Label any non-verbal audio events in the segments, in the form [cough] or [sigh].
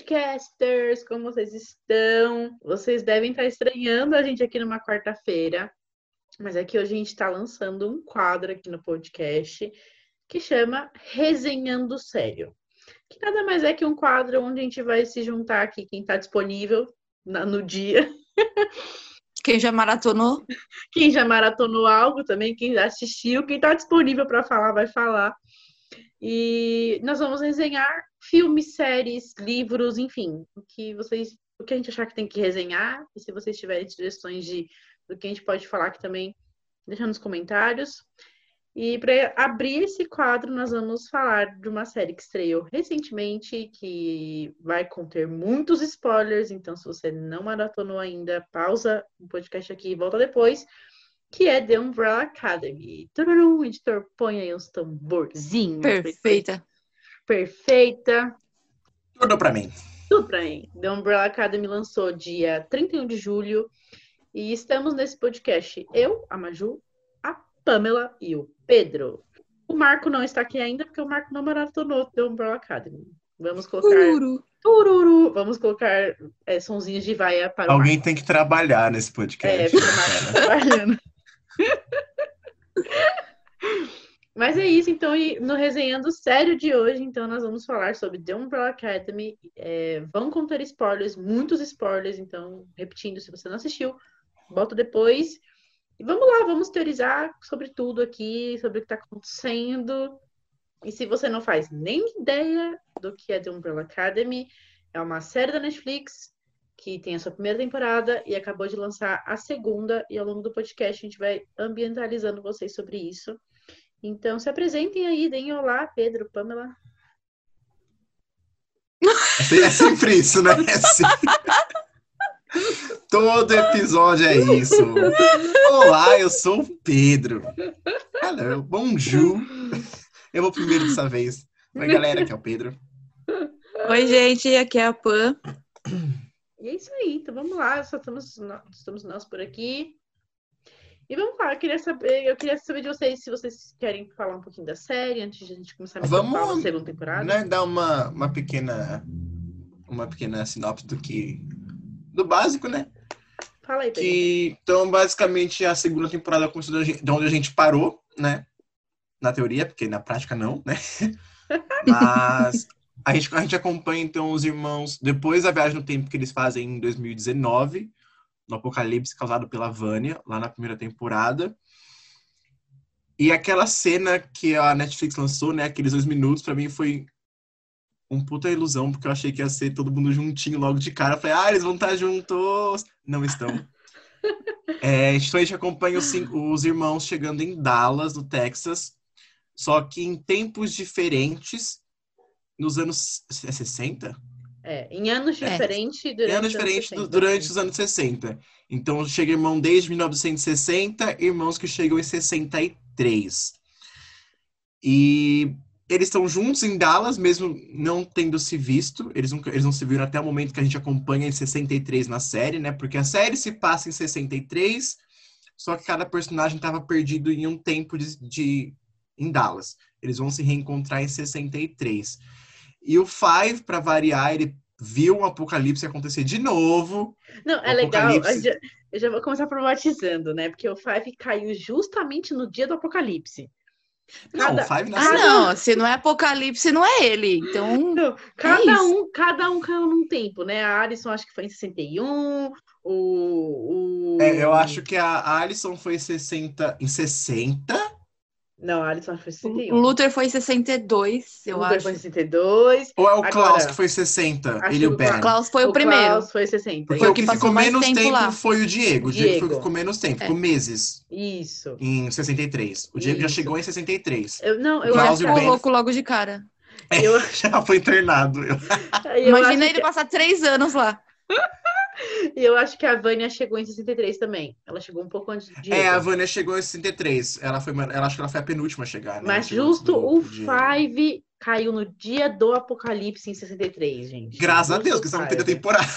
podcasters! Como vocês estão? Vocês devem estar estranhando a gente aqui numa quarta-feira, mas é que hoje a gente está lançando um quadro aqui no podcast que chama Resenhando Sério. Que nada mais é que um quadro onde a gente vai se juntar aqui, quem está disponível no dia. [laughs] Quem já maratonou? Quem já maratonou algo também, quem já assistiu, quem está disponível para falar, vai falar. E nós vamos resenhar filmes, séries, livros, enfim, o que vocês, o que a gente achar que tem que resenhar. E se vocês tiverem sugestões de do que a gente pode falar aqui também, deixa nos comentários. E para abrir esse quadro, nós vamos falar de uma série que estreou recentemente, que vai conter muitos spoilers. Então, se você não maratonou ainda, pausa o podcast aqui e volta depois que é The Umbrella Academy. Tururum, editor, põe aí uns tamborzinhos. Perfeita. Perfeita. Tudo pra mim. Tudo pra mim. The Umbrella Academy lançou dia 31 de julho. E estamos nesse podcast. Eu, a Maju, a Pamela e o Pedro. O Marco não está aqui ainda, porque o Marco não maratonou The Umbrella Academy. Vamos colocar. Tururu. Tururu. Vamos colocar é, sonzinhos de vaia para Alguém tem que trabalhar nesse podcast. É, porque o Marco está trabalhando. [laughs] Mas é isso, então, no resenhando sério de hoje, então, nós vamos falar sobre The Umbrella Academy. É, vão conter spoilers, muitos spoilers, então, repetindo, se você não assistiu, volta depois. E vamos lá, vamos teorizar sobre tudo aqui, sobre o que está acontecendo. E se você não faz nem ideia do que é The Umbrella Academy, é uma série da Netflix que tem a sua primeira temporada e acabou de lançar a segunda, e ao longo do podcast a gente vai ambientalizando vocês sobre isso. Então se apresentem aí, deem olá, Pedro, Pamela. É sempre isso, né? É sempre... Todo episódio é isso. Olá, eu sou o Pedro. Hello, bonjour. Eu vou primeiro dessa vez. Oi, galera, aqui é o Pedro. Oi, gente, aqui é a Pan. E é isso aí, então vamos lá, só estamos, estamos nós por aqui. E vamos lá, eu queria saber, eu queria saber de vocês se vocês querem falar um pouquinho da série antes de a gente começar a vamos, a segunda temporada. Né, dar uma, uma pequena uma pequena sinopse do que do básico, né? Fala aí, que, Então, basicamente, a segunda temporada começou de onde a gente parou, né? Na teoria, porque na prática não, né? [laughs] Mas a gente, a gente acompanha, então, os irmãos depois da viagem no tempo que eles fazem em 2019, no apocalipse causado pela Vânia, lá na primeira temporada. E aquela cena que a Netflix lançou, né, aqueles dois minutos, para mim foi um puta ilusão, porque eu achei que ia ser todo mundo juntinho logo de cara. Eu falei, ah, eles vão estar juntos. Não estão. [laughs] é, então a gente acompanha os, os irmãos chegando em Dallas, no Texas, só que em tempos diferentes nos anos 60? É, em anos é. diferentes durante, em anos diferentes anos durante os anos 60. Então, chega irmão desde 1960, irmãos que chegam em 63. E eles estão juntos em Dallas, mesmo não tendo se visto. Eles não, eles não se viram até o momento que a gente acompanha em 63 na série, né? Porque a série se passa em 63, só que cada personagem estava perdido em um tempo de, de, em Dallas. Eles vão se reencontrar em 63. E o Five, para variar, ele viu um apocalipse acontecer de novo. Não, é legal. Eu já, eu já vou começar problematizando, né? Porque o Five caiu justamente no dia do apocalipse. Cada... Não, o Five nasceu. Ah, não, se não é Apocalipse, não é ele. Então. Não, cada, é um, cada um caiu num tempo, né? A Alison acho que foi em 61, o. o... É, eu acho que a Alison foi em 60, em 60 não, Alisson foi 61. O Luther foi 62, eu Luther acho. foi 62. Ou é o Klaus Agora, que foi 60? Ele e o Ben. O Klaus foi o, o primeiro. Klaus foi 60. Porque o que, que ficou menos tempo, tempo foi o Diego. O Diego, Diego foi o que ficou menos tempo, é. ficou meses. Isso. Em 63. O Diego Isso. já chegou em 63. Eu, não, eu Klaus acho que louco logo de cara. É, eu... [laughs] já foi internado. [laughs] Imagina ele que... passar três anos lá. [laughs] E eu acho que a Vânia chegou em 63 também. Ela chegou um pouco antes de. É, a Vânia chegou em 63. Ela foi, ela acho que ela foi a penúltima a chegar. Né? Mas justo o Five caiu no dia do apocalipse em 63, gente. Graças justo a Deus, que estão tendo temporada.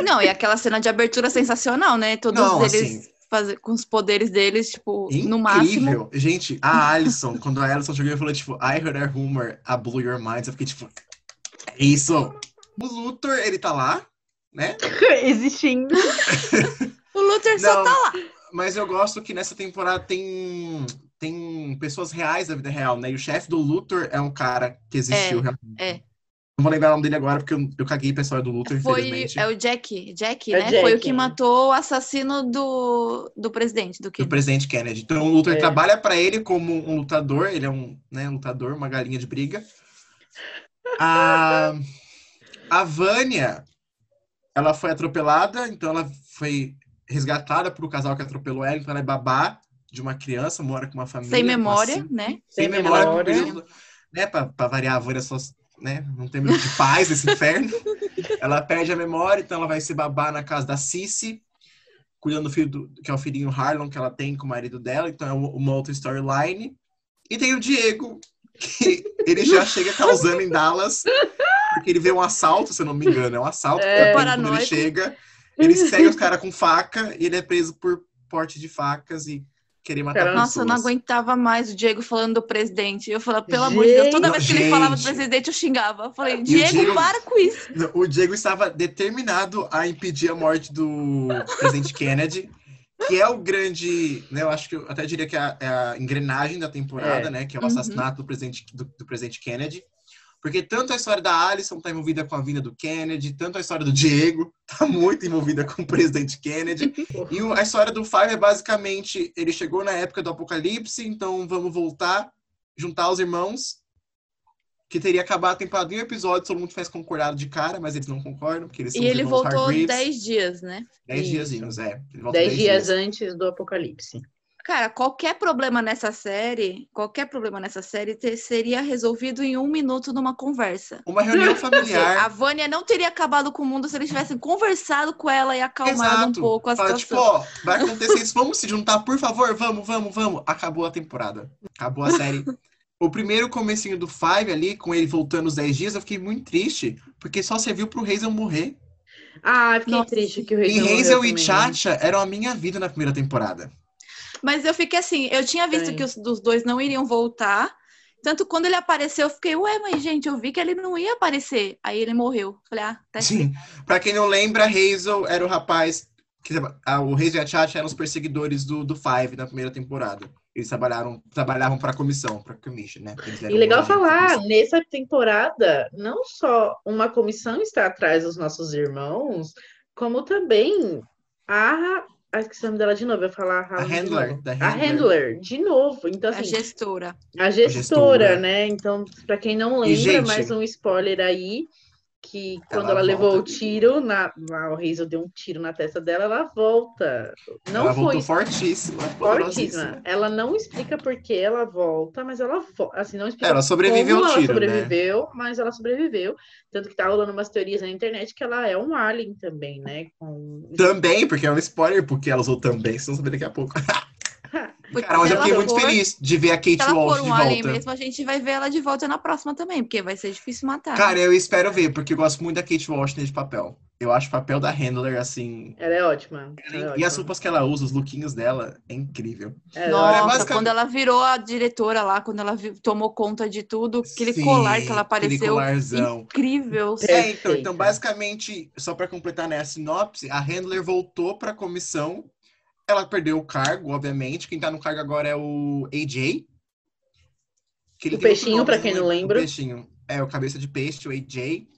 Não, e aquela cena de abertura sensacional, né? Todos Não, eles. Assim... Fazer, com os poderes deles, tipo, Incrível. no máximo. Gente, a Alison, [laughs] quando a Alison chegou e falou, tipo, I heard a rumor, I blew your minds, eu fiquei, tipo, é isso, O Luthor, ele tá lá, né? [laughs] Existindo. [laughs] o Luthor só tá lá. Mas eu gosto que nessa temporada tem, tem pessoas reais da vida real, né? E o chefe do Luthor é um cara que existiu é, realmente. É. Não vou lembrar o nome dele agora, porque eu, eu caguei pra história do Luthor, Foi, infelizmente. É o Jack, Jack, É né? Jack, Foi o que é. matou o assassino do, do presidente, do Do Kennedy. presidente Kennedy. Então o Luthor É. trabalha pra ele como um lutador, ele é um, né, lutador, uma galinha de briga. A, a Vânia, ela foi atropelada, então ela foi resgatada por o casal que atropelou ela, então ela é babá de uma criança, mora com uma família. Sem memória, cinco- né? sem Sem memória, memória. né, pra, pra variar a Vânia só, né, não tem muito de paz nesse [laughs] inferno. Ela perde a memória, então ela vai ser babá na casa da Cici, cuidando do filho, do, que é o filhinho Harlon que ela tem com o marido dela, então é uma outra storyline. E tem o Diego, que [laughs] ele já chega causando em Dallas, porque ele vê um assalto, se eu não me engano, é um assalto, É. que quando ele chega, ele segue os caras com faca e ele é preso por porte de facas e querer matar Caramba. pessoas. Nossa, eu não aguentava mais o Diego falando do presidente. Eu falava, pelo amor de Deus, toda Gente. vez que ele falava do Gente. presidente, eu xingava. Eu falei, o Diego, Diego- para com isso. O Diego estava determinado a impedir a morte do presidente Kennedy, que é o grande, né, eu acho que eu até diria que é a, é a engrenagem da temporada, É. né, que é o Uhum. assassinato do presidente, do, do presidente Kennedy. Porque tanto a história da Alison está envolvida com a vinda do Kennedy, tanto a história do Diego está [laughs] muito envolvida com o presidente Kennedy. [laughs] E o- a história do Five é basicamente, ele chegou na época do apocalipse, então vamos voltar, juntar os irmãos, que teria acabado a temporada em um episódio, todo mundo tivesse concordado de cara, mas eles não concordam, porque eles são E os ele irmãos voltou Hargreaves. 10 dias, né? Dez Isso. diazinhos, é. Ele volta Dez dez dias antes do apocalipse. Cara, qualquer problema nessa série, qualquer problema nessa série te- seria resolvido em um minuto numa conversa. Uma reunião [laughs] A familiar. Vânia não teria acabado com o mundo se eles tivessem conversado com ela e acalmado um pouco a Fala, situação. tipo, ó, vai acontecer isso, vamos se juntar, por favor, vamos, vamos, vamos. Acabou a temporada. Acabou a série. [laughs] O primeiro comecinho do Five ali, com ele voltando os 10 dias, eu fiquei muito triste, porque só serviu pro Hazel morrer. Ah, eu fiquei Nossa. triste que o E Rei morreu Hazel e também. Chacha eram a minha vida na primeira temporada. Mas eu fiquei assim, eu tinha visto Sim. que os dos dois não iriam voltar. Tanto quando ele apareceu, eu fiquei, ué, mas gente, eu vi que ele não ia aparecer. Aí ele morreu. Falei, ah, tá Sim. Pra quem não lembra, Hazel era o rapaz. Que, ah, o Hazel e a Chacha eram os perseguidores do, do Five na primeira temporada. Eles trabalharam, trabalhavam pra comissão, pra commission, né? E legal falar, nessa temporada, não só uma comissão está atrás dos nossos irmãos, como também a. Acho que o nome dela de novo, eu falar a, A House de Handler, A Handler. Handler, de novo. Então, A assim, gestora. a gestora, gestora. né? Então, para quem não E, lembra, gente, mais um spoiler aí, que quando ela ela, levou o tiro, na, na, o Hazel deu um tiro na testa dela, ela volta. Não ela foi fortíssima, fortíssima. Ela não explica por que ela volta, mas ela assim não explica Ela sobreviveu como ao ela tiro, né? sobreviveu, mas ela sobreviveu. Tanto que tá rolando umas teorias na internet que ela é um alien também, né? Com... Também, porque é um spoiler, porque ela usou também, vocês vão saber daqui a pouco. [laughs] Porque Cara, mas se eu fiquei muito for- feliz de ver a Kate Se ela Walsh for de um alien volta. mesmo, a gente vai ver ela de volta na próxima também, porque vai ser difícil matar. Cara, eu espero ver, porque eu gosto muito da Kate Walsh nesse papel. Eu acho o papel da Handler, assim... Ela é ótima. ela é E as ótima. roupas que ela usa, os lookinhos dela, é incrível. Ela é Nossa, é basicamente- quando ela virou a diretora lá, quando ela vi- tomou conta de tudo, aquele Sim, colar que ela apareceu, colarzão. incrível. É. É, então, então, basicamente, só para completar né, a sinopse, a Handler voltou para a comissão. Ela perdeu o cargo, obviamente. Quem tá no cargo agora é o AJ. Que O peixinho, eu quem lembro. não lembra. O peixinho. É, o cabeça de peixe, o AJ.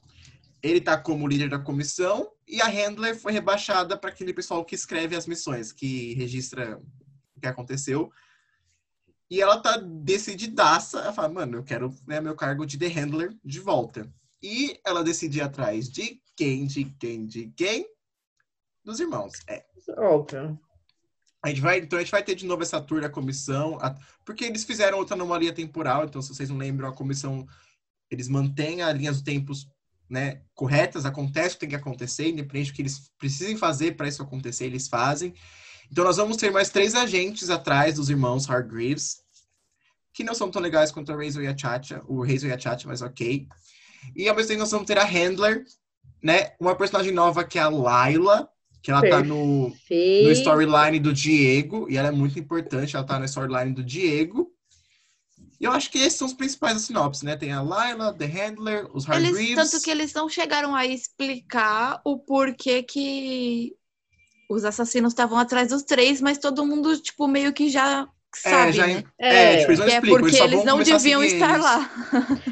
Ele tá como líder da comissão. E a Handler foi rebaixada para aquele pessoal que escreve as missões, que registra o que aconteceu. E ela tá decididaça. Ela fala, mano, eu quero né, meu cargo de The Handler de volta. E ela decide ir atrás de quem, de quem, de quem? Dos irmãos. É. óbvio. A gente vai, então a gente vai ter de novo essa tour da comissão, a- porque eles fizeram outra anomalia temporal, então se vocês não lembram, a comissão, eles mantêm as linhas do tempos né, corretas, acontece o que tem que acontecer, independente do que eles precisem fazer para isso acontecer, eles fazem. Então nós vamos ter mais três agentes atrás dos irmãos Hargreaves, que não são tão legais quanto a Razor e a Chacha, o Razor e a Chacha, mas ok. E ao mesmo tempo nós vamos ter a Handler, né, uma personagem nova que é a Layla, que ela tá no, no Perfeito. storyline do Diego, e ela é muito importante, ela tá na storyline do Diego. E eu acho que esses são os principais da sinopse, né? Tem a Lila, The Handler, os Hargreaves. Tanto que eles não chegaram a explicar o porquê que os assassinos estavam atrás dos três, mas todo mundo, tipo, meio que já sabe, é, já, né? É, é, tipo, eles não é explicam, porque eles, eles não deviam estar eles. lá.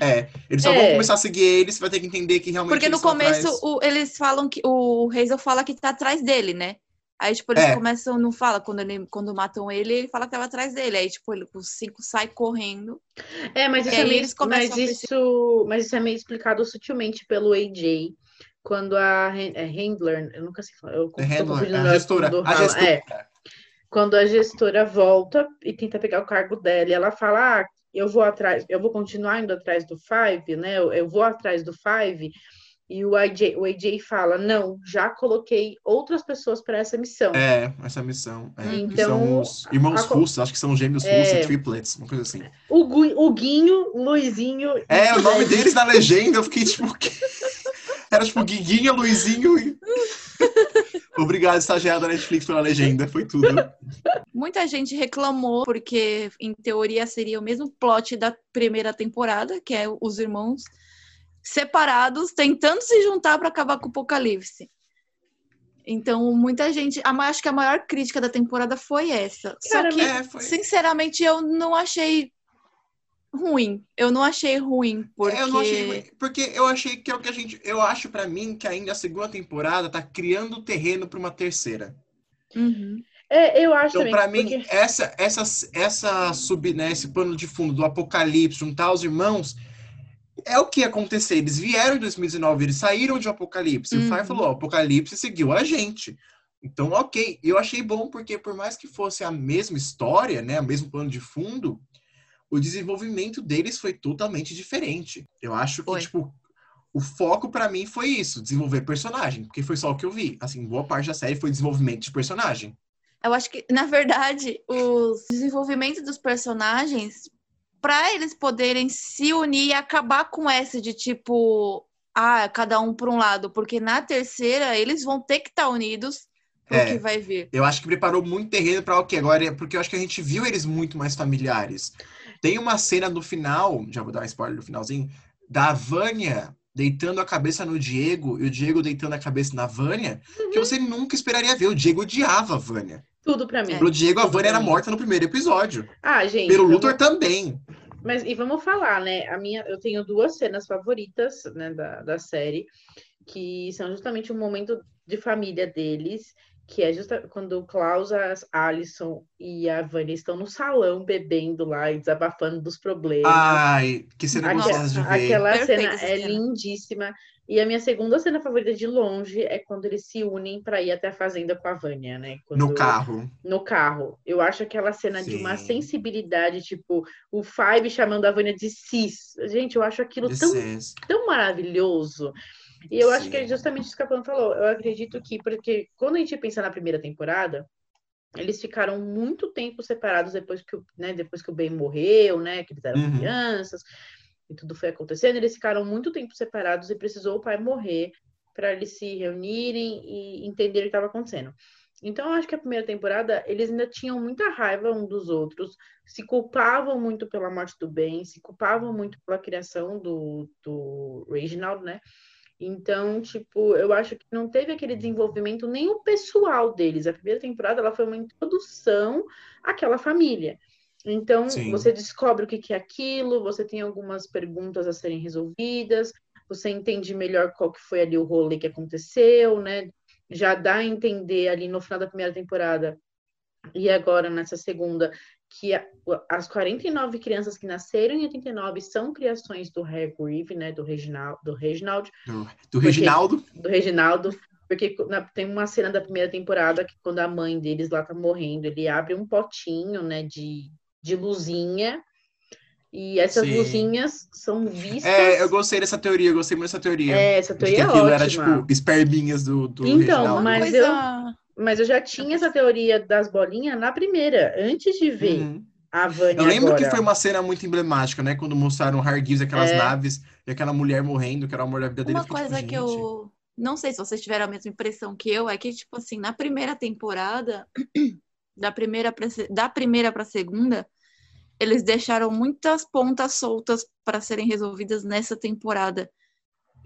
É, eles só é. vão começar a seguir eles, você vai ter que entender que realmente Porque no começo o, eles falam que o Hazel fala que tá atrás dele, né? Aí, tipo, eles é. começam, não fala, quando, ele, quando matam ele, ele fala que tava atrás dele. Aí, tipo, ele, os cinco sai correndo. É, mas isso, é meio, mas, isso, mas isso é meio explicado sutilmente pelo AJ. Quando a é, Handler, eu nunca sei falar, eu tô confundindo a gestora, do, a gestora. É, quando a gestora volta e tenta pegar o cargo dela, e ela fala, ah, eu vou atrás, eu vou continuar indo atrás do Five, né? Eu, eu vou atrás do Five e o AJ, o AJ fala: Não, já coloquei outras pessoas para essa missão. É, essa missão. É, então, são os irmãos a... russos, acho que são gêmeos é... russos, triplets, uma coisa assim. O, Gu, o Guinho, Luizinho. É, o nome deles na legenda, eu fiquei tipo. [laughs] Era tipo Guiguinha, Luizinho e. [laughs] Obrigado, estagiário da Netflix, pela legenda, foi tudo. Muita gente reclamou, porque em teoria seria o mesmo plot da primeira temporada, que é os irmãos separados, tentando se juntar para acabar com o apocalipse. Então, muita gente. A, acho que a maior crítica da temporada foi essa. Só que, é, foi... sinceramente, eu não achei ruim. Eu não achei ruim, porque. É, eu não achei ruim, porque eu achei que é o que a gente. Eu acho para mim que ainda a segunda temporada tá criando terreno para uma terceira. Uhum. É, eu acho então, para mim, porque... essa, essa, essa sub, né, esse pano de fundo do apocalipse, juntar os irmãos, é o que ia acontecer. Eles vieram em 2019, eles saíram de um Apocalipse. Uhum. O Fire falou: o Apocalipse seguiu a gente. Então, ok. Eu achei bom porque, por mais que fosse a mesma história, né, o mesmo plano de fundo, o desenvolvimento deles foi totalmente diferente. Eu acho que, foi. tipo, o foco para mim foi isso: desenvolver personagem, porque foi só o que eu vi. Assim, boa parte da série foi desenvolvimento de personagem. Eu acho que, na verdade, o desenvolvimento dos personagens para eles poderem se unir e acabar com essa de tipo, ah, cada um por um lado, porque na terceira eles vão ter que estar tá unidos pro é, que vai vir. Eu acho que preparou muito terreno para o que agora, porque eu acho que a gente viu eles muito mais familiares. Tem uma cena no final, já vou dar um spoiler no finalzinho, da Vânia deitando a cabeça no Diego e o Diego deitando a cabeça na Vânia, uhum. que você nunca esperaria ver. O Diego odiava a Vânia. Tudo pra mim. Pelo Diego, a Vânia era morta no primeiro episódio. Ah, gente. Pelo Luthor também. Mas e vamos falar, né? A minha, eu tenho duas cenas favoritas né, da, da série, que são justamente o um momento de família deles, que é justa quando o Klaus, a Alison e a Vânia estão no salão bebendo lá e desabafando dos problemas. Ai, que cena gostosa de ver. Aquela cena é lindíssima. E a minha segunda cena favorita de longe é quando eles se unem para ir até a fazenda com a Vânia, né? Quando... No carro. No carro. Eu acho aquela cena Sim. de uma sensibilidade, tipo, o Five chamando a Vânia de cis. Gente, eu acho aquilo tão, tão maravilhoso. E eu Sim. acho que é justamente isso que a Pan falou. Eu acredito que, porque quando a gente pensa na primeira temporada, eles ficaram muito tempo separados depois que, o, né, depois que o Ben morreu, né? Que eles eram uhum. crianças e tudo foi acontecendo, eles ficaram muito tempo separados e precisou o pai morrer para eles se reunirem e entender o que estava acontecendo. Então, eu acho que a primeira temporada, eles ainda tinham muita raiva um dos outros, se culpavam muito pela morte do Ben, se culpavam muito pela criação do, do Reginald, né? Então, tipo, eu acho que não teve aquele desenvolvimento nem o pessoal deles. A primeira temporada, ela foi uma introdução àquela família. Então, Sim. você descobre o que é aquilo, você tem algumas perguntas a serem resolvidas, você entende melhor qual que foi ali o rolê que aconteceu, né? Já dá a entender ali no final da primeira temporada e agora nessa segunda que as 49 crianças que nasceram em 89 são criações do Hargreave, né, do Reginald, do Reginald, do, do Reginaldo, do Reginaldo, porque na, tem uma cena da primeira temporada que quando a mãe deles lá tá morrendo, ele abre um potinho, né, de de luzinha. E essas Sim. luzinhas são vistas. É, eu gostei dessa teoria, eu gostei muito dessa teoria. É, essa teoria de que é aquilo ótima. era tipo esperminhas do, do Então, Reginaldo. mas eu, mas eu já tinha essa teoria das bolinhas na primeira, antes de ver. Uhum. A Vânia eu lembro agora. que foi uma cena muito emblemática, né? Quando mostraram o Hargives, aquelas é. naves, e aquela mulher morrendo, que era o amor da vida dele. Uma coisa tipo, que eu não sei se vocês tiveram a mesma impressão que eu, é que, tipo assim, na primeira temporada, [clears throat] da primeira pra, da primeira pra segunda, eles deixaram muitas pontas soltas para serem resolvidas nessa temporada.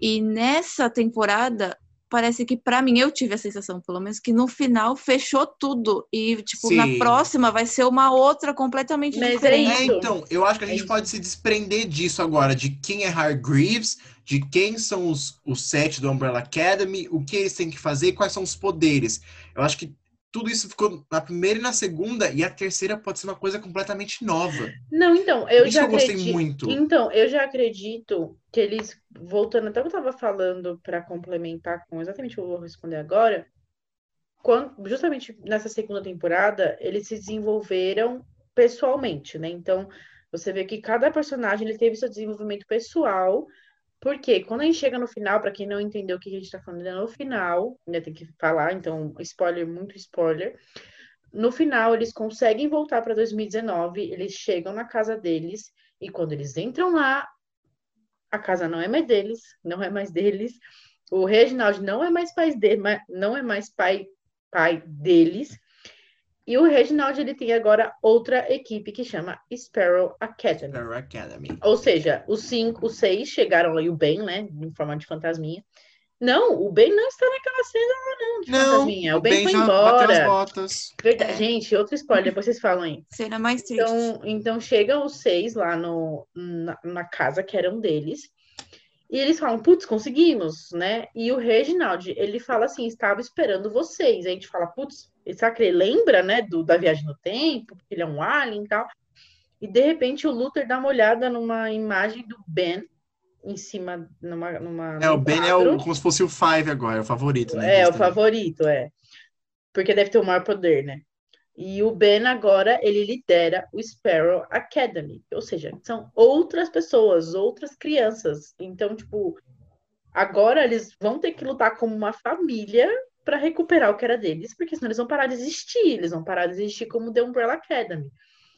E nessa temporada, parece que para mim eu tive a sensação, pelo menos, que no final fechou tudo e tipo Sim. na próxima vai ser uma outra completamente Mas é diferente. É, isso. então, eu acho que a gente É pode se desprender disso agora, de quem é Hargreaves, de quem são os, os sete do Umbrella Academy, o que eles têm que fazer e quais são os poderes. Eu acho que tudo isso ficou na primeira e na segunda, e a terceira pode ser uma coisa completamente nova. Não, então, eu isso já eu gostei acredito. muito. Então, eu já acredito que eles, voltando até o que eu estava falando para complementar com exatamente o que eu vou responder agora, quando, justamente nessa segunda temporada, eles se desenvolveram pessoalmente, né? Então, você vê que cada personagem ele teve seu desenvolvimento pessoal, porque quando a gente chega no final, para quem não entendeu o que a gente está falando, é no final, ainda tem que falar, então, spoiler, muito spoiler. No final, eles conseguem voltar para 2019, eles chegam na casa deles, e quando eles entram lá, a casa não é mais deles, não é mais deles. O Reginald não é mais pai dele, não é mais pai pai deles. E o Reginald ele tem agora outra equipe que chama Sparrow Academy. Sparrow Academy. Ou seja, os cinco, os seis chegaram lá e o Ben, né, em forma de fantasminha. Não, o Ben não está naquela cena lá, não, de Não, fantasminha. O Ben, foi já bateu as embora. Verdade. É. Gente, outro spoiler, depois vocês falam aí. Cena mais triste. Então, então chegam os seis lá no, na, na casa que era um deles. E eles falam, putz, conseguimos, né? E o Reginald, ele fala assim, estava esperando vocês. Aí a gente fala, putz, será que ele lembra, né, do, da viagem no tempo? Porque ele é um alien e tal. E de repente o Luther dá uma olhada numa imagem do Ben em cima, numa, numa É, o Ben é quadro. o, como se fosse o Five agora, é o favorito, né? É, o favorito, é. Porque deve ter o maior poder, né? E o Ben agora, ele lidera o Sparrow Academy. Ou seja, são outras pessoas, outras crianças. Então, tipo, agora eles vão ter que lutar como uma família para recuperar o que era deles, porque senão eles vão parar de existir. Eles vão parar de existir como The Umbrella Academy.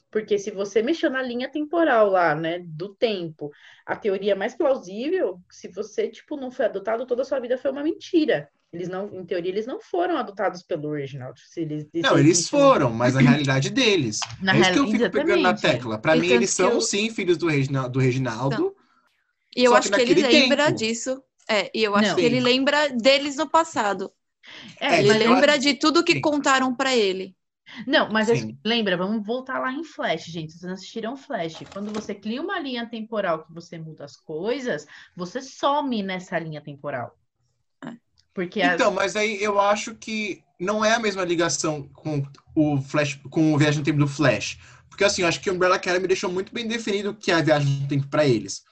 Porque se você mexeu na linha temporal lá, né, do tempo, a teoria mais plausível, se você, tipo, não foi adotado, toda a sua vida foi uma mentira. Eles não, em teoria, eles não foram adotados pelo Reginald. Se eles, se Não, eles foram, mas na realidade deles. Na é isso que eu fico pegando na exatamente. tecla. Pra E mim, eles são, eu- sim, filhos do, Regina- do Reginaldo. E eu acho que que ele naquele lembra tempo. disso. É, e eu acho Não. que ele lembra deles no passado. É, É, Ele mas- eu lembra acho- de tudo que Sim. contaram pra ele. Não, mas é- Sim. lembra, vamos voltar lá em Flash, gente. Vocês não assistiram Flash. Quando você cria uma linha temporal que você muda as coisas, você some nessa linha temporal. Porque as- Então, mas aí eu acho que não é a mesma ligação com o Flash, com o Viagem no Tempo do Flash. Porque assim, eu acho que o Umbrella Academy deixou muito bem definido o que é a viagem no tempo pra eles.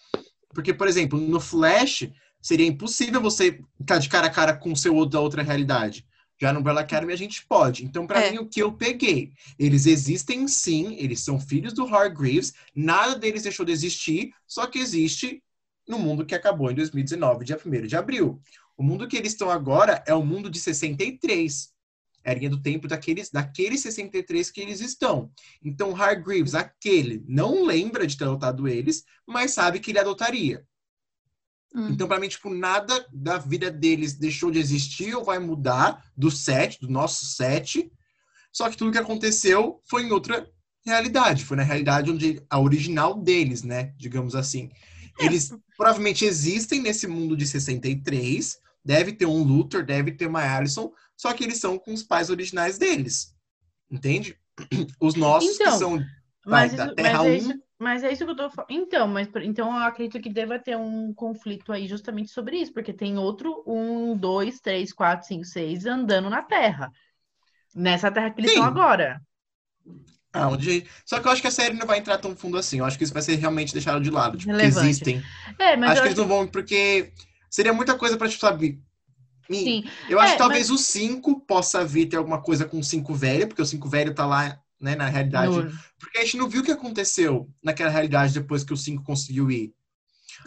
Porque, por exemplo, no Flash, seria impossível você estar de cara a cara com o seu outro da outra realidade. Já no Umbrella Academy a gente pode. Então, pra É. mim, o que eu peguei? Eles existem sim, eles são filhos do Hargreaves, nada deles deixou de existir, só que existe no mundo que acabou em 2019, dia 1 de abril. O mundo que eles estão agora é o mundo de 63. É a linha do tempo daqueles, daqueles 63 que eles estão. Então, Hargreaves, aquele, não lembra de ter adotado eles, mas sabe que ele adotaria. Hum. Então, pra mim, tipo, nada da vida deles deixou de existir ou vai mudar do set, do nosso set. Só que tudo que aconteceu foi em outra realidade. Foi na realidade onde a original deles, né? Digamos assim. Eles provavelmente existem nesse mundo de 63. Deve ter um Luthor, deve ter uma Allison. Só que eles são com os pais originais deles. Entende? [clears throat] Os nossos Então, que são Mas, Vai, da isso, Terra é 1. isso, mas é isso que eu tô falando. Então, mas então eu acredito que deva ter um conflito aí justamente sobre isso, porque tem outro um, dois, três, quatro, cinco, seis andando na Terra. Nessa Terra que eles Sim. estão agora. Ah, onde... Só que eu acho que a série não vai entrar tão fundo assim. Eu acho que isso vai ser realmente deixado de lado. Tipo, existem. É, mas acho que eles não vão, porque seria muita coisa pra, tipo, sabe? Sim. Eu acho É, que talvez o 5 possa vir ter alguma coisa com o 5 velho, porque o 5 velho tá lá, né, na realidade. no- Porque a gente não viu o que aconteceu naquela realidade depois que o 5 conseguiu ir.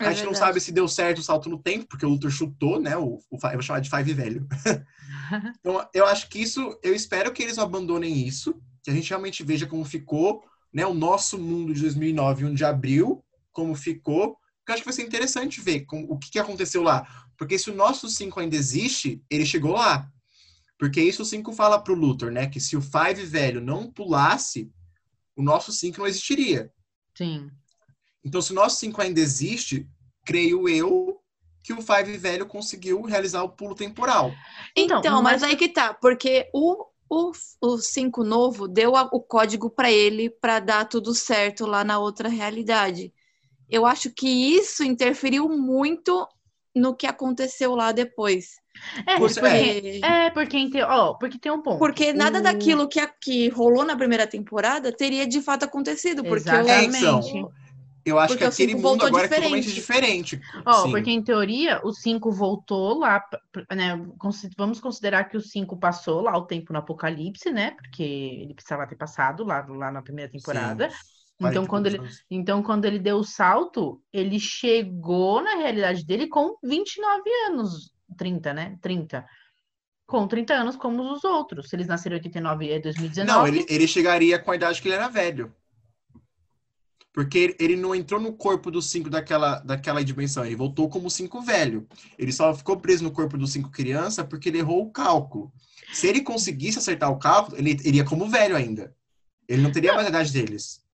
É a gente não verdade. sabe se deu certo o salto no tempo, porque o Luthor chutou, né? O, o, eu vou chamar de Five velho. [laughs] então, eu acho que isso, eu espero que eles abandonem isso, que a gente realmente veja como ficou, né? O nosso mundo de 2009, 1 de abril, como ficou. Porque eu acho que vai ser interessante ver como, o que, que aconteceu lá. Porque se o nosso 5 ainda existe, ele chegou lá. Porque isso o 5 fala pro Luthor, né? Que se o Five velho não pulasse, o nosso 5 não existiria. Sim. Então, se o nosso 5 ainda existe, creio eu que o Five velho conseguiu realizar o pulo temporal. Então, Então, mas... mas- aí que tá, porque o, o, o 5 novo deu a- o código pra ele pra dar tudo certo lá na outra realidade. Eu acho que isso interferiu muito no que aconteceu lá depois. É, Você- porque, Porque, é, porque, ó, porque tem um ponto. porque nada O- daquilo que, que rolou na primeira temporada teria de fato acontecido. Porque o- É, então, Exatamente. eu acho Porque que o aquele mundo voltou agora é totalmente diferente. diferente. Ó, Sim. porque em teoria o 5 voltou lá, né? Vamos considerar que o 5 passou lá o tempo no Apocalipse, né? Porque ele precisava ter passado lá, lá na primeira temporada. Sim, Então, 40 quando ele, anos. então, quando ele deu o salto, ele chegou na realidade dele com 29 anos, 30, né? 30. Com 30 anos, como os outros. Se eles nasceram em 89 e 2019. Não, ele, ele chegaria com a idade que ele era velho. Porque ele- ele não entrou no corpo do 5 daquela, daquela dimensão, ele voltou como 5 velho. Ele só ficou preso no corpo do 5 criança porque ele errou o cálculo. Se ele conseguisse acertar o cálculo, ele iria como velho ainda. Ele não teria mais a idade deles.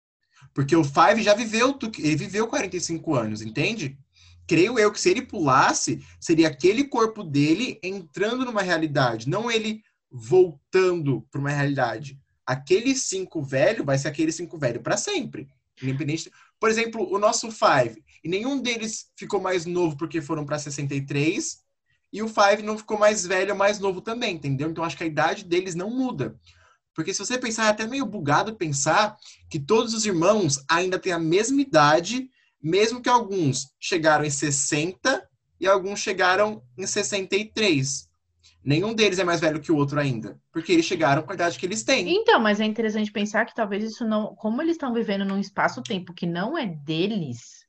Porque o Five já viveu, ele viveu 45 anos, entende? Creio eu que se ele pulasse, seria aquele corpo dele entrando numa realidade, não ele voltando para uma realidade. Aquele 5 velho vai ser aquele 5 velho para sempre. Independente. Por exemplo, o nosso Five. E nenhum deles ficou mais novo porque foram para 63. E o Five não ficou mais velho mais novo também, entendeu? Então acho que a idade deles não muda. Porque se você pensar, é até meio bugado pensar que todos os irmãos ainda têm a mesma idade, mesmo que alguns chegaram em 60 e alguns chegaram em 63. Nenhum deles é mais velho que o outro ainda, porque eles chegaram com a idade que eles têm. Então, mas é interessante pensar que talvez isso não. Como eles estão vivendo num espaço-tempo que não é deles,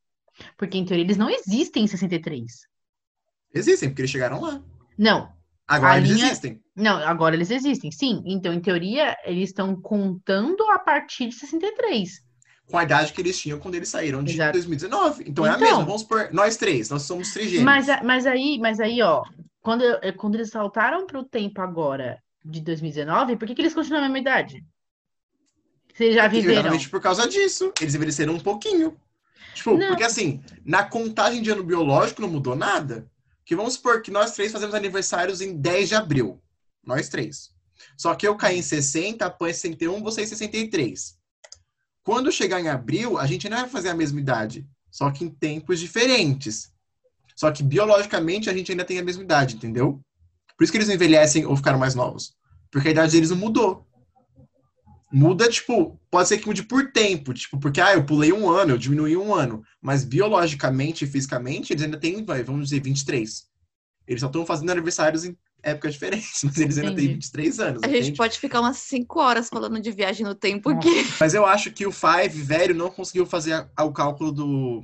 porque em teoria eles não existem em 63. Existem, porque eles chegaram lá. Não, Agora A eles linha- existem. não, agora eles existem, sim. Então, em teoria, eles estão contando a partir de 63. Com a idade que eles tinham quando eles saíram de Exato. 2019. Então, é a Então- mesma. Vamos supor, nós três, nós somos trigêmeos. Mas, mas aí, mas aí, ó, quando, eh, quando eles saltaram para o tempo agora de 2019, por que, que eles continuam na mesma idade? Vocês já viveram? Exatamente por causa disso. Eles envelheceram um pouquinho. Tipo, Não. porque assim, na contagem de ano biológico não mudou nada. Que vamos supor que nós três fazemos aniversários em 10 de abril. Nós três. Só que eu caí em 60, a Pan em 61, você em 63. Quando chegar em abril, a gente não vai fazer a mesma idade. Só que em tempos diferentes. Só que biologicamente a gente ainda tem a mesma idade, entendeu? Por isso que eles envelhecem ou ficaram mais novos. Porque a idade deles não mudou. Muda, tipo, pode ser que mude por tempo, tipo, porque, ah, eu pulei um ano, eu diminuí um ano. Mas biologicamente e fisicamente, eles ainda têm, vamos dizer, 23. Eles só estão fazendo aniversários em épocas diferentes, mas eles ainda têm Entendi. 23 anos, a gente entende? pode ficar umas 5 horas falando de viagem no tempo Nossa. aqui. [laughs] Mas eu acho que o Five velho não conseguiu fazer a- a- o cálculo do,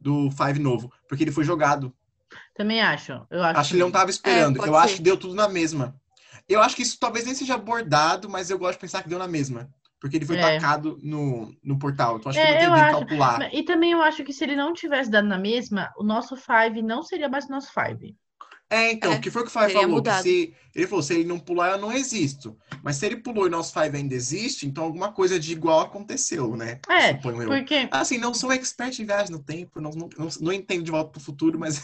do Five novo, porque ele foi jogado. Também acho. Eu acho. Acho que ele não tava esperando. pode eu acho ser. que deu tudo na mesma. Eu acho que isso talvez nem seja abordado, mas eu gosto de pensar que deu na mesma. Porque ele foi É. tacado no, no portal. Então acho que É, não tem eu acho. calcular. E também eu acho que se ele não tivesse dado na mesma, o nosso Five não seria mais o nosso Five. É, então, É, o que foi que o Five falou? Que se, ele falou, se ele não pular, eu não existo. Mas se ele pulou e nosso Five ainda existe, então alguma coisa de igual aconteceu, né? É, Suponho eu. Porque. Assim, não sou expert em viagem no tempo, não, não, não, não entendo de volta pro futuro, mas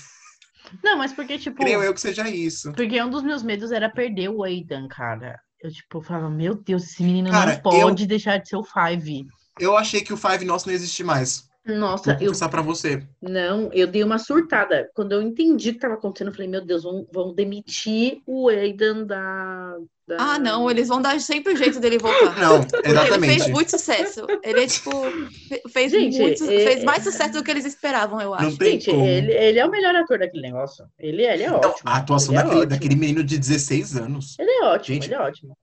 Não, mas porque, tipo. creio eu que seja isso. Porque um dos meus medos era perder o Aidan, cara. Eu, tipo, falava, meu Deus, esse menino Cara, não pode deixar de ser o Five. Eu achei que o Five nosso não existe mais. Nossa, Vou eu pra você. não, eu dei uma surtada. Quando eu entendi o que estava acontecendo, eu falei, meu Deus, vão, vão demitir o Aidan da, da- Ah, não, eles vão dar sempre o jeito dele voltar. [laughs] Não, Porque Ele exatamente. fez muito sucesso. Ele, tipo, fe- fez, Gente, muito, é- fez mais sucesso do que eles esperavam, eu acho. Não tem Gente, ele, ele é o melhor ator daquele negócio. Ele, ele é ótimo. a atuação é daquele, ótimo. daquele menino de 16 anos. Ele é ótimo, Gente. ele é ótimo.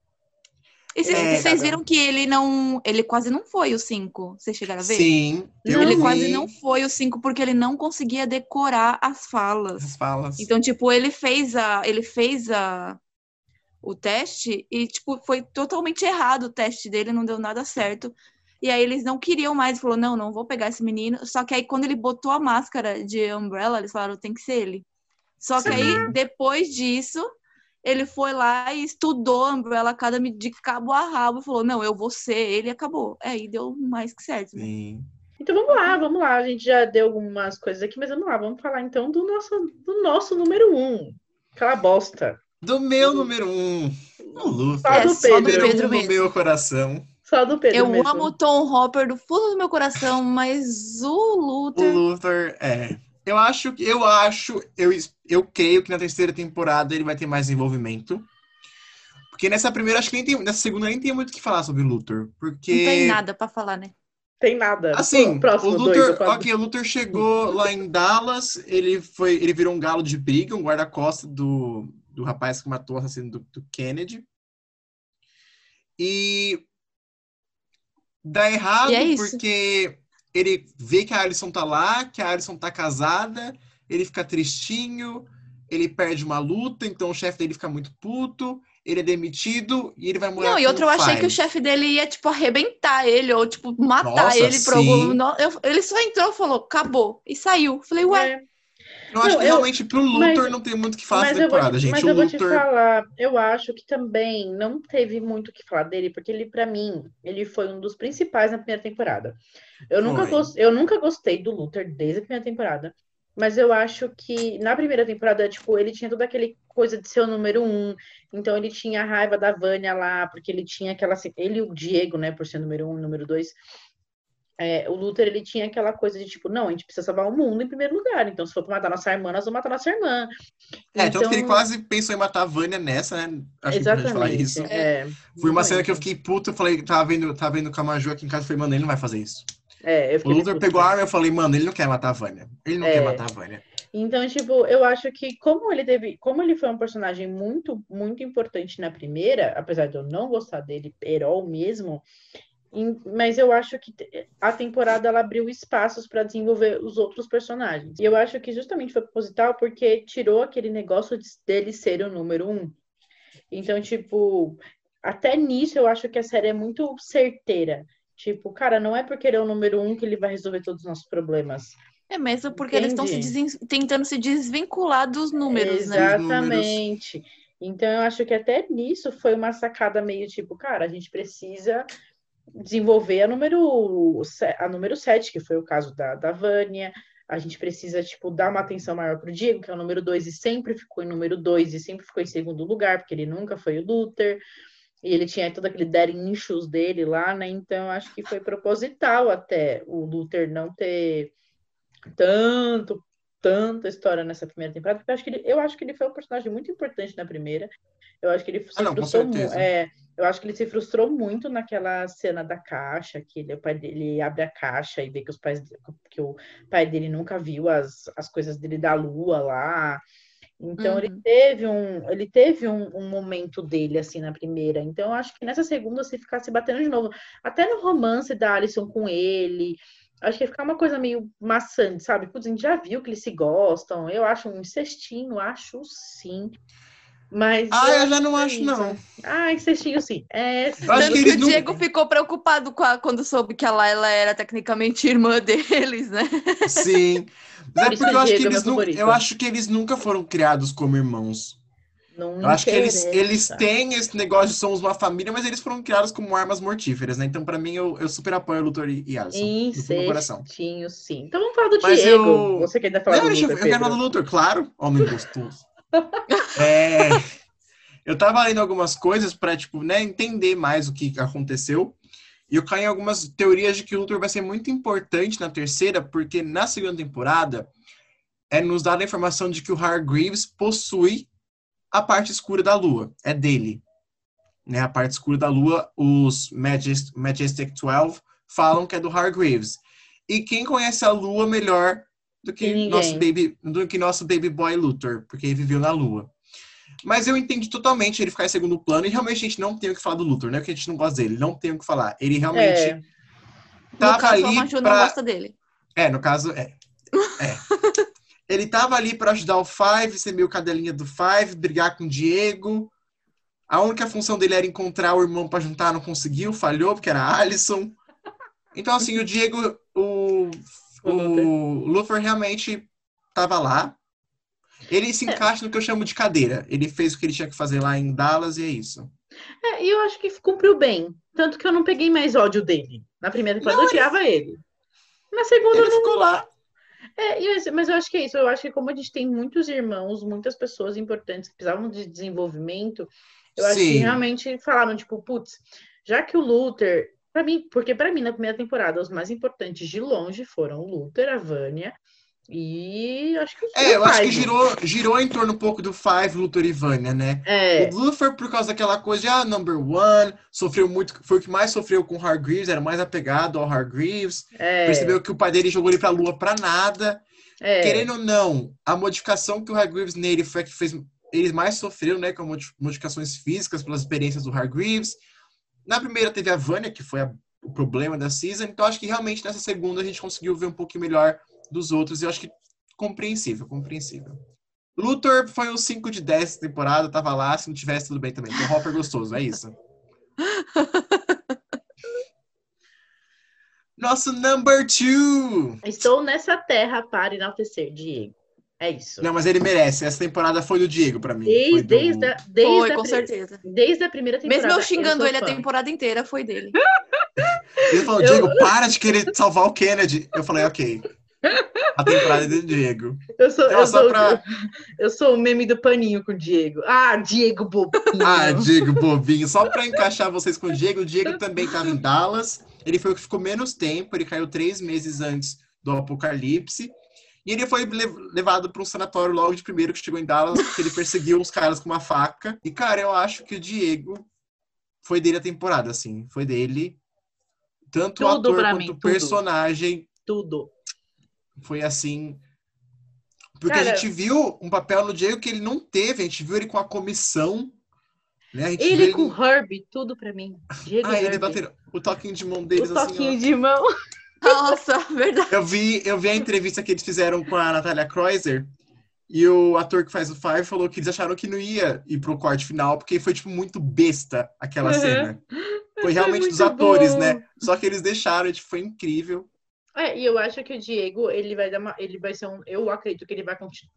E vocês, É, vocês viram que ele não. Ele quase não foi o 5. Vocês chegaram a ver? Sim, Ele vi quase não foi o 5 porque ele não conseguia decorar as falas. as falas. Então, tipo, ele fez a. Ele fez a. O teste e, tipo, foi totalmente errado o teste dele, não deu nada certo. E aí eles não queriam mais, falou, não, não vou pegar esse menino. Só que aí quando ele botou a máscara de Umbrella, eles falaram, tem que ser ele. Só que aí, depois disso, ele foi lá e estudou a Umbrella Academy de cabo a rabo e falou, não, eu vou ser ele e acabou. É, Aí deu mais que certo. né? Sim. Então vamos lá, vamos lá. A gente já deu algumas coisas aqui, mas vamos lá, vamos falar então do nosso, do nosso número um. Aquela bosta. Do meu número um, o Luther. Só do É, só do número Pedro um mesmo. meu coração. Só do Pedro Eu mesmo. amo o Tom Hopper do fundo do meu coração, mas o O Luther. Luther, é. Eu acho, que- eu acho, eu, es- eu creio que na terceira temporada ele vai ter mais envolvimento. Porque nessa primeira, acho que nem tem, nessa segunda nem tem muito o que falar sobre o Luther. Porque. Não tem nada pra falar, né? Tem nada. Assim, Próximo o dois, eu falo. ok, o Luther chegou lá em Dallas, ele foi, ele virou um galo de briga, um guarda-costas do, do rapaz que matou o assassino do, do Kennedy. E dá errado é porque ele vê que a Alison tá lá, que a Alison tá casada, ele fica tristinho, ele perde uma luta, então o chefe dele fica muito puto, ele é demitido e ele vai morar Não, e com outra, eu achei que o chefe dele ia, tipo, arrebentar ele, ou, tipo, matar Nossa, ele por algum. Eu- Ele só entrou, falou, acabou, e saiu. Falei, ué, É, Eu acho Não, que eu- realmente pro Luthor mas- não tem muito o que falar mas dessa eu vou, temporada, te, gente. mas o eu vou te Luthor. falar, eu acho que também não teve muito o que falar dele, porque ele, pra mim, ele foi um dos principais na primeira temporada. Eu nunca, eu nunca gostei do Luther desde a primeira temporada, mas eu acho que na primeira temporada, tipo, ele tinha toda aquele coisa de ser o número um, então ele tinha a raiva da Vânia lá, porque ele tinha aquela. Ele e o Diego, né, por ser número um, número dois. é, o Luther, ele tinha aquela coisa de tipo, não, a gente precisa salvar o mundo em primeiro lugar, então se for pra matar nossa irmã, nós vamos matar nossa irmã. É, tanto que ele Então- quase pensou em matar a Vânia nessa, né? Acho que é importante falar Exatamente. isso. É, Foi uma cena que eu fiquei puto, eu falei, tava vendo, tava vendo com a Maju aqui em casa, falei, mano, ele não vai fazer isso. É, eu O Luther pegou a arma e eu falei, mano, ele não quer matar a Vânia. Ele não É. quer matar a Vânia. Então, tipo, eu acho que como ele teve, como ele foi um personagem muito, muito importante na primeira, apesar de eu não gostar dele, Perol mesmo, em- mas eu acho que a temporada ela abriu espaços para desenvolver os outros personagens. E eu acho que justamente foi proposital porque tirou aquele negócio de- dele ser o número um. Então, tipo, até nisso eu acho que a série é muito certeira. Tipo, cara, não é porque ele é o número um que ele vai resolver todos os nossos problemas. é mesmo porque eles estão se Entendi. tentando se desvincular dos números, né? Exatamente. Então, eu acho que até nisso foi uma sacada meio tipo, cara, a gente precisa desenvolver a número, a número 7, que foi o caso da, da Vânia. A gente precisa, tipo, dar uma atenção maior pro Diego, que é o número 2 e sempre ficou em número 2 e sempre ficou em segundo lugar, porque ele nunca foi o Luther. E ele tinha todo aquele daddy issues dele lá, né? Então, acho que foi proposital até o Luther não ter tanto tanta história nessa primeira temporada, porque eu acho que ele, eu acho que ele foi um personagem muito importante na primeira. Eu acho que ele se Ah, não, frustrou mu- certeza. é, eu acho que ele se frustrou muito naquela cena da caixa, que ele, o pai dele abre a caixa e vê que os pais que o pai dele nunca viu as, as coisas dele da lua lá. Então ele Uhum. teve um ele teve um, um momento dele assim na primeira. Então eu acho que nessa segunda se ficasse batendo de novo, até no romance da Alison com ele, acho que ia ficar uma coisa meio maçante, sabe? Putz, a gente já viu que eles se gostam. Eu acho um cestinho, acho sim. Mas Ah, eu já não que é acho, isso. não. Ah, cestinho sim. É, sim. Eu acho Tanto que que, o não- Diego ficou preocupado com a- quando soube que a Laila era tecnicamente [laughs] irmã deles, né? Sim. Mas é porque eu acho que é eles favorito. eu acho que eles nunca foram criados como irmãos. Não Eu acho que eles, eles têm esse negócio de somos uma família, mas eles foram criados como armas mortíferas, né? Então, pra mim, eu, eu super apoio o Luthor e, Alison. Em do coração. sim. Então vamos falar do Mas Diego. eu- Você quer ainda falar Não, do deixa eu, eu quero falar do Luthor, claro. Homem gostoso. [laughs] É, eu tava lendo algumas coisas pra, tipo, né, entender mais o que aconteceu. E eu caí em algumas teorias de que o Luthor vai ser muito importante na terceira, porque na segunda temporada é nos dada a informação de que o Hargreaves possui a parte escura da Lua. É dele. Né, a parte escura da Lua, os Magis- Majestic 12 falam que é do Hargreaves. E quem conhece a Lua melhor do que ninguém. nosso baby, do que nosso baby boy Luthor, porque ele viveu na Lua. Mas eu entendi totalmente ele ficar em segundo plano e realmente a gente não tem o que falar do Luthor, né? Porque a gente não gosta dele, não tem o que falar. Ele realmente É, tava caso, a ali Maju não pra... gosta dele. É, no caso, é. [laughs] É. ele tava ali pra ajudar o Five, ser meio cadelinha do Five, brigar com o Diego. A única função dele era encontrar o irmão pra juntar, não conseguiu, falhou, porque era a Alison. Então, assim, o Diego, o, O Luthor realmente tava lá. Ele se É. encaixa no que eu chamo de cadeira. Ele fez o que ele tinha que fazer lá em Dallas e é isso. é, e eu acho que cumpriu bem. Tanto que eu não peguei mais ódio dele. Na primeira temporada eu odiava ele. Na segunda Ele não. ficou lá. É, mas- eu acho que é isso. Eu acho que como a gente tem muitos irmãos, muitas pessoas importantes que precisavam de desenvolvimento, eu acho que Sim. realmente falaram, tipo, putz, já que o Luther, pra mim, porque pra mim, na primeira temporada, os mais importantes de longe foram o Luther, a Vânia e acho que É, eu acho que girou, girou em torno um pouco do Five, Luthor e Vânia, né? É, O Luthor, por causa daquela coisa de, ah, number one, sofreu muito, foi o que mais sofreu com o Hargreaves, era mais apegado ao Hargreaves, é, percebeu que o pai dele jogou ele pra lua pra nada. é. Querendo ou não, a modificação que o Hargreaves nele foi a que fez eles mais sofreram, né, com modi- modificações físicas pelas experiências do Hargreaves. Na primeira teve a Vânia, que foi a- o problema da season, então acho que realmente nessa segunda a gente conseguiu ver um pouquinho melhor dos outros, e eu acho que compreensível, compreensível. Luthor foi um 5 de 10 essa temporada, tava lá, se não tivesse tudo bem também. Então Hopper gostoso, é isso. [laughs] Nosso number two. Estou nessa terra para enaltecer Diego. É isso. Não, mas ele merece. Essa temporada foi do Diego pra mim. Desde, Foi do- desde, a, desde, Foi, a com certeza. desde a primeira temporada. Mesmo eu xingando sou ele a fã. temporada inteira, foi dele. [laughs] Ele falou, Eu- Diego, para de querer salvar o Kennedy. Eu falei, ok. A temporada é do Diego. Eu sou, Não, eu, sou, pra- eu sou o meme do paninho com o Diego. Ah, Diego bobinho. Ah, Diego bobinho. Só pra encaixar vocês com o Diego, o Diego também estava em Dallas. Ele foi o que ficou menos tempo. Ele caiu três meses antes do apocalipse. E ele foi le- levado para um sanatório logo de primeiro que chegou em Dallas, porque ele perseguiu uns caras com uma faca. E, cara, eu acho que o Diego foi dele a temporada, assim. Foi dele. Tanto o ator quanto mim, o personagem Tudo. foi assim. Porque Cara- a gente viu um papel no Diego que ele não teve, a gente viu ele com a comissão. Né? Viu Ele com o Herbie, tudo pra mim. Diego Ah, e ele batendo o toquinho de mão deles O assim. toquinho de mão. Nossa, [laughs] verdade. Eu vi, eu vi a entrevista que eles fizeram com a Natália Kreuzer e o ator que faz o Five falou que eles acharam que não ia ir pro corte final porque foi tipo muito besta aquela Uhum. cena. Foi [laughs] Foi realmente dos muito atores, bom. né? Só que eles deixaram, e, tipo, foi incrível. É, e eu acho que o Diego, ele vai dar uma. Ele vai ser um. Eu acredito que ele vai continuar.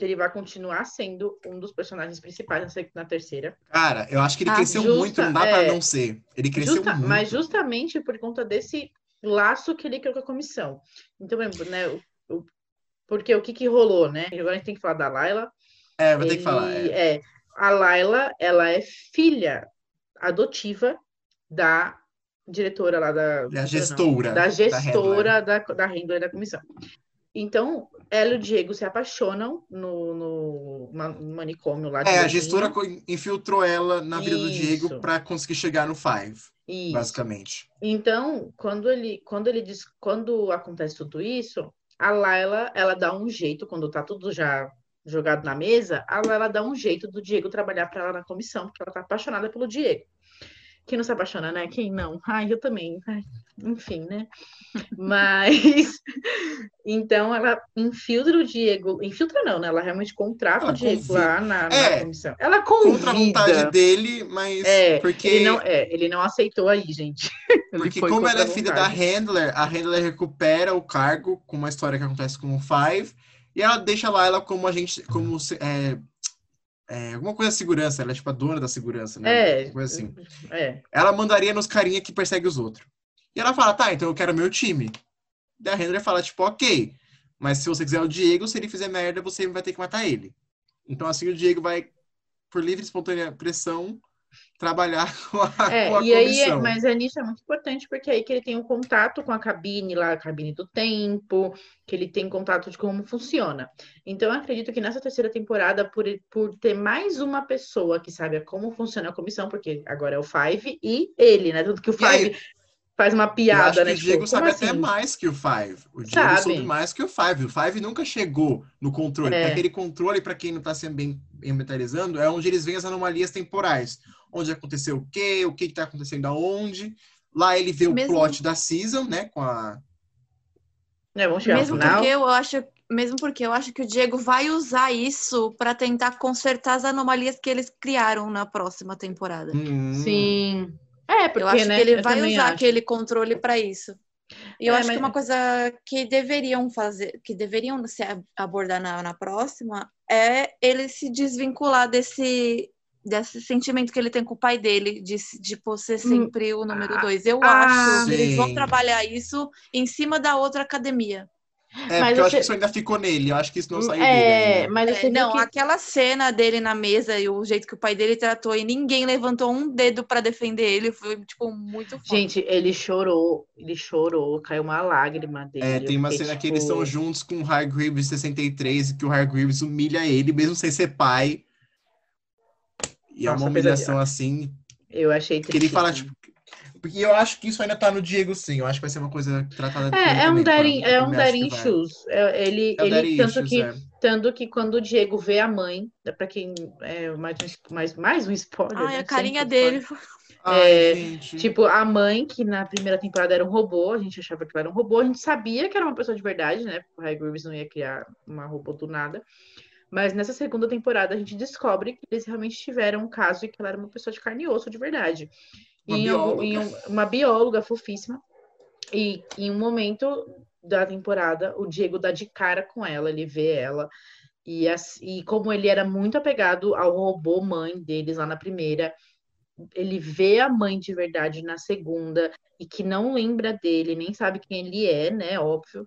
Ele vai continuar sendo um dos personagens principais na terceira. Cara, eu acho que ele Ah, cresceu justa- muito, não dá pra é. não ser. Ele cresceu Justa- muito. mas justamente por conta desse laço que ele criou com a comissão. Então, né, o, o- porque o que que rolou, né? Agora a gente tem que falar da Laila. É, vou ter que falar. Ele- é. é, a Laila, ela é filha adotiva da diretora lá da... Da gestora. Da da gestora da, da Handler da comissão. Então, ela e o Diego se apaixonam no, no ma- manicômio lá de É, a gestora infiltrou ela na vida do Isso. Diego pra conseguir chegar no Five, Isso. basicamente. Então, quando ele, quando ele diz, quando acontece tudo isso, a Laila, ela dá um jeito, quando tá tudo já jogado na mesa, a Laila dá um jeito do Diego trabalhar para ela na comissão, porque ela tá apaixonada pelo Diego. Quem não se apaixona, né? Quem não? Ai, eu também. Ai, enfim, né? Mas [laughs] então ela infiltra o Diego, infiltra não, né? Ela realmente contrata Ela o Diego convida. lá na, na É, comissão. Ela Contra a vontade convida. dele, mas É, porque, Ele não, é, ele não aceitou aí, gente. Porque como ela é filha da. Handler, a Handler recupera o cargo com uma história que acontece com o Five, e ela deixa lá ela como agente, como é, é, alguma coisa de segurança, ela é tipo a dona da segurança, né? É, Uma coisa assim. é. Ela mandaria nos carinha que persegue os outros. E ela fala, tá, então eu quero meu time. Daí a Handler fala, tipo, ok, mas se você quiser o Diego, se ele fizer merda, você vai ter que matar ele. Então assim o Diego vai, por livre e espontânea pressão, trabalhar [laughs] com a, É, com a e aí, é- comissão. mas a nisso é muito importante, porque aí que ele tem um contato com a cabine lá, a cabine do tempo, que ele tem contato de como funciona. Então, eu acredito que nessa terceira temporada, por, por ter mais uma pessoa que sabe como funciona a comissão, porque agora é o Five e ele, né? Tanto que o aí, Five faz uma Eu acho piada, que né? o Diego tipo, sabe como até assim? mais que o Five. O Diego Sabe. mais que o Five. O Five nunca chegou no controle. É. Aquele controle, para quem não está se mentalizando, é onde eles veem as anomalias temporais. Onde aconteceu o quê, o que está acontecendo aonde. Lá ele vê o Mesmo- plot da season, né? Com a. É, vamos chegar Mesmo final. porque eu acho, mesmo porque eu acho que o Diego vai usar isso para tentar consertar as anomalias que eles criaram na próxima temporada. Hum, Sim. É, porque, eu acho né? que ele eu vai usar acho. aquele controle para isso. E eu É, acho mas- que uma coisa que deveriam fazer, que deveriam se ab- abordar na, na próxima, é ele se desvincular desse desse sentimento que ele tem com o pai dele, de, de por ser Hum. sempre o número dois. Eu Ah, acho que eles vão sim. trabalhar isso em cima da outra academia. É, Mas porque eu acho que isso ainda ficou nele. Eu acho que isso não saiu dele É, ainda. mas É, não, que... aquela cena dele na mesa e o jeito que o pai dele tratou e ninguém levantou um dedo pra defender ele foi, tipo, muito foda. Gente, ele chorou, ele chorou, caiu uma lágrima dele. É, tem uma cena que tipo, eles estão juntos com o Hargreaves 63 e que o Hargreaves humilha ele, mesmo sem ser pai. E é Nossa, uma humilhação assim, Eu achei que ele fala, tristíssimo. tipo. Porque eu acho que isso ainda tá no Diego, sim. Eu acho que vai ser uma coisa tratada É, é um claro. é um vai. shoes. É, Ele, É ele tanto issues, que é. tanto que quando o Diego vê a mãe, para quem é mais um, mais, mais um spoiler, Ai, né? a carinha Sempre dele. Ai, É, gente. Tipo, a mãe, que na primeira temporada era um robô, a gente achava que ela era um robô, a gente sabia que era uma pessoa de verdade, né? Porque o High Grooves não ia criar uma robô do nada. Mas nessa segunda temporada a gente descobre que eles realmente tiveram um caso e que ela era uma pessoa de carne e osso de verdade. Uma E bióloga. em um- uma bióloga fofíssima. E em um momento da temporada, o Diego dá de cara com ela, ele vê ela. E, e como ele era muito apegado ao robô mãe deles lá na primeira, ele vê a mãe de verdade na segunda e que não lembra dele, nem sabe quem ele é, né? Óbvio.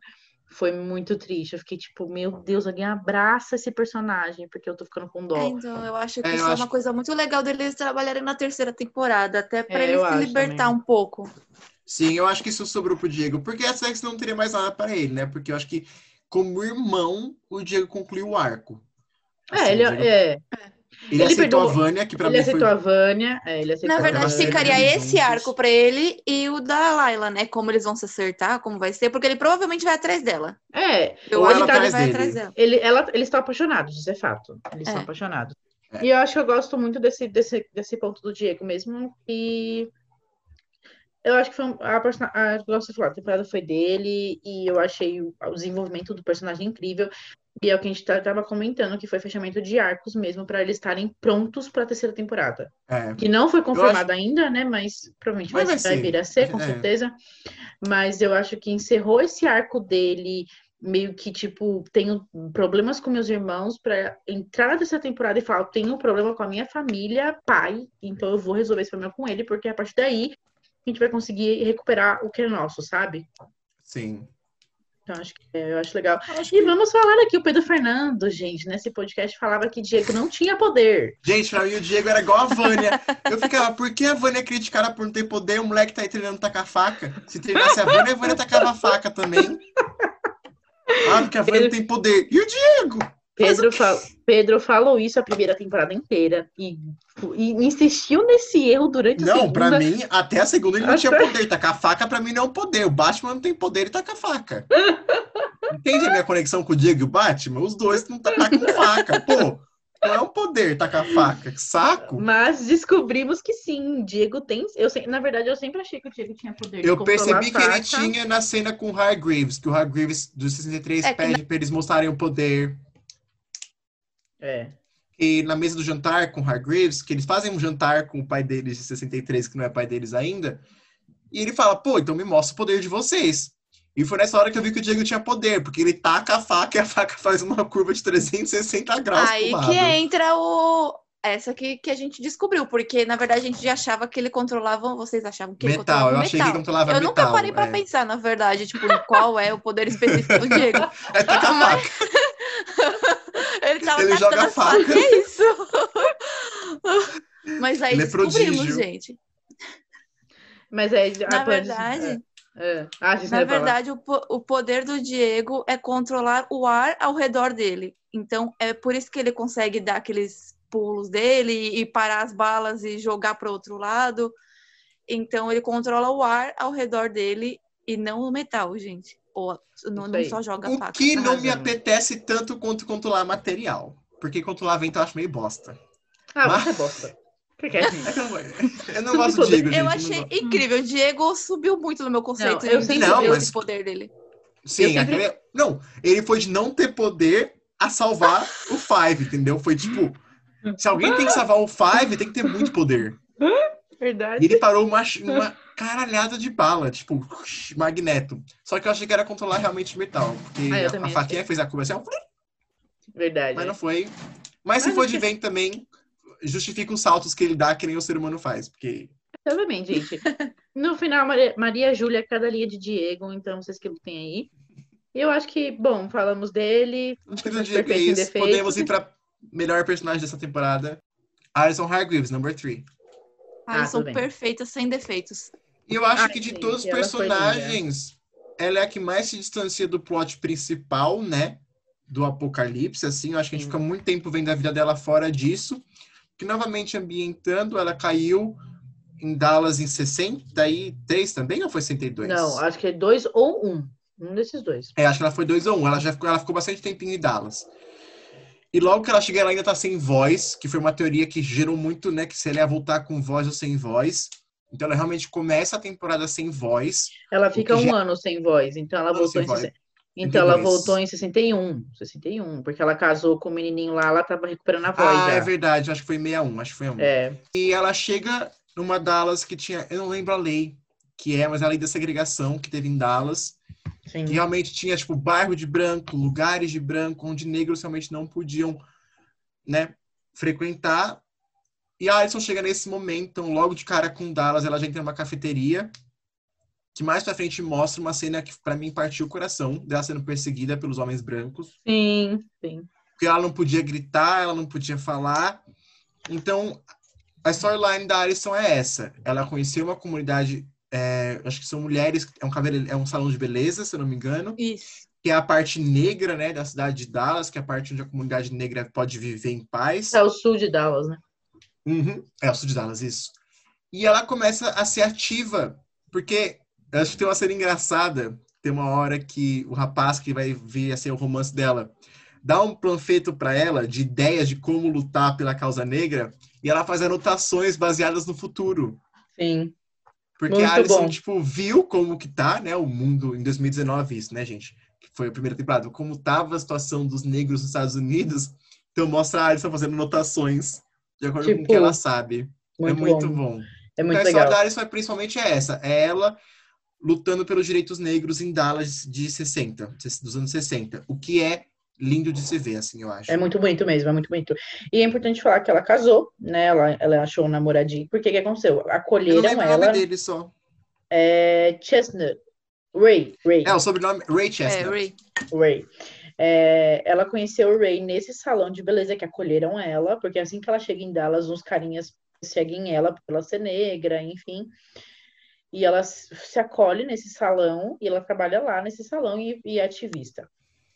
Foi muito triste. Eu fiquei tipo, meu Deus, alguém abraça esse personagem, porque eu tô ficando com dó. É, então, eu acho que É, isso é acho- uma coisa muito legal deles trabalharem na terceira temporada, até pra É, ele eu se libertar também. um pouco. Sim, eu acho que isso sobrou pro Diego, porque a Sex não teria mais nada para ele, né? Porque eu acho que, como irmão, o Diego concluiu o arco. É, Assim, ele, o Diego- é, ele ele aceitou perdoou- a Vânia, que pra ele mim aceitou foi. a Vânia, é, ele aceitou Na a verdade, Vânia, ficaria esse juntos. arco pra ele e o da Layla, né? Como eles vão se acertar, como vai ser, porque ele provavelmente vai atrás dela. É, Eu acho que ele atrás vai dele. atrás dela. ele, ela, eles estão apaixonados, isso é fato. Eles É. estão apaixonados. É. E eu acho que eu gosto muito desse, desse, desse ponto do Diego mesmo. E eu acho que foi a, persona- a, igual você falou, a temporada foi dele, e eu achei o, o desenvolvimento do personagem incrível. E é o que a gente tá- tava comentando, que foi fechamento de arcos mesmo, para eles estarem prontos para a terceira temporada. É. Que não foi confirmado ainda, né? Mas provavelmente vai, Mas vai vai ser. vir a ser, com É. certeza. Mas eu acho que encerrou esse arco dele, meio que, tipo, tenho problemas com meus irmãos para entrar nessa temporada e falar, tenho um problema com a minha família, pai, então eu vou resolver esse problema com ele, porque a partir daí a gente vai conseguir recuperar o que é nosso, sabe? Sim. Então, acho que, é, eu acho legal. E vamos falar aqui, o Pedro Fernando, gente, nesse podcast falava que Diego não tinha poder. Gente, pra mim o Diego era igual a Vânia. Eu ficava, por que a Vânia é criticada por não ter poder? O moleque tá aí treinando tacar faca. Se treinasse a Vânia, a Vânia tacava a faca também. Ah, porque a Vânia não tem poder. E o Diego? Pedro, fal- Pedro falou isso a primeira temporada inteira e, e insistiu nesse erro durante a Não, segunda. pra mim, até a segunda ele não tinha poder. Tacar faca pra mim não é um poder. O Batman não tem poder e taca faca. [laughs] Entende a minha conexão com o Diego e o Batman? Os dois não tacam faca. Pô, não é um poder tacar faca. Que saco. Mas descobrimos que sim, Diego tem. Eu, se- na verdade, eu sempre achei que o Diego tinha poder de Eu percebi a que ele tinha na cena com o Hargreaves, que o Hargreaves dos 63 É pede pra eles mostrarem o poder. É. E na mesa do jantar com o Hargreaves, que eles fazem um jantar com o pai deles de 63, que não é pai deles ainda, e ele fala, pô, então me mostra o poder de vocês. E foi nessa hora que eu vi que o Diego tinha poder, porque ele taca a faca e a faca [laughs] faz uma curva de 360 graus Aí pro lado. que entra o. Essa que, que a gente descobriu, porque na verdade a gente já achava que ele controlava. Vocês achavam que ele Metal, controlava eu achei que ele metal. controlava Eu metal. nunca parei pra é. pensar, na verdade, tipo, qual é o poder específico do Diego. [laughs] É tacar faca. [laughs] Ele tava Ele joga as facas, faca. que isso? [laughs] Mas aí Ele é descobrimos, prodígio. gente. Mas é. Na ah, pode- verdade, É. é. Ah, na verdade, o, po- o poder do Diego é controlar o ar ao redor dele. Então, é por isso que ele consegue dar aqueles pulos dele e parar as balas e jogar para outro lado. Então, ele controla o ar ao redor dele e não o metal, gente. Ou não, não só joga O faca. que não me apetece tanto quanto controlar material. Porque controlar vento eu acho meio bosta. Ah, Mas- você é bosta. Quietinho. É que [laughs] eu não, gosto do. Diego, gente. Eu achei incrível. O Diego subiu muito no meu conceito Não, eu sempre- Não, esse mas- poder dele. Sim, sempre- aquele- não, ele foi de não ter poder a salvar o Five, entendeu? Foi tipo, se alguém tem que salvar o Five, tem que ter muito poder. E Verdade. ele parou uma, uma caralhada de bala, tipo, [laughs] magneto. Só que eu achei que era controlar realmente metal, porque Ah, a, também a faquinha fez a curva assim, Verdade. mas não foi. Mas se for de vento também, justifica os saltos que ele dá que nem o ser humano faz, porque Exatamente, gente. No final, Maria, Maria Júlia, cada linha de Diego, então vocês que tem aí. Eu acho que, bom, falamos dele. Acho que do Diego é isso. Podemos ir pra melhor personagem dessa temporada. Alison Hargreaves, number 3. Alison ah, perfeita, sem defeitos. E eu acho que de sim, todos os personagens, ela é a que mais se distancia do plot principal, né? Do Apocalipse, assim. Eu acho que a gente fica muito tempo vendo a vida dela fora disso. Que novamente ambientando, ela caiu em Dallas em 63 também ou foi 62? Não, acho que é 2 ou 1. Um. um desses dois. É, acho que ela foi 2 ou 1. Um. Ela já ficou, ela ficou bastante tempinho em Dallas. E logo que ela chega, ela ainda tá sem voz, que foi uma teoria que gerou muito, né? Que se ela ia voltar com voz ou sem voz. Então ela realmente começa a temporada sem voz. Ela fica um já... ano sem voz, então ela voltou em voz. Então ela voltou em 61, 61, porque ela casou com o menininho lá, ela tava recuperando a voz. Ah, já. é verdade, acho que foi 61, acho que foi 1. É. E ela chega numa Dallas que tinha, eu não lembro a lei que é, mas a lei da segregação que teve em Dallas. Sim. Realmente tinha, tipo, bairro de branco, lugares de branco, onde negros realmente não podiam, né, frequentar. E a Alison chega nesse momento, então, logo de cara com Dallas, ela já entra numa cafeteria, que mais pra frente mostra uma cena que para mim partiu o coração, dela sendo perseguida pelos homens brancos. Sim, sim. Porque ela não podia gritar, ela não podia falar. Então, a storyline da Alison é essa. Ela conheceu uma comunidade, é, acho que são mulheres, é um, cabelo, é um salão de beleza, se eu não me engano. Isso. Que é a parte negra, né, da cidade de Dallas, que é a parte onde a comunidade negra pode viver em paz. É o sul de Dallas, né? Uhum, é o sul de Dallas, isso. E ela começa a ser ativa, porque acho que tem uma cena engraçada. Tem uma hora que o rapaz que vai vir a ser o romance dela dá um panfleto para ela de ideias de como lutar pela causa negra e ela faz anotações baseadas no futuro. Sim. Porque Muito a Alison, bom. tipo, viu como que tá, né, o mundo em 2019, isso, né, gente? Que foi a primeira temporada. Como tava a situação dos negros nos Estados Unidos. Então mostra a Alison fazendo anotações de acordo tipo, com o que ela sabe. É muito é muito bom. bom. É muito então, a história da Alison é principalmente essa. É ela lutando pelos direitos negros em Dallas de 60, dos anos 60. O que é lindo de se ver, assim, eu acho. É muito bonito mesmo, é muito bonito. E é importante falar que ela casou, né? Ela, ela achou um namoradinho. Por que que aconteceu? Acolheram eu não ela. O nome dele só. É Chestnut. Ray, Ray. É, o sobrenome Ray Chestnut. É, Ray. Ray. É, ela conheceu o Ray nesse salão de beleza que acolheram ela, porque assim que ela chega em Dallas, uns carinhas seguem ela pela ser negra, enfim. E ela se acolhe nesse salão e ela trabalha lá nesse salão e, e é ativista.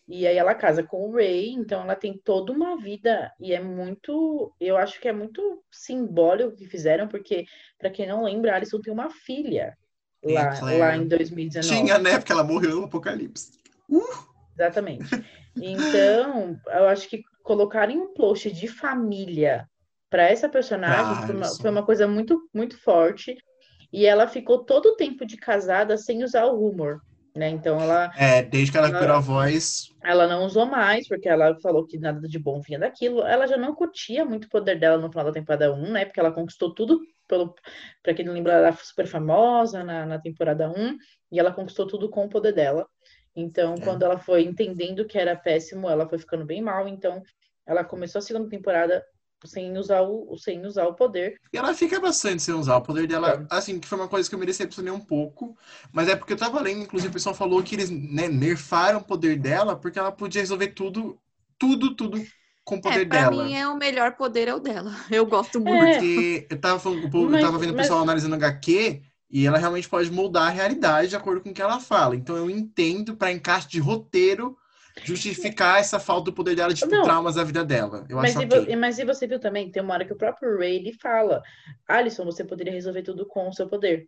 E aí ela casa com o Ray, então ela tem toda uma vida e é muito, eu acho que é muito simbólico o que fizeram, porque para quem não lembra, a Alison tem uma filha lá, lá em 2019. Tinha, né? Porque ela morreu no Apocalipse. Uh! Exatamente. Então, eu acho que colocarem um post de família para essa personagem ah, foi, uma, foi, uma, coisa muito, muito forte. E ela ficou todo o tempo de casada sem usar o rumor. Né? Então ela. É, desde que ela recuperou a voz. Ela não usou mais, porque ela falou que nada de bom vinha daquilo. Ela já não curtia muito o poder dela no final da temporada 1, né? Porque ela conquistou tudo pelo. Pra quem não lembra, ela era super famosa na, na temporada 1, e ela conquistou tudo com o poder dela. Então, é. quando ela foi entendendo que era péssimo, ela foi ficando bem mal. Então, ela começou a segunda temporada sem usar o, sem usar o poder. E ela fica bastante sem usar o poder dela, é. assim, que foi uma coisa que eu me decepcionei um pouco, mas é porque eu tava lendo, inclusive o pessoal falou que eles né, nerfaram o poder dela porque ela podia resolver tudo, tudo, tudo com o poder é, pra dela. Pra mim é o melhor poder é o dela. Eu gosto muito. Porque eu tava, falando, eu tava vendo o pessoal mas... analisando HQ e ela realmente pode moldar a realidade de acordo com o que ela fala. Então eu entendo para encaixe de roteiro justificar essa falta do poder dela, tipo, não, traumas da vida dela. Eu mas, acho e, okay. mas e você viu também, tem uma hora que o próprio Ray ele fala, Alison, você poderia resolver tudo com o seu poder.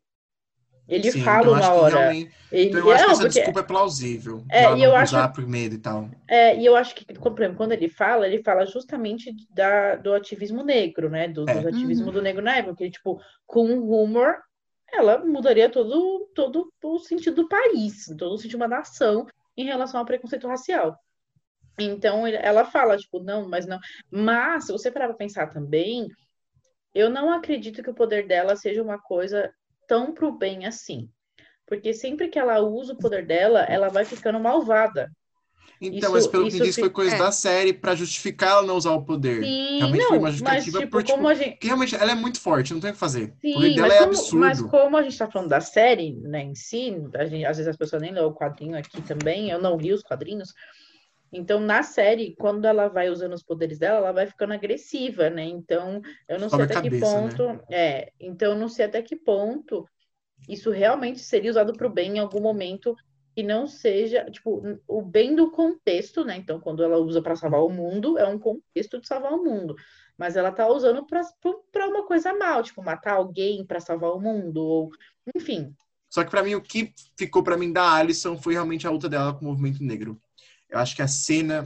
Ele Sim, fala uma hora. Ele... Então eu acho não, que essa porque... desculpa é plausível. É, e eu acho por medo e tal. É, e eu acho que quando ele fala, ele fala justamente da, do ativismo negro, né? Do, é. do ativismo uhum. do negro na época, que tipo, com o humor, ela mudaria todo, todo o sentido do país, todo o sentido de uma nação em relação ao preconceito racial. Então ela fala, tipo, não, mas não. Mas, se você parar pra pensar também, eu não acredito que o poder dela seja uma coisa tão pro bem assim. Porque sempre que ela usa o poder dela, ela vai ficando malvada. Então, Isso- mas pelo que diz, foi coisa é. da série pra justificar ela não usar o poder. Sim, Realmente não, foi uma mas justificativa tipo, por, tipo, como a gente. Porque realmente ela é muito forte, não tem o que fazer. o Sim, poder dela mas é como, absurdo. mas como a gente tá falando da série, né, em si, gente, às vezes as pessoas nem lêem o quadrinho aqui também, eu não li os quadrinhos. Então, na série, quando ela vai usando os poderes dela, ela vai ficando agressiva, né? Então, eu não sei Sobe até que cabeça, né? ponto. É, então, eu não sei até que ponto isso realmente seria usado para o bem em algum momento que não seja, tipo, o bem do contexto, né? Então, quando ela usa para salvar o mundo, é um contexto de salvar o mundo. Mas ela tá usando para uma coisa mal, tipo, matar alguém para salvar o mundo, ou enfim. Só que pra mim, o que ficou pra mim da Alison foi realmente a luta dela com o movimento negro. Eu acho que a cena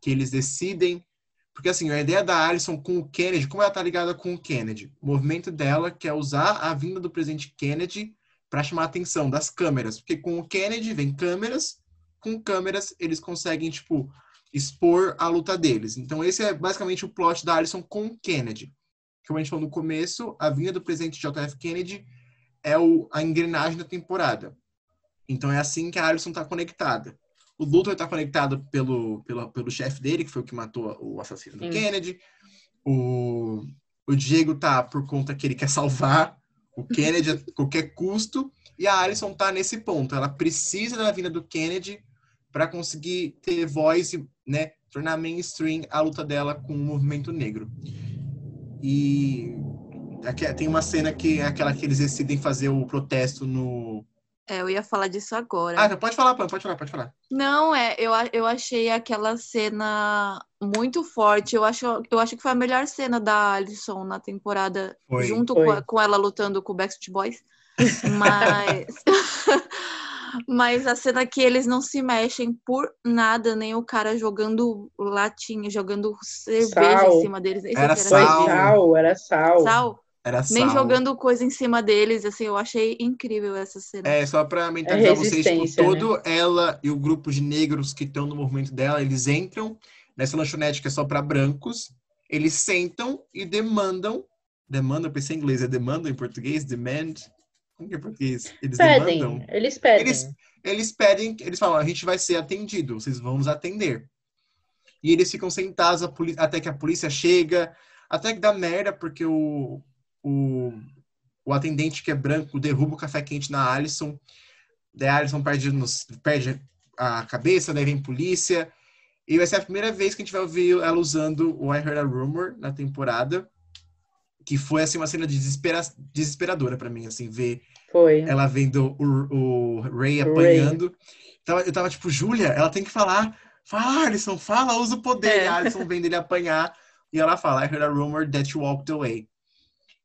que eles decidem. Porque assim, a ideia da Alison com o Kennedy, como ela tá ligada com o Kennedy? O movimento dela quer usar a vinda do presidente Kennedy para chamar a atenção das câmeras. Porque com o Kennedy vem câmeras, com câmeras eles conseguem, tipo, expor a luta deles. Então, esse é basicamente o plot da Alison com o Kennedy. Como a gente falou no começo, a vinda do presidente JF Kennedy é o, a engrenagem da temporada. Então é assim que a Alison tá conectada. O Luthor tá conectado pelo, pelo, pelo chefe dele, que foi o que matou o assassino do Sim. Kennedy. O, o Diego tá por conta que ele quer salvar o Kennedy a qualquer custo. E a Alison tá nesse ponto. Ela precisa da vinda do Kennedy para conseguir ter voz e né, tornar mainstream a luta dela com o movimento negro. E tem uma cena que é aquela que eles decidem fazer o protesto no. É, eu ia falar disso agora. Ah, então pode falar, pode falar, pode falar. Não, é, eu, eu achei aquela cena muito forte. Eu acho, eu acho que foi a melhor cena da Alison na temporada, Foi. junto Foi. Com, a- com ela lutando com o Backstreet Boys. Mas, [laughs] mas a cena que eles não se mexem por nada, nem o cara jogando latinha, jogando cerveja Sal. em cima deles. Era Foi Sal. sal, era sal. Sal. Era Nem sal. jogando coisa em cima deles, assim, eu achei incrível essa cena. É, só pra mentalizar vocês, tipo, resistência, né? todo ela e o grupo de negros que estão no movimento dela, eles entram nessa lanchonete que é só pra brancos, eles sentam e demandam, demandam, eu pensei em inglês, é demandam em português? Demand? Como que é em português? Eles Pedem, demandam. eles pedem. Eles- Eles pedem, eles falam, a gente vai ser atendido, vocês vão nos atender. E eles ficam sentados até que a polícia chega, até que dá merda, porque o, o, o atendente que é branco derruba o café quente na Alison. Daí a Alison perde, nos- perde a cabeça, daí vem polícia. E vai ser a primeira vez que a gente vai ouvir ela usando o I Heard a Rumor na temporada. Que foi, assim, uma cena desespera desesperadora pra mim, assim, ver Foi. ela vendo o, o Ray Ray. apanhando. Então, eu tava tipo, Júlia, ela tem que falar. Fala, Alison, fala, usa o poder. É. E a Alison vendo ele apanhar. E ela fala, I heard a rumor that you walked away.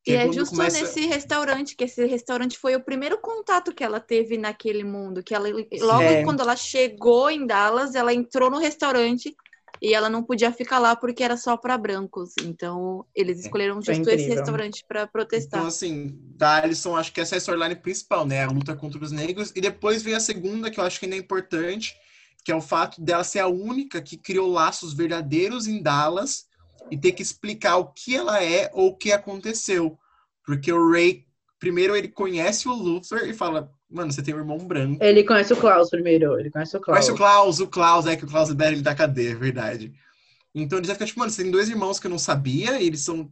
Que E é justo começa- nesse restaurante, que esse restaurante foi o primeiro contato que ela teve naquele mundo. Que ela, logo É. quando ela chegou em Dallas, ela entrou no restaurante e ela não podia ficar lá porque era só para brancos. Então, eles escolheram Foi justo esse restaurante para protestar. Então, assim, da Alison, acho que essa é a storyline principal, né? A luta contra os negros. E depois vem a segunda, que eu acho que ainda é importante, que é o fato dela ser a única que criou laços verdadeiros em Dallas e ter que explicar o que ela é ou o que aconteceu. Porque o Ray, primeiro ele conhece o Luthor e fala, mano, você tem um irmão branco. Ele conhece o Klaus primeiro. Ele conhece o Klaus. Conhece o Klaus, o Klaus, é que o Klaus libera ele da cadeia, é verdade. Então ele já fica tipo, mano, você tem dois irmãos que eu não sabia, e eles são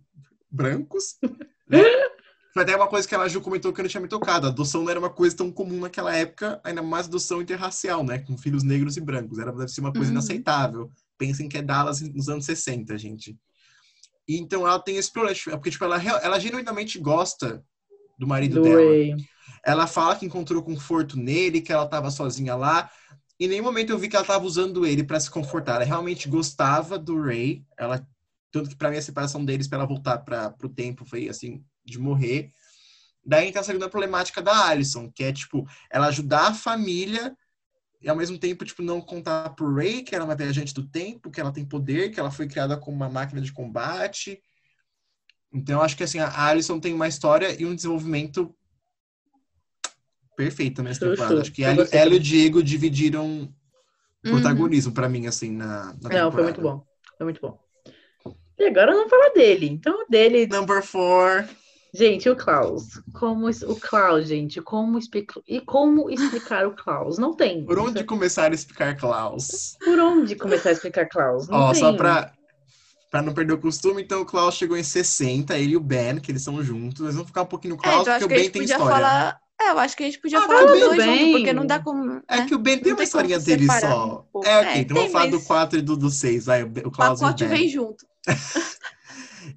brancos, [laughs] né? Foi até uma coisa que a Ju comentou que eu não tinha me tocado. A adoção não era uma coisa tão comum naquela época, ainda mais adoção interracial, né? Com filhos negros e brancos. Era, deve ser uma coisa Uhum. inaceitável. Pensem que é Dallas nos anos 60, gente. E então ela tem esse problema, tipo, porque tipo, ela, real- ela genuinamente gosta do marido do dela. Ray. Ela fala que encontrou conforto nele, que ela estava sozinha lá. Em nenhum momento eu vi que ela estava usando ele para se confortar. Ela realmente gostava do Ray. Ela tanto que para mim a separação deles para ela voltar para o tempo foi assim de morrer. Daí entra a segunda problemática da Alison, que é tipo ela ajudar a família e ao mesmo tempo tipo não contar pro Ray que ela é uma viajante do tempo, que ela tem poder, que ela foi criada como uma máquina de combate. Então acho que assim a Alison tem uma história e um desenvolvimento perfeito nessa temporada. Acho que ela, ela e o. Diego dividiram o Uhum. protagonismo pra mim assim na, na temporada. Não, foi muito bom. Foi muito bom. E agora vamos falar dele. Então, dele. Number four. Gente, o Klaus. Como o Klaus, gente, como explicar e como explicar o Klaus? Não tem. Por onde começar a explicar Klaus? Por onde começar a explicar Klaus? Não Ó, tem. só pra, pra não perder o costume, então o Klaus chegou em 60, ele e o Ben, que eles são juntos. Eles vão ficar um pouquinho no É, Klaus, então acho porque que o Ben tem história. falar. É, eu acho que a gente podia Ah, falar dos dois bem. juntos, porque não dá como. É né? que o Ben tem uma historinha dele só. um. É, ok, É, então vamos falar do mas- 4 e do, do 6. Vai, o Ben- o O Klaus e o pacote Ben. vem junto. [laughs]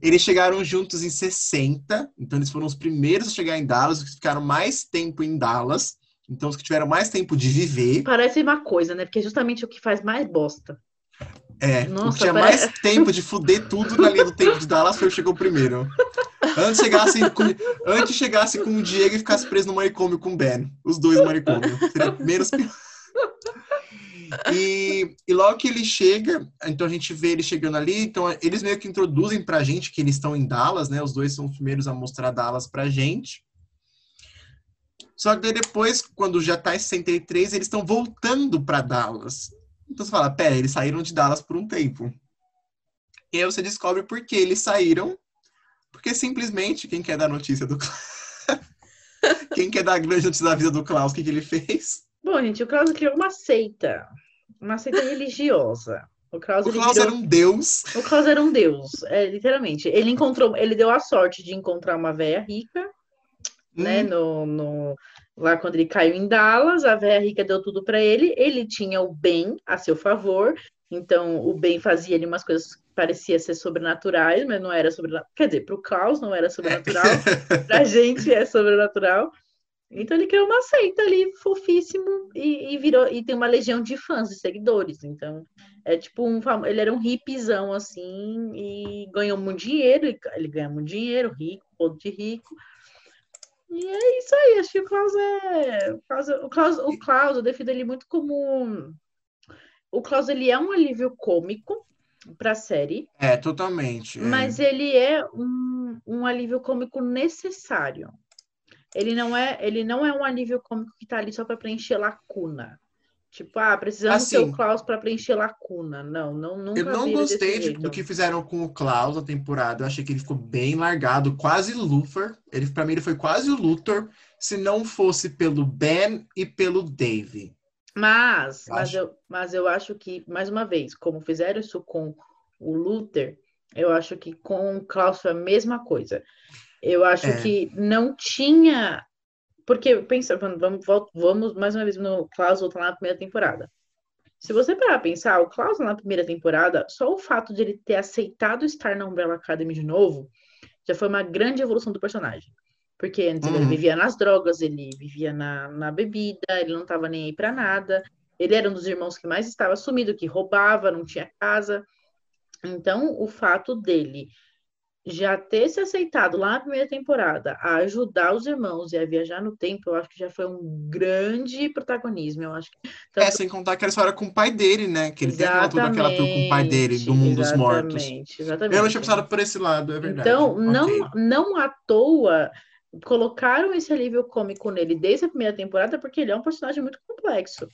Eles chegaram juntos em 60, então eles foram os primeiros a chegar em Dallas, os que ficaram mais tempo em Dallas. Então, os que tiveram mais tempo de viver. Parece uma coisa, né? Porque é justamente o que faz mais bosta. É, o Nossa, que tinha pare- mais [laughs] tempo de fuder tudo na linha do tempo de Dallas foi o que chegou primeiro. Antes chegasse com, antes chegasse com o Diego e ficasse preso no manicômio com o Ben. Os dois no manicômio. Seria menos pior. E, e logo que ele chega, então a gente vê ele chegando ali, então eles meio que introduzem pra gente que eles estão em Dallas, né? Os dois são os primeiros a mostrar Dallas pra gente. Só que depois, quando já tá em 63, eles estão voltando pra Dallas. Então você fala, pera, eles saíram de Dallas por um tempo. E aí você descobre por que eles saíram. Porque simplesmente, quem quer dar notícia do [laughs] quem quer dar a grande notícia da vida do Klaus, o que, que ele fez? Bom, gente, o Klaus criou uma seita. Uma seita religiosa. O Klaus, O Klaus virou- era um deus. O Klaus era um deus, é, literalmente. Ele encontrou, ele deu a sorte de encontrar uma véia rica, né? Hum, No, no- lá quando ele caiu em Dallas, a véia rica deu tudo para ele. Ele tinha o bem a seu favor, então o bem fazia ali umas coisas que parecia ser sobrenaturais, mas não era sobrenatural. Quer dizer, para o Klaus não era sobrenatural, [laughs] pra gente é sobrenatural. Então ele criou uma seita ali, fofíssimo, e, e virou, e tem uma legião de fãs e seguidores. Então, é tipo um ele era um hippizão assim, e ganhou muito dinheiro, ele, ganha muito dinheiro, rico, todo de rico. E é isso aí, acho que o Klaus é. O Klaus, o Klaus, o Klaus eu defino ele muito como. O Klaus ele é um alívio cômico para a série, É, totalmente. é. mas ele é um, um alívio cômico necessário. Ele não é, ele não é um alívio cômico que tá ali só para preencher lacuna. Tipo, ah, precisamos Assim, ter o Klaus para preencher lacuna. Não, não, nunca Eu não gostei de- do que fizeram com o Klaus na temporada. Eu achei que ele ficou bem largado, quase Luthor. Ele, pra mim, ele foi quase o Luthor, se não fosse pelo Ben e pelo Dave. Mas, Eu mas, acho- eu, mas eu acho que, mais uma vez, como fizeram isso com o Luther, eu acho que com o Klaus foi a mesma coisa. Eu acho É. que não tinha. Porque, pensa, vamos, vamos, mais uma vez no Klaus voltar lá na primeira temporada. Se você parar pra pensar, o Klaus na primeira temporada, só o fato de ele ter aceitado estar na Umbrella Academy de novo, já foi uma grande evolução do personagem. Porque antes ele Uhum. vivia nas drogas, ele vivia na, na bebida, ele não estava nem aí pra nada. Ele era um dos irmãos que mais estava sumido, que roubava, não tinha casa. Então, o fato dele já ter se aceitado lá na primeira temporada a ajudar os irmãos e a viajar no tempo, eu acho que já foi um grande protagonismo. Eu acho que É, sem contar que era história com o pai dele, né? Que ele tem aquela, aquela tour com o pai dele, do mundo dos mortos. Exatamente, exatamente. Eu não tinha pensado por esse lado, é verdade. Então, não, Ok. não à toa colocaram esse alívio cômico nele desde a primeira temporada, porque ele é um personagem muito complexo,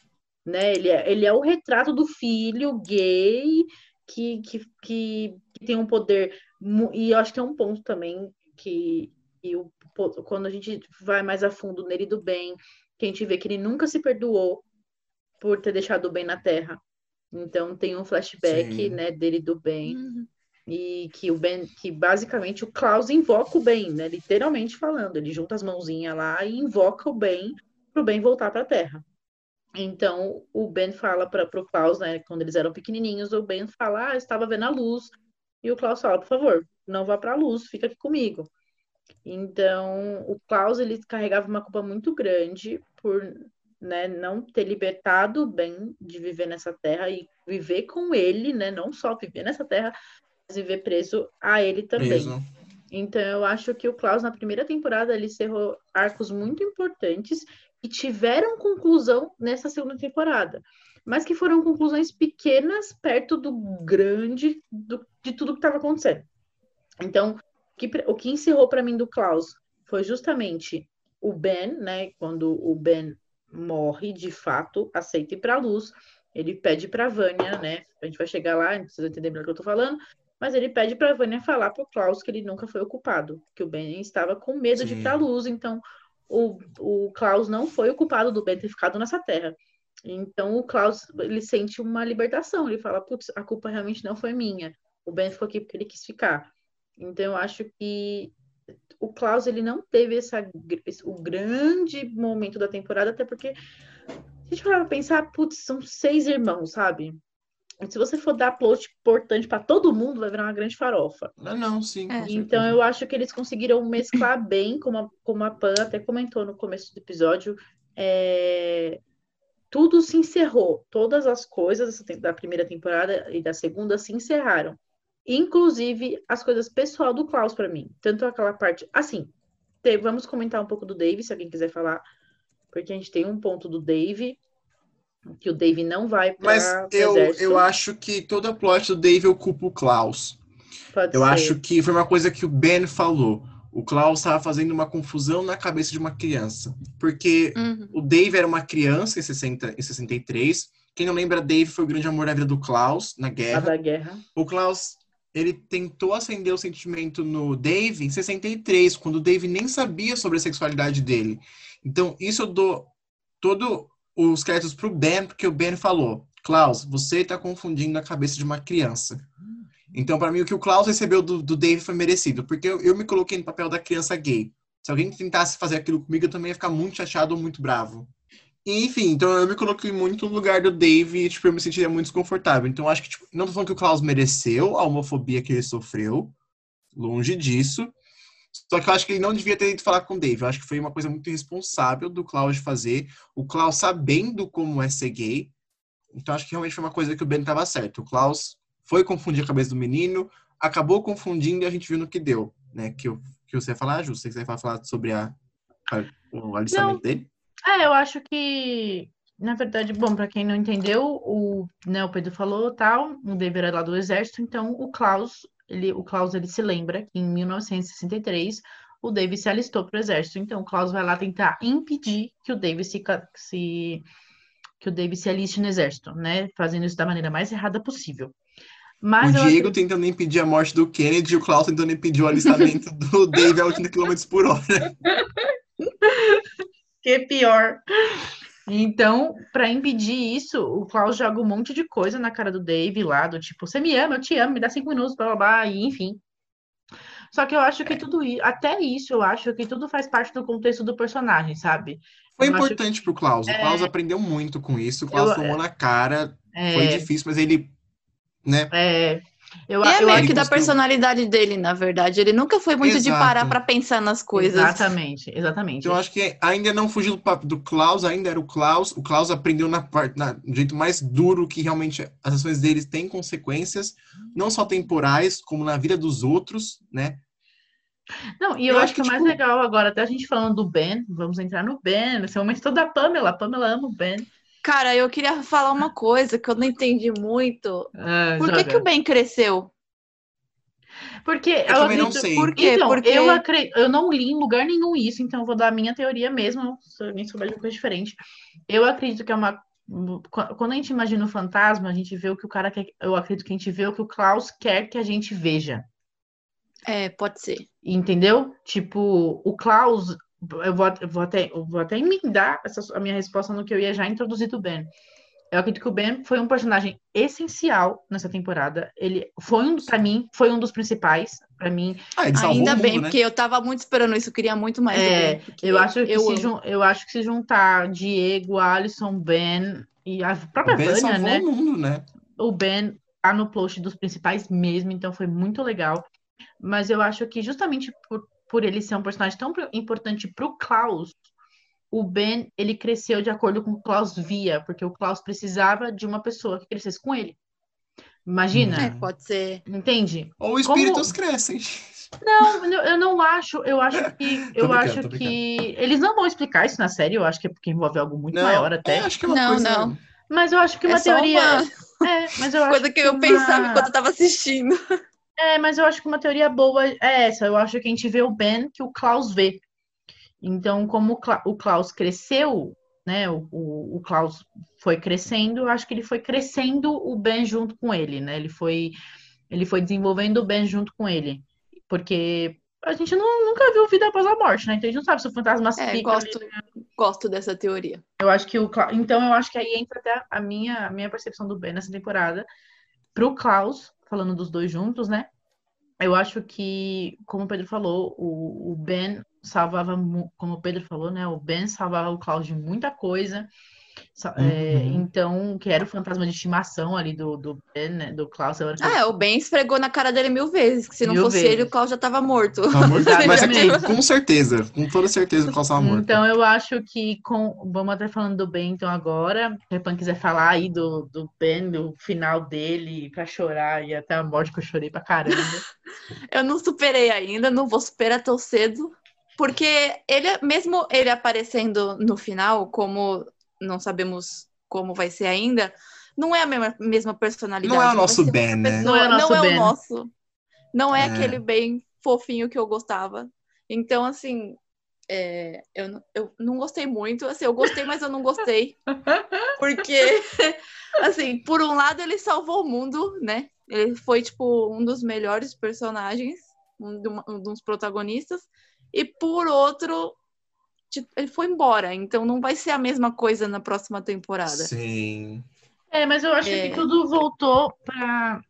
né? Ele é, ele é o retrato do filho gay que, que, que, tem um poder, e eu acho que é um ponto também que, e o, po- quando a gente vai mais a fundo nele do bem, que a gente vê que ele nunca se perdoou por ter deixado o bem na Terra. Então tem um flashback, Sim. né, dele do bem Uhum. e que o Ben, que basicamente o Klaus invoca o bem, né? Literalmente falando, ele junta as mãozinhas lá e invoca o bem para o bem voltar para a Terra. Então o Ben fala para o Klaus, né? Quando eles eram pequenininhos, o Ben fala, ah, eu estava vendo a luz, e o Klaus fala, por favor, não vá para a luz, fica aqui comigo. Então o Klaus ele carregava uma culpa muito grande por né, não ter libertado o Ben de viver nessa Terra e viver com ele, né? Não só viver nessa Terra, viver preso a ele também. Preso. Então, eu acho que o Klaus, na primeira temporada, ele encerrou arcos muito importantes que tiveram conclusão nessa segunda temporada, mas que foram conclusões pequenas perto do grande, do- de tudo que estava acontecendo. Então, o que, o que encerrou para mim do Klaus foi justamente o Ben, né? Quando o Ben morre, de fato, aceita ir para a luz, ele pede para Vânia, né? A gente vai chegar lá, não precisa entender melhor o que eu tô falando mas ele pede para a Vânia falar para o Klaus que ele nunca foi ocupado, que o Ben estava com medo de ir para a luz, então o, o Klaus não foi o culpado do Ben ter ficado nessa terra. Então o Klaus ele sente uma libertação, ele fala, putz, a culpa realmente não foi minha. O Ben ficou aqui porque ele quis ficar. Então eu acho que o Klaus ele não teve essa, o grande momento da temporada, até porque se a gente for pensar, putz, são seis irmãos, sabe? Se você for dar plot importante para todo mundo, vai virar uma grande farofa. Não, não, sim. É. Então eu acho que eles conseguiram mesclar bem, como a, como a Pan até comentou no começo do episódio. É... Tudo se encerrou. Todas as coisas da primeira temporada e da segunda se encerraram. Inclusive as coisas pessoal do Klaus para mim. Tanto aquela parte. Assim, vamos comentar um pouco do Dave, se alguém quiser falar. Porque a gente tem um ponto do Dave que o Dave não vai para Mas eu, eu acho que toda a plot do Dave ocupa o Klaus. Pode eu ser. acho que foi uma coisa que o Ben falou. O Klaus estava fazendo uma confusão na cabeça de uma criança. Porque uhum. o Dave era uma criança em, 60, em 63. Quem não lembra, Dave foi o grande amor da vida do Klaus na guerra. da guerra. O Klaus, ele tentou acender o sentimento no Dave em 63, quando o Dave nem sabia sobre a sexualidade dele. Então, isso eu dou todo os créditos para o Ben, porque o Ben falou: Klaus, você está confundindo a cabeça de uma criança. Então, para mim, o que o Klaus recebeu do, do Dave foi merecido, porque eu, eu, me coloquei no papel da criança gay. Se alguém tentasse fazer aquilo comigo, eu também ia ficar muito chateado ou muito bravo. Enfim, então eu me coloquei muito no lugar do Dave e, tipo, eu me sentiria muito desconfortável. Então, acho que, tipo, não tô falando que o Klaus mereceu a homofobia que ele sofreu, longe disso, só que eu acho que ele não devia ter ido falar com o Dave. Eu acho que foi uma coisa muito irresponsável do Klaus de fazer. O Klaus sabendo como é ser gay. Então acho que realmente foi uma coisa que o Ben estava certo. O Klaus foi confundir a cabeça do menino, acabou confundindo e a gente viu no que deu. Né? Que, eu, que você ia falar, Ju? Você vai falar sobre a, a, o alistamento não. dele? É, eu acho que, na verdade, bom, para quem não entendeu, o, né, o Pedro falou tal, o Dave era lá do exército, então o Klaus ele, o Klaus ele se lembra que em 1963 o Davis se alistou para o exército. Então o Klaus vai lá tentar impedir que o Davis se, se que o Davis se aliste no exército, né? Fazendo isso da maneira mais errada possível. Mas o Diego acredito... tentando impedir a morte do Kennedy e o Klaus tentando impedir o alistamento [laughs] do David a 80 km por hora. que pior. Então, para impedir isso, o Klaus joga um monte de coisa na cara do Dave lá, do tipo, você me ama, eu te amo, me dá cinco minutos, blá blá blá, e enfim. Só que eu acho que tudo isso, até isso, eu acho que tudo faz parte do contexto do personagem, sabe? Foi eu importante que... pro Klaus. O Klaus é... aprendeu muito com isso. O Klaus eu... tomou na cara. É... Foi difícil, mas ele. Né? É. Eu, é meio que da personalidade dele, na verdade. Ele nunca foi muito Exato. de parar para pensar nas coisas. Exatamente, exatamente. Então, eu acho que ainda não fugiu do papo do Klaus, ainda era o Klaus. O Klaus aprendeu na parte, na, no jeito mais duro que realmente as ações deles têm consequências, não só temporais, como na vida dos outros, né? Não, e eu, eu acho, acho que, o mais tipo... legal agora, até a gente falando do Ben, vamos entrar no Ben, nesse momento toda a Pamela. A Pamela ama o Ben. Cara, eu queria falar uma coisa que eu não entendi muito. Ah, Por que, que o Ben cresceu? Porque eu, eu acredito... não sei. Por quê? Então, Porque... eu, acredito... eu não li em lugar nenhum isso, então eu vou dar a minha teoria mesmo, se alguém souber de uma coisa diferente. Eu acredito que é uma. Quando a gente imagina o fantasma, a gente vê o que o cara quer. Eu acredito que a gente vê o que o Klaus quer que a gente veja. É, pode ser. Entendeu? Tipo, o Klaus, eu vou, eu vou até, eu vou até emendar essa, a minha resposta no que eu ia já introduzir do Ben. Eu acredito que o Ben foi um personagem essencial nessa temporada. Ele foi um, para mim, foi um dos principais. Para mim, ah, ainda bem, mundo, né? porque eu tava muito esperando isso, eu queria muito mais. É, eu acho que eu, se, eu acho que se juntar Diego, Alisson, Ben e a própria o Vânia, né? O mundo, né? O Ben tá no post dos principais mesmo, então foi muito legal. Mas eu acho que justamente por por ele ser um personagem tão importante para o Klaus, o Ben ele cresceu de acordo com o Klaus via, porque o Klaus precisava de uma pessoa que crescesse com ele. Imagina? É, pode ser. Entende? Ou espíritos Como... crescem. [laughs] Não, eu não acho. Eu acho que. Eu acho que. Eles não vão explicar isso na série, eu acho que é porque envolve algo muito não, maior até. É, acho que é uma não, coisa... não. Mas eu acho que uma é teoria. Uma... É, mas eu [laughs] coisa que, que eu uma... pensava enquanto eu tava assistindo. É, mas eu acho que uma teoria boa é essa. Eu acho que a gente vê o Ben que o Klaus vê. Então, como o Klaus cresceu, né? O, o, o Klaus foi crescendo, eu acho que ele foi crescendo o Ben junto com ele, né? Ele foi ele foi desenvolvendo o Ben junto com ele. Porque a gente não, nunca viu vida após a morte, né? Então a gente não sabe se o fantasma É, fica gosto, ali. gosto dessa teoria. Eu acho que o Cla- então eu acho que aí entra até a minha a minha percepção do Ben nessa temporada pro Klaus, falando dos dois juntos, né? Eu acho que, como o Pedro falou, o, o Ben salvava, como o Pedro falou, né? O Ben salvava o Klaus de muita coisa. É, Uhum. então, que era o fantasma de estimação ali do, do Ben, né? Do Klaus. eu era- Ah, é, o Ben esfregou na cara dele mil vezes, que se não Mil fosse vezes. ele, o Klaus já tava morto. Tá morto. [laughs] Mas aqui, Exatamente. com certeza, com toda certeza o Klaus tava morto. Então, eu acho que com. Vamos até falando do Ben, então, agora. Se a Pan quiser falar aí do, do Ben, do final dele, pra chorar e até a morte que eu chorei pra caramba. [laughs] Eu não superei ainda, não vou superar tão cedo. Porque ele, mesmo ele aparecendo no final, como não sabemos como vai ser ainda, não é a mesma, mesma personalidade. Não é o nosso Ben, né? Não é o nosso não é Ben. o nosso. Não é, É. aquele bem fofinho que eu gostava. Então, assim, é, eu, não- eu não gostei muito. Assim, eu gostei, mas eu não gostei. [laughs] Porque, [laughs] assim, por um lado ele salvou o mundo, né? Ele foi, tipo, um dos melhores personagens, um, um dos protagonistas. E por outro, ele foi embora. Então não vai ser a mesma coisa na próxima temporada. Sim. É, mas eu acho É. que tudo voltou pra.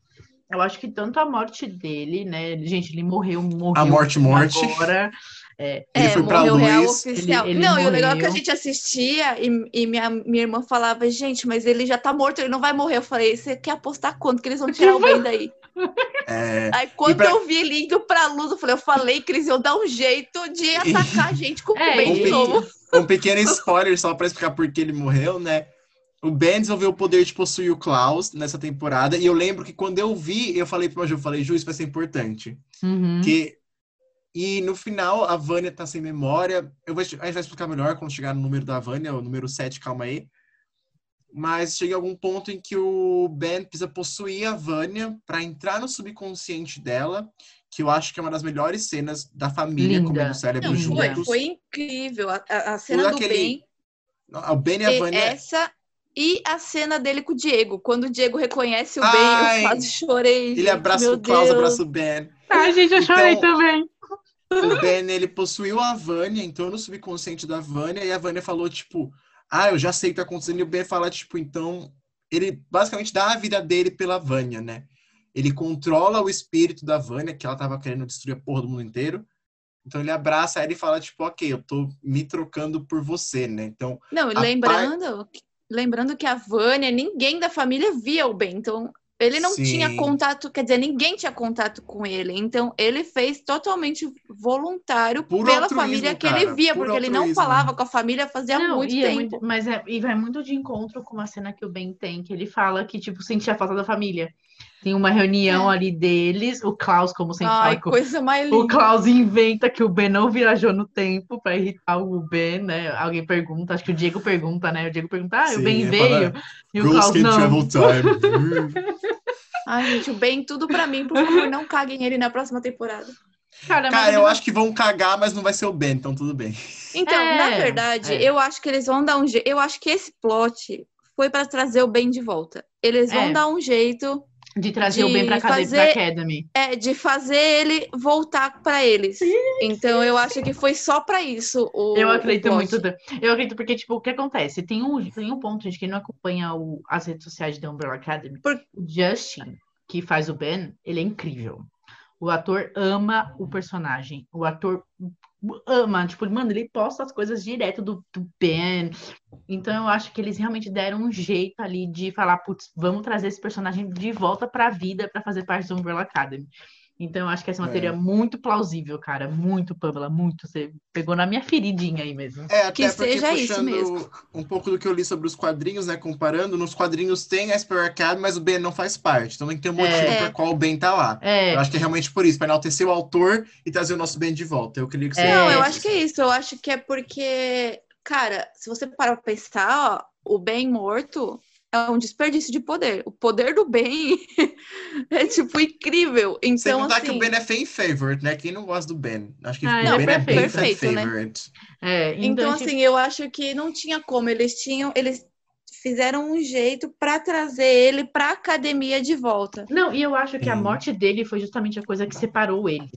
Eu acho que tanto a morte dele, né? Gente, ele morreu, morreu A morte, morte. agora. É, Ele foi pra morreu real oficial. ele- ele não, e o legal é que a morreu. gente assistia e, e minha, minha irmã falava, gente, mas ele já tá morto, ele não vai morrer. Eu falei, você quer apostar quanto que eles vão tirar [laughs] o bem daí? É, [laughs] Aí quando pra- eu vi ele indo pra luz, eu falei, eu falei que eles iam dar um jeito de atacar a gente com o [laughs] É, bem e- de novo. um pequeno spoiler só pra explicar por que ele morreu, né? O Ben desenvolveu o poder de possuir o Klaus nessa temporada. E eu lembro que quando eu vi, eu falei pro Maju, eu falei, Ju, isso vai ser importante. uhum. Que... E no final, a Vânia tá sem memória. Eu vou, a gente vai explicar melhor quando chegar no número da Vânia, o número 7, calma aí. Mas chega algum ponto em que o Ben precisa possuir a Vânia para entrar no subconsciente dela, que eu acho que é uma das melhores cenas da família Linda. comendo cérebro Não, foi, juntos. foi incrível. A, a- cena do aquele- bem, O Ben e a e Vânia. essa e a cena dele com o Diego. Quando o Diego reconhece o Ai, bem, eu quase chorei. Ele gente, abraça o Klaus, Deus. abraça o Ben. Ai, gente, eu chorei Então- também. O Ben, ele possuiu a Vânia, entrou no subconsciente da Vânia, e a Vânia falou, tipo, ah, eu já sei o que tá acontecendo. E o Ben fala, tipo, então, ele basicamente dá a vida dele pela Vânia, né? Ele controla o espírito da Vânia, que ela tava querendo destruir a porra do mundo inteiro. Então ele abraça ela e fala, tipo, ok, eu tô me trocando por você, né? Então, Não, lembrando, que- lembrando que a Vânia, ninguém da família via o Ben, então ele não Sim. tinha contato, quer dizer, ninguém tinha contato com ele, então ele fez totalmente voluntário Por pela altruísmo, família que cara, ele via, por porque ele não altruísmo. falava com a família fazia Não, muito e é tempo. muito- mas é, e vai muito de encontro com uma cena que o Ben tem, que ele fala que, tipo, sentia falta da família. Tem uma reunião ali deles, o Klaus, como sempre É. Ai, fala, o- coisa mais o linda. Klaus inventa que o Ben não viajou no tempo pra irritar o Ben, né? Alguém pergunta, acho que o Diego pergunta, né? O Diego pergunta, ah, o Sim, Ben ele veio? fala, E o Klaus, can não. travel time. [laughs] Ai, gente, o Ben, tudo pra mim, por favor, não caguem ele na próxima temporada. Cara, Cara, eu acho que vão cagar, mas não vai ser o Ben, então tudo bem. Então, É, na verdade, é. eu acho que eles vão dar um jeito. Eu acho que esse plot foi pra trazer o Ben de volta. Eles vão É. dar um jeito de trazer o de Ben pra, cade- fazer- pra Academy. é, de fazer ele voltar pra eles. Então, eu acho que foi só pra isso o Eu o acredito plot. muito. da- Eu acredito porque, tipo, o que acontece? Tem um, tem um ponto, gente, que não acompanha o- as redes sociais de The Umbrella Academy. Por- O Justin, que faz o Ben, ele é incrível. O ator ama o personagem. O ator ama, tipo, mano, ele posta as coisas direto do, do Ben. Então eu acho que eles realmente deram um jeito ali de falar, putz, vamos trazer esse personagem de volta pra vida pra fazer parte do Umbrella Academy. Então eu acho que essa é uma É. teoria muito plausível, cara. Muito, Pamela, muito. Você pegou na minha feridinha aí mesmo. É, até Que porque seja isso mesmo. um pouco do que eu li sobre os quadrinhos, né, comparando, nos quadrinhos tem a Spare Academy, mas o Ben não faz parte. Então tem que ter um motivo É. por qual o Ben tá lá. É, Eu acho que é realmente por isso, para enaltecer o autor e trazer o nosso Ben de volta. Eu queria que você... É. Não, eu acho que é isso. Eu acho que é porque, cara, se você parar pra pensar, ó, o bem morto é um desperdício de poder. O poder do bem [laughs] é, tipo, incrível. Sem Então, contar assim... que o Ben é fan favorite, né? Quem não gosta do Ben? Acho que Ah, o ele é Ben é bem perfeito, fan né? favorite. é. Então, tipo, assim, eu acho que não tinha como. Eles tinham. Eles fizeram um jeito para trazer ele para a academia de volta. Não, e eu acho que a morte dele foi justamente a coisa que separou eles.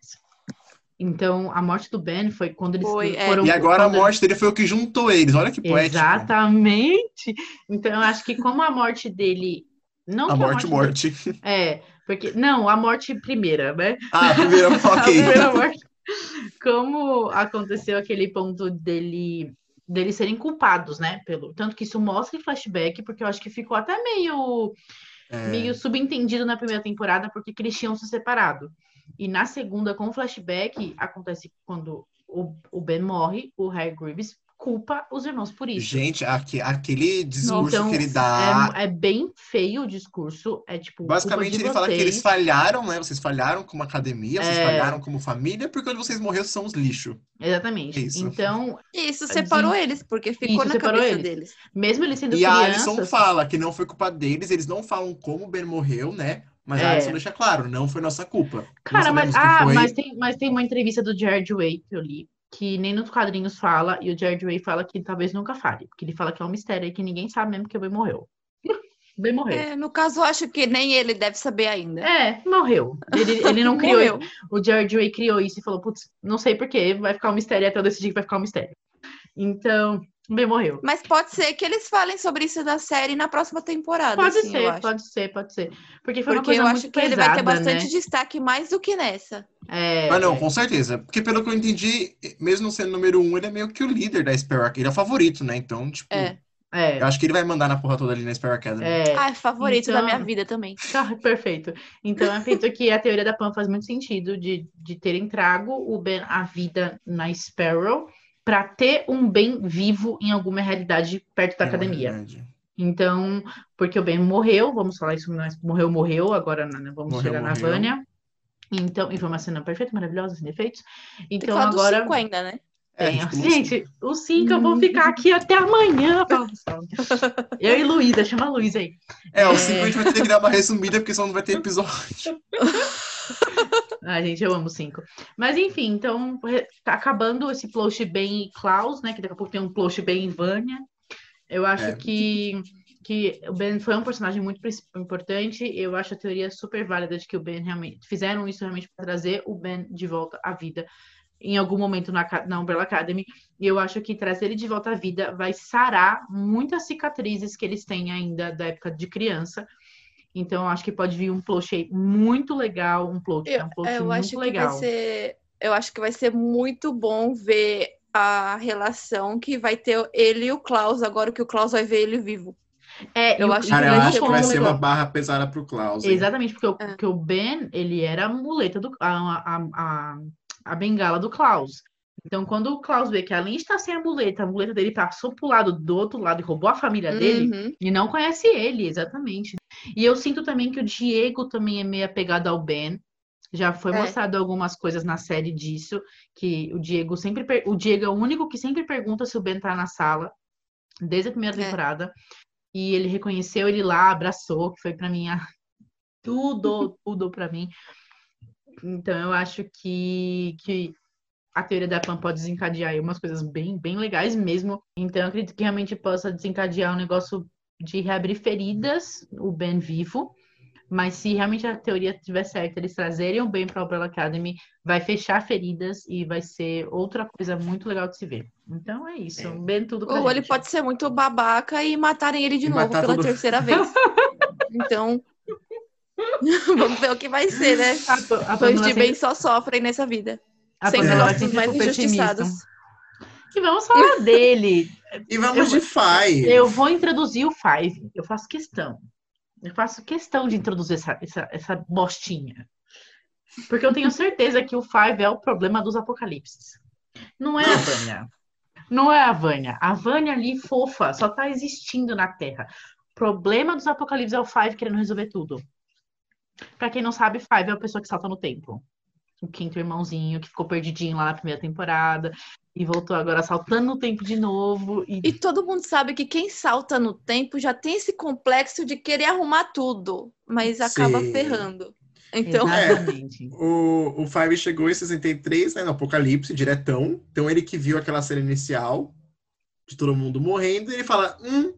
Então, a morte do Ben foi quando eles Foi, é. foram. E agora a morte dele foi o que juntou eles. Olha que poético. Exatamente. Então, eu acho que como a morte dele. Não A morte, dele- morte. É, porque. Não, a morte primeira, né? Ah, a primeira, [laughs] A ok. primeira morte. Como aconteceu aquele ponto dele deles serem culpados, né? Pelo tanto que isso mostra em flashback, porque eu acho que ficou até meio É, meio subentendido na primeira temporada porque que eles tinham se separado. E na segunda, com o flashback, acontece quando o, o Ben morre, o Harry Greaves culpa os irmãos por isso. Gente, aque- aquele discurso Então, que ele dá. É, é bem feio o discurso. É tipo. Basicamente, ele fala que vocês. eles falharam, né? Vocês falharam como academia, vocês É. falharam como família, porque quando vocês morreram, são os lixo. Exatamente. Isso. Então, E isso separou eles, porque ficou Isso na cabeça eles. deles. mesmo eles sendo E a Alison crianças. fala que não foi culpa deles, eles não falam como o Ben morreu, né? Mas a É. Alison deixa claro, não foi nossa culpa. Cara, mas, ah, foi. mas, tem, mas tem uma entrevista do George Way que eu li, que nem nos quadrinhos fala, e o George Way fala que talvez nunca fale, porque ele fala que é um mistério aí que ninguém sabe mesmo que o Ben morreu. [laughs] Ben morreu. É, no caso, eu acho que nem ele deve saber ainda. É, morreu. Ele, ele não [laughs] criou. O George Way criou isso e falou: putz, não sei porquê, vai ficar um mistério até eu decidir que vai ficar um mistério. Então, bem morreu. Mas pode ser que eles falem sobre isso da série na próxima temporada. Pode assim, eu ser, acho. pode ser, pode ser. Porque foi uma Porque coisa eu muito acho que ele vai ter pesada, bastante né? destaque mais do que nessa. É, Mas não, com certeza. Porque pelo que eu entendi, mesmo sendo número um, ele é meio que o líder da Sparrow Academy. Ele é o favorito, né? Então, tipo, É. é, eu acho que ele vai mandar na porra toda ali na Sparrow Academy. é. Ah, é favorito da Então- minha vida também. [laughs] Ah, perfeito. Então, eu acredito que a teoria da Pam faz muito sentido de, de terem trago o Ben à vida na Sparrow para ter um Ben vivo em alguma realidade perto da É academia. realidade. Então, porque o Ben morreu, vamos falar isso, mas morreu, morreu, agora né, vamos Morreu, chegar na morreu. Vânia. Então, e foi uma cena perfeita, maravilhosa, sem defeitos. Tem Então, dos agora. cinco ainda, né? É, Tem, tipo, gente, os cinco eu vou ficar aqui até amanhã. Eu [laughs] e Luísa, chama a Luísa aí. É, o É. 5 a gente vai ter que dar uma resumida, porque senão não vai ter episódio. [laughs] [laughs] Ah, gente, eu amo cinco. Mas enfim, então, tá acabando esse plot bem Klaus, né? Que daqui a pouco tem um plot bem Vânia. Eu acho É. que, que o Ben foi um personagem muito importante. Eu acho a teoria super válida de que o Ben realmente fizeram isso realmente para trazer o Ben de volta à vida em algum momento na, na Umbrella Academy. E eu acho que trazer ele de volta à vida vai sarar muitas cicatrizes que eles têm ainda da época de criança. Então, eu acho que pode vir um plot muito legal, um plot, Eu, um plot eu muito acho que legal. vai ser. Eu acho que vai ser muito bom ver a relação que vai ter ele e o Klaus, agora que o Klaus vai ver ele vivo. É, Eu e o- acho e Cara, o eu vai acho ser que vai ser legal. uma barra pesada pro Klaus. hein? Exatamente, porque o, É. porque o Ben, ele era a muleta do a, a, a, a bengala do Klaus. Então, quando o Klaus vê que além de estar sem a muleta, a muleta dele passou pro lado do outro lado e roubou a família dele, Uhum. e não conhece ele, exatamente. E eu sinto também que o Diego também é meio apegado ao Ben. Já foi É. mostrado algumas coisas na série disso, que o Diego sempre per- o Diego é o único que sempre pergunta se o Ben tá na sala, desde a primeira É. temporada. E ele reconheceu ele lá, abraçou, que foi pra mim a- [laughs] tudo, tudo pra mim. Então eu acho que, que a teoria da Pan pode desencadear aí umas coisas bem, bem legais mesmo. Então eu acredito que realmente possa desencadear um negócio de reabrir feridas, o Ben vivo. Mas se realmente a teoria estiver certa, eles trazerem o Ben para a Umbrella Academy, vai fechar feridas e vai ser outra coisa muito legal de se ver. Então é isso, É. um Ben tudo pra Ou ele pode ser muito babaca e matarem ele de E novo pela todo- terceira vez. [laughs] Então, [laughs] vamos ver o que vai ser, né? A, a Pamela de sempre- bem só sofrem nessa vida. a Sempre nós mais otimista. E vamos falar [laughs] dele. E vamos de Five. Eu vou introduzir o Five. Eu faço questão. Eu faço questão de introduzir essa, essa, essa bostinha. Porque eu tenho [laughs] certeza que o Five é o problema dos apocalipses. Não é a [laughs] Vânia. Não é a Vânia. A Vânia ali, fofa, só tá existindo na Terra. O problema dos apocalipses é o Five querendo resolver tudo. Pra quem não sabe, Five é a pessoa que salta no tempo. O quinto irmãozinho que ficou perdidinho lá na primeira temporada e voltou agora saltando no tempo de novo. E E todo mundo sabe que quem salta no tempo já tem esse complexo de querer arrumar tudo, mas acaba Sim. ferrando. Então, É. O, o Five chegou em 63, né, no Apocalipse, diretão. Então ele que viu aquela cena inicial de todo mundo morrendo, ele fala, hum,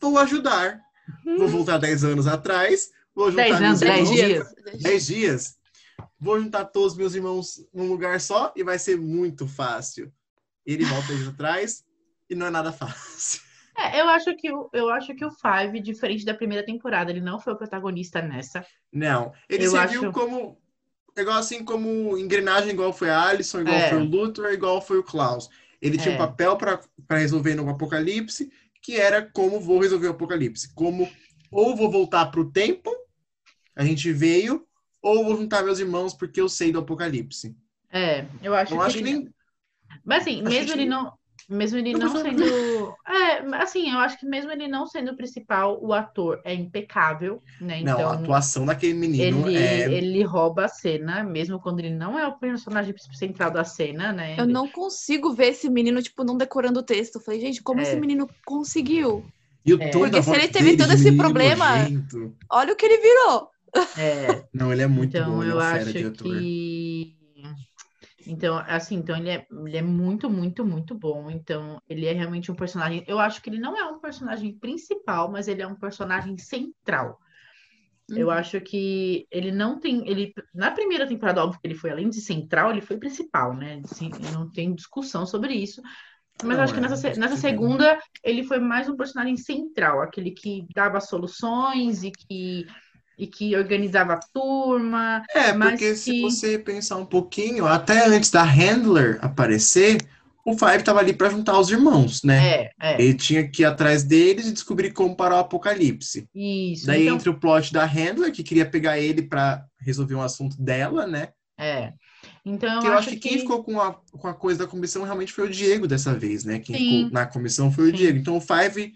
vou ajudar. Vou voltar 10 anos atrás, vou juntar 10 anos, meus 10 irmãos. dias. 10 dias. Vou juntar todos os meus irmãos num lugar só e vai ser muito fácil. Ele volta 10 anos atrás e não é nada fácil. É, eu acho que o, eu acho que o Five, diferente da primeira temporada, ele não foi o protagonista nessa. Não. Ele Eu serviu acho- como. Igual assim como engrenagem, igual foi a Alison, igual É. foi o Luthor, igual foi o Klaus. Ele tinha É. um papel para resolver no apocalipse, que era como vou resolver o apocalipse. Como ou vou voltar pro tempo, a gente veio, ou vou juntar meus irmãos porque eu sei do apocalipse. É, eu acho Não que acho que nem. Mas assim, Acho mesmo que- ele não, mesmo ele Não, não sendo, é, assim, eu acho que mesmo ele não sendo o principal, o ator é impecável, né? Não, a Então atuação daquele menino ele, é. ele rouba a cena, mesmo quando ele não é o personagem central da cena, né? Eu Ele- não consigo ver esse menino, tipo, não decorando o texto. Eu falei, gente, como É. esse menino conseguiu? E o É. Porque se ele teve todo esse problema- nojento. Olha o que ele virou. É, Não, ele é muito então bom, ele é eu fera acho de ator. que então, assim, então ele é, ele é muito, muito, muito bom. Então, ele é realmente um personagem. Eu acho que ele não é um personagem principal, mas ele é um personagem central. Eu Uhum. acho que ele não tem. Ele, na primeira temporada, óbvio que ele foi, além de central, ele foi principal, né? Assim, não tem discussão sobre isso. Mas Não, acho que é, nessa, nessa segunda ele foi mais um personagem central, aquele que dava soluções e que, e que organizava a turma. É, porque se que- você pensar um pouquinho, até antes da Handler aparecer, o Five tava ali para juntar os irmãos, né? É, é. Ele tinha que ir atrás deles e descobrir como parar o apocalipse. Isso. Daí então, entra o plot da Handler, que queria pegar ele para resolver um assunto dela, né? é. Então, eu, Que eu acho que quem ficou com a, com a coisa da comissão realmente foi o Diego dessa vez, né? Quem Sim. ficou na comissão foi o Sim. Diego. Então o Five,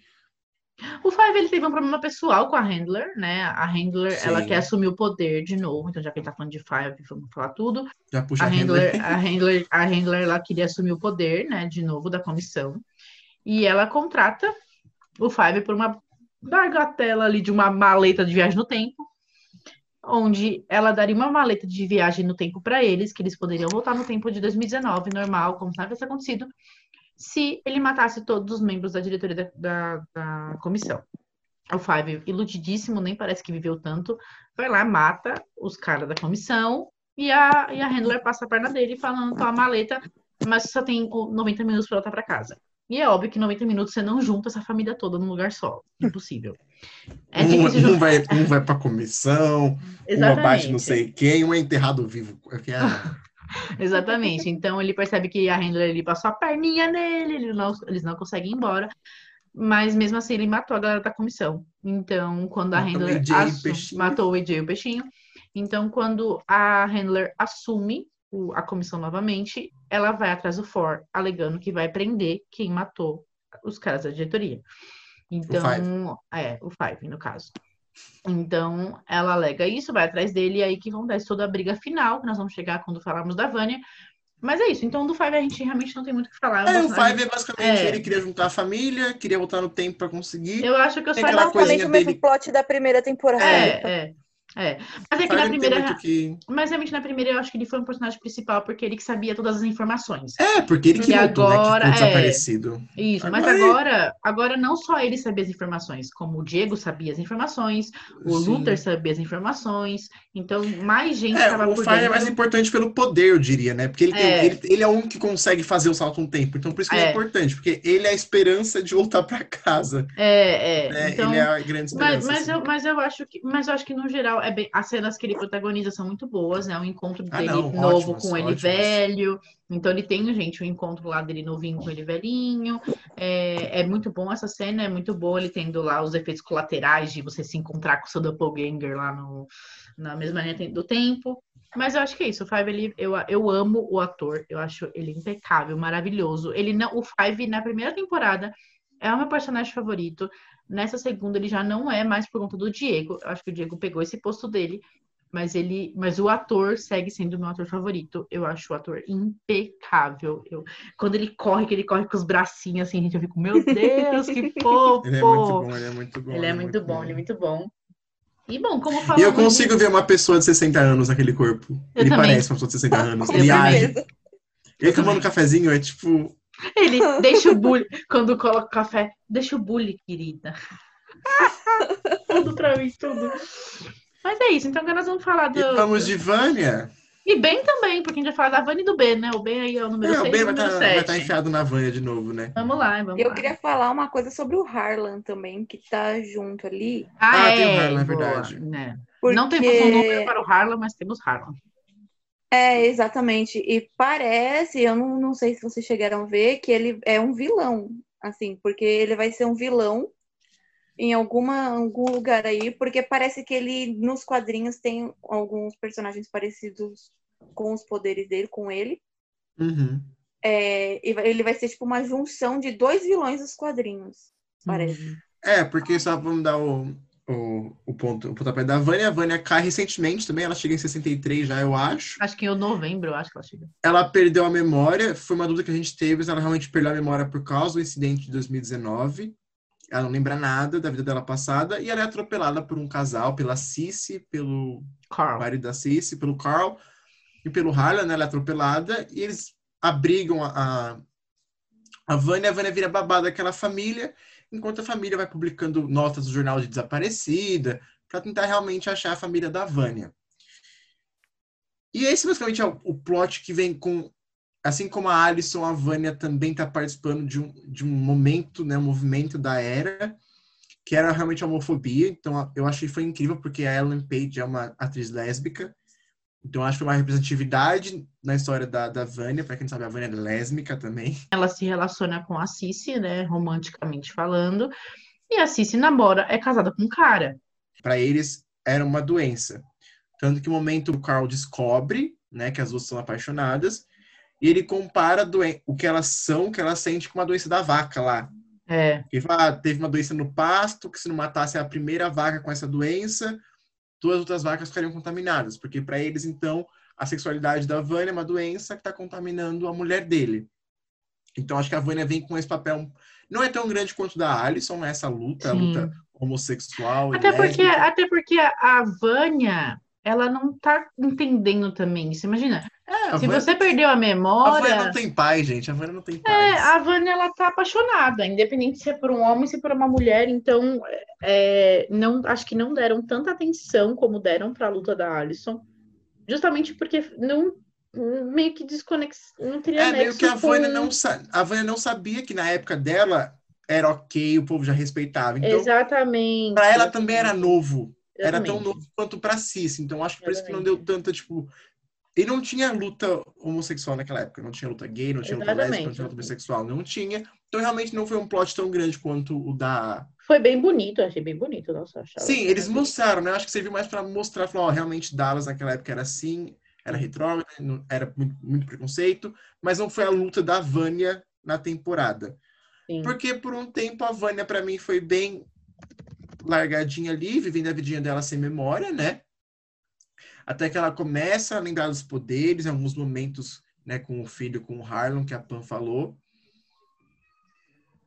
O Five ele teve um problema pessoal com a Handler, né? A Handler, ela Sim. quer assumir o poder de novo. Então, já que ele tá falando de Five, vamos falar tudo. já puxa A. Handler, a [laughs] Handler, a Handler, ela queria assumir o poder, né? De novo da comissão. E ela contrata o Five por uma bagatela ali de uma maleta de viagem no tempo, onde ela daria uma maleta de viagem no tempo para eles, que eles poderiam voltar no tempo de 2019, normal, como se nada tivesse acontecido, se ele matasse todos os membros da diretoria da, da, da comissão. O Five, iludidíssimo, nem parece que viveu tanto, vai lá, mata os caras da comissão e a, e a Handler passa a perna dele falando, toma a maleta, mas só tem o 90 minutos para voltar para casa. E é óbvio que em 90 minutos você não junta essa família toda num lugar só. Impossível. É um, um vai, um vai pra comissão, um abate não sei quem, um é enterrado vivo. Ah, [laughs] [laughs] Exatamente. Então ele percebe que a Handler ele passou a perninha nele, ele não, eles não conseguem ir embora. Mas mesmo assim ele matou a galera da comissão. Então, quando a Matou o Handler o assu- peixinho. matou o AJ e o peixinho. Então, quando a Handler assume o- a comissão novamente, ela vai atrás do For, alegando que vai prender quem matou os caras da diretoria. Então, é, o Five, no caso. Então, ela alega isso, vai atrás dele, e aí que acontece toda a briga final, que nós vamos chegar quando falarmos da Vânia. Mas é isso, então do Five a gente realmente não tem muito o que falar. É, o Five é basicamente É. ele queria juntar a família, queria voltar no tempo pra conseguir. Eu acho que eu só Exatamente o mesmo dele- plot da primeira temporada. É, é, é. Mas é que Five na primeira. que... Mas realmente na primeira eu acho que ele foi um personagem principal, porque ele que sabia todas as informações. É, porque ele que E voltou, né? agora, Que é. desaparecido. Isso, mas Agora- agora, agora não só ele sabia as informações, como o Diego sabia as informações, o Sim. Luther sabia as informações, então mais gente É, o Fire é dentro. mais importante pelo poder, eu diria, né? Porque ele, tem- É. ele, ele é o único que consegue fazer o salto um tempo. Então, por isso que ele é É. importante, porque ele é a esperança de voltar pra casa. É, é. né? Então, ele é a grande esperança. Mas, mas, assim. eu, mas eu acho que, mas eu acho que no geral é bem, as cenas que ele protagoniza são muito boas, né? O encontro Ah, dele não, novo ótimas, com ele ótimas. velho. Então ele tem, gente, o encontro lá dele novinho com ele velhinho. É, é muito bom essa cena, é muito boa ele tendo lá os efeitos colaterais de você se encontrar com o seu doppelganger lá no, na mesma linha do tempo. Mas eu acho que é isso. O Five, ele, eu, eu amo o ator. Eu acho ele impecável, maravilhoso. Ele não, o Five, na primeira temporada, é o meu personagem favorito. Nessa segunda, ele já não é mais por conta do Diego. Eu acho que o Diego pegou esse posto dele. Mas ele, mas o ator segue sendo o meu ator favorito. Eu acho o ator impecável. Eu, quando ele corre, que ele corre com os bracinhos assim, gente, eu fico, meu Deus, que [laughs] fofo! Ele é muito bom, ele é muito bom. Ele é muito bom, ele é muito bom. E bom, como E eu consigo ver uma pessoa de 60 anos naquele corpo. Eu ele também. parece uma pessoa de 60 anos. Ele age. Ele tomando um cafezinho é tipo. Ele deixa o bullying, quando coloca o café, deixa o bullying, querida. [laughs] tudo pra mim, tudo. Mas é isso, então agora nós vamos falar do. E vamos de Vânia? E Ben também, porque a gente vai falar da Vânia e do Ben, né? O Ben aí é o número É, 6 o Ben e o vai estar 7. enfiado na Vânia de novo, né? Vamos lá, vamos Eu lá. queria falar uma coisa sobre o Harlan também, que tá junto ali. Ah, Ah, é, tem o Harlan, é boa, verdade. né? Porque... Não temos um número para o Harlan, mas temos Harlan. É, exatamente. E parece, eu não, não sei se vocês chegaram a ver, que ele é um vilão, assim, porque ele vai ser um vilão em alguma, algum lugar aí, porque parece que ele, nos quadrinhos, tem alguns personagens parecidos com os poderes dele, com ele. Uhum. É, e ele vai ser tipo uma junção de dois vilões dos quadrinhos, parece. É, porque só vamos dar o, o, o ponto, o pontapé da Vânia. A Vânia cai recentemente também, ela chega em 63 já, eu acho. Acho que em novembro, eu acho que ela chega. Ela perdeu a memória, foi uma dúvida que a gente teve se ela realmente perdeu a memória por causa do incidente de 2019. Ela não lembra nada da vida dela passada e ela é atropelada por um casal, pela Cici, pelo Carl. marido da Cici, pelo Carl e pelo Harlan, né? Ela é atropelada e eles abrigam a, a, a Vânia. A Vânia vira babá daquela família, enquanto a família vai publicando notas no jornal de desaparecida para tentar realmente achar a família da Vânia. E esse basicamente é o, plot que vem com. Assim como a Alison, a Vânia também está participando de um, de um momento, né, um movimento da era, que era realmente a homofobia. Então eu achei foi incrível, porque a Ellen Page é uma atriz lésbica. Então acho que foi uma representatividade na história da, da Vânia. Para quem não sabe, a Vânia é lésbica também. Ela se relaciona com a Cici, né? Romanticamente falando. E a Cici namora, é casada com um cara. Para eles era uma doença. Tanto que o momento o Carl descobre, né, que as duas são apaixonadas, e ele compara doen- o que elas são, o que elas sentem com uma doença da vaca lá. É. Ele fala, ah, teve uma doença no pasto, que se não matasse a primeira vaca com essa doença, duas outras vacas ficariam contaminadas. Porque para eles, então, a sexualidade da Vânia é uma doença que está contaminando a mulher dele. Então, acho que a Vânia vem com esse papel. Não é tão grande quanto da Alison, né, essa luta, a Sim. luta homossexual. e Até porque, até porque a a Vânia, ela não tá entendendo também isso. Imagina, É, se Vânia- você perdeu a A Vânia memória. não tem pai, gente. A Vânia não tem É, pai. a Vânia, ela tá apaixonada, independente se é por um homem, se é por uma mulher, então é, não, acho que não deram tanta atenção como deram para a luta da Alison, justamente porque não meio que desconex, não teria É, meio que a Vânia, com- não sa... a Vânia não sabia que na época dela era ok, o povo já respeitava. Então, Exatamente. pra ela também era novo. Era tão Exatamente. novo quanto pra Cici. Então, acho que por isso que não deu Exatamente. tanta, tipo... E não tinha luta homossexual naquela época. Não tinha luta gay, não tinha luta lésbica, não Exatamente. tinha luta bissexual. Não tinha. Então, realmente, não foi um plot tão grande quanto o da... Foi bem bonito, achei bem bonito, nossa, achava Sim, eles mostraram, né? Acho que serviu mais pra mostrar, falar, ó, realmente Dallas naquela época era assim, era retrógrado, não- era muito, muito preconceito, mas não foi a luta da Vânia na temporada. Sim. Porque por um tempo a Vânia pra mim foi bem largadinha ali, vivendo a vidinha dela sem memória, né? Até que ela começa a lembrar dos poderes, em alguns momentos, né, com o filho, com o Harlan, que a Pan falou.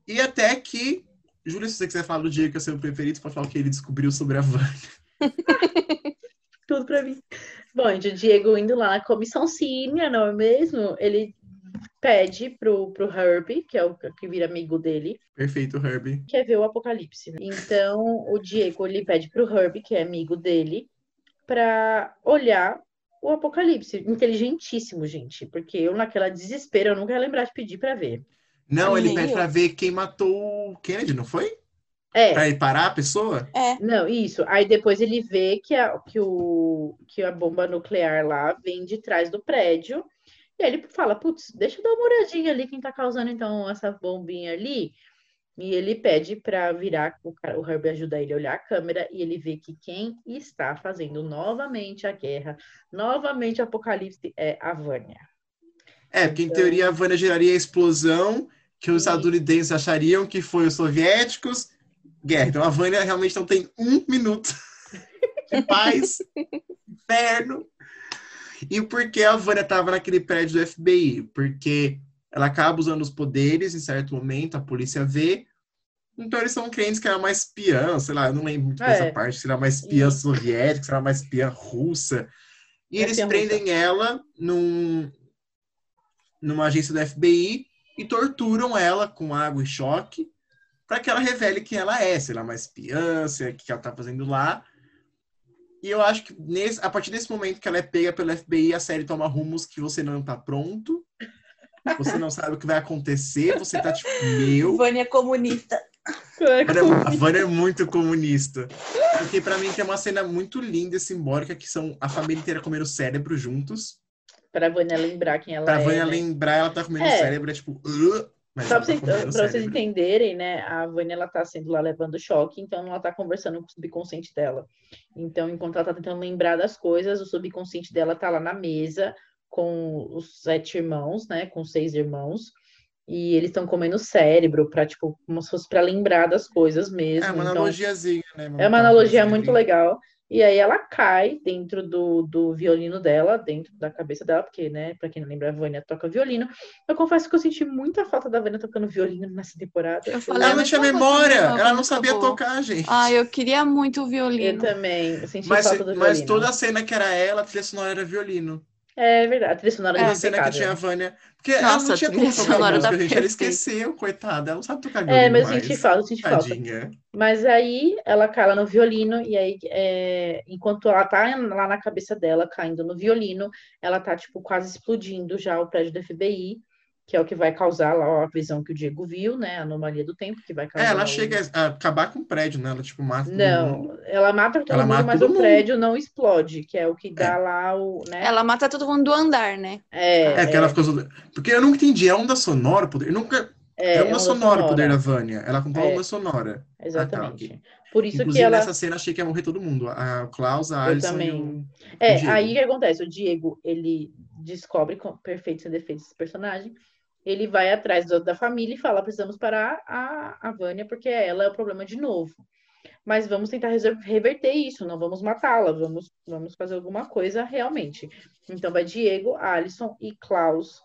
E até que, Júlia, se você quiser falar do dia que é seu preferido, pode falar o que ele descobriu sobre a Vânia. [laughs] Tudo pra mim. Bom, o Diego indo lá na comissão senior, não é mesmo? Ele pede pro, pro Herbie, que é o que vira amigo dele, Perfeito, Herbie. quer ver o apocalipse. né? Então, o Diego ele pede pro Herbie, que é amigo dele, pra olhar o apocalipse. Inteligentíssimo, gente, porque eu naquela desespero eu nunca ia lembrar de pedir pra ver. Não, ele pede eu. pra ver quem matou o Kennedy, não foi? É, Pra ele parar a pessoa? É, não, isso. Aí depois ele vê que a, que, o, que a bomba nuclear lá vem de trás do prédio. E aí ele fala, putz, deixa eu dar uma olhadinha ali quem tá causando então essa bombinha ali. E ele pede para virar, o, cara, o Herbie ajuda ele a olhar a câmera e ele vê que quem está fazendo novamente a guerra, novamente o apocalipse, é a Vânia. É, porque em Então- teoria a Vânia geraria a explosão que os Sim. estadunidenses achariam que foi os soviéticos. Guerra. Então a Vânia realmente não tem um minuto [laughs] de paz, inferno. E por que a Vânia estava naquele prédio do FBI? Porque ela acaba usando os poderes em certo momento, a polícia vê. Então eles são crentes que era uma espiã, sei lá, eu não lembro muito É. dessa parte, se era uma espiã Isso. soviética, se era uma espiã russa. E Uma eles prendem ela num, numa agência do FBI e torturam ela com água e choque para que ela revele quem ela é, se ela é uma espiã, se é o que ela tá fazendo lá. E eu acho que nesse, a partir desse momento que ela é pega pelo FBI, a série toma rumos que você não tá pronto. Você não sabe o que vai acontecer, você tá tipo, meu. Vânia comunista. A Vânia é muito comunista. Porque pra mim tem uma cena muito linda e simbólica que são a família inteira comendo cérebro juntos. Pra Vânia lembrar quem ela Pra é. Vânia né? lembrar, ela tá comendo É. cérebro, é tipo. "Ugh", mas Só ela pra, tá vocês, pra vocês entenderem, né? A Vânia, ela tá sendo lá levando choque, então ela tá conversando com o subconsciente dela. Então, enquanto ela tá tentando lembrar das coisas, o subconsciente dela tá lá na mesa com os sete irmãos, né? Com seis irmãos. E eles estão comendo cérebro pra, tipo, como se fosse pra lembrar das coisas mesmo. É uma Então, analogiazinha, né? é uma analogia assim, muito legal. E aí ela cai dentro do, do violino dela, dentro da cabeça dela, porque, né, pra quem não lembra, a Vânia toca violino. Eu confesso que eu senti muita falta da Vânia tocando violino nessa temporada. Eu falei, Ela não mas tinha memória? Uma ela não sabia boa. tocar, gente. Ah, eu queria muito o Eu violino. também, eu senti mas, falta do mas violino. toda a cena que era ela, a trilha sonora era violino. É verdade, a trilha sonora é a cena que tinha a Vânia. Porque ela Nossa, não a tinha como tocar música, gente. Ela esqueceu, coitada. Ela não sabe tocar violino É, mas eu mais. senti falta, eu senti falta. Mas aí ela cai lá no violino, e aí, é, enquanto ela tá lá na cabeça dela, caindo no violino, ela tá, tipo, quase explodindo já o prédio do FBI, que é o que vai causar lá a visão que o Diego viu, né? A anomalia do tempo, que vai É, causar. ela o- chega a acabar com o prédio, né? Ela, tipo, mata todo mundo. Não, ela mata todo Ela mundo, mata mas todo o mundo. prédio não explode, que é o que dá lá o, né? Ela mata todo mundo do andar, né? É, É, porque ela ficou... Porque eu nunca entendi. É onda sonora o poder? Eu nunca... É, onda onda sonora o poder da Vânia. Ela comprou É. onda sonora. Exatamente. Ah, tá, Por isso Inclusive, que ela. nessa cena, achei que ia morrer todo mundo. A o Klaus, a Eu Alison também. e o... É, Diego. aí o que acontece? O Diego, ele descobre com perfeitos e defeitos desse personagem. Ele vai atrás do- da família e fala: precisamos parar a, a Vânia, porque ela é o problema de novo. Mas vamos tentar reverter isso, não vamos matá-la, vamos, vamos fazer alguma coisa realmente. Então vai Diego, Alisson e Klaus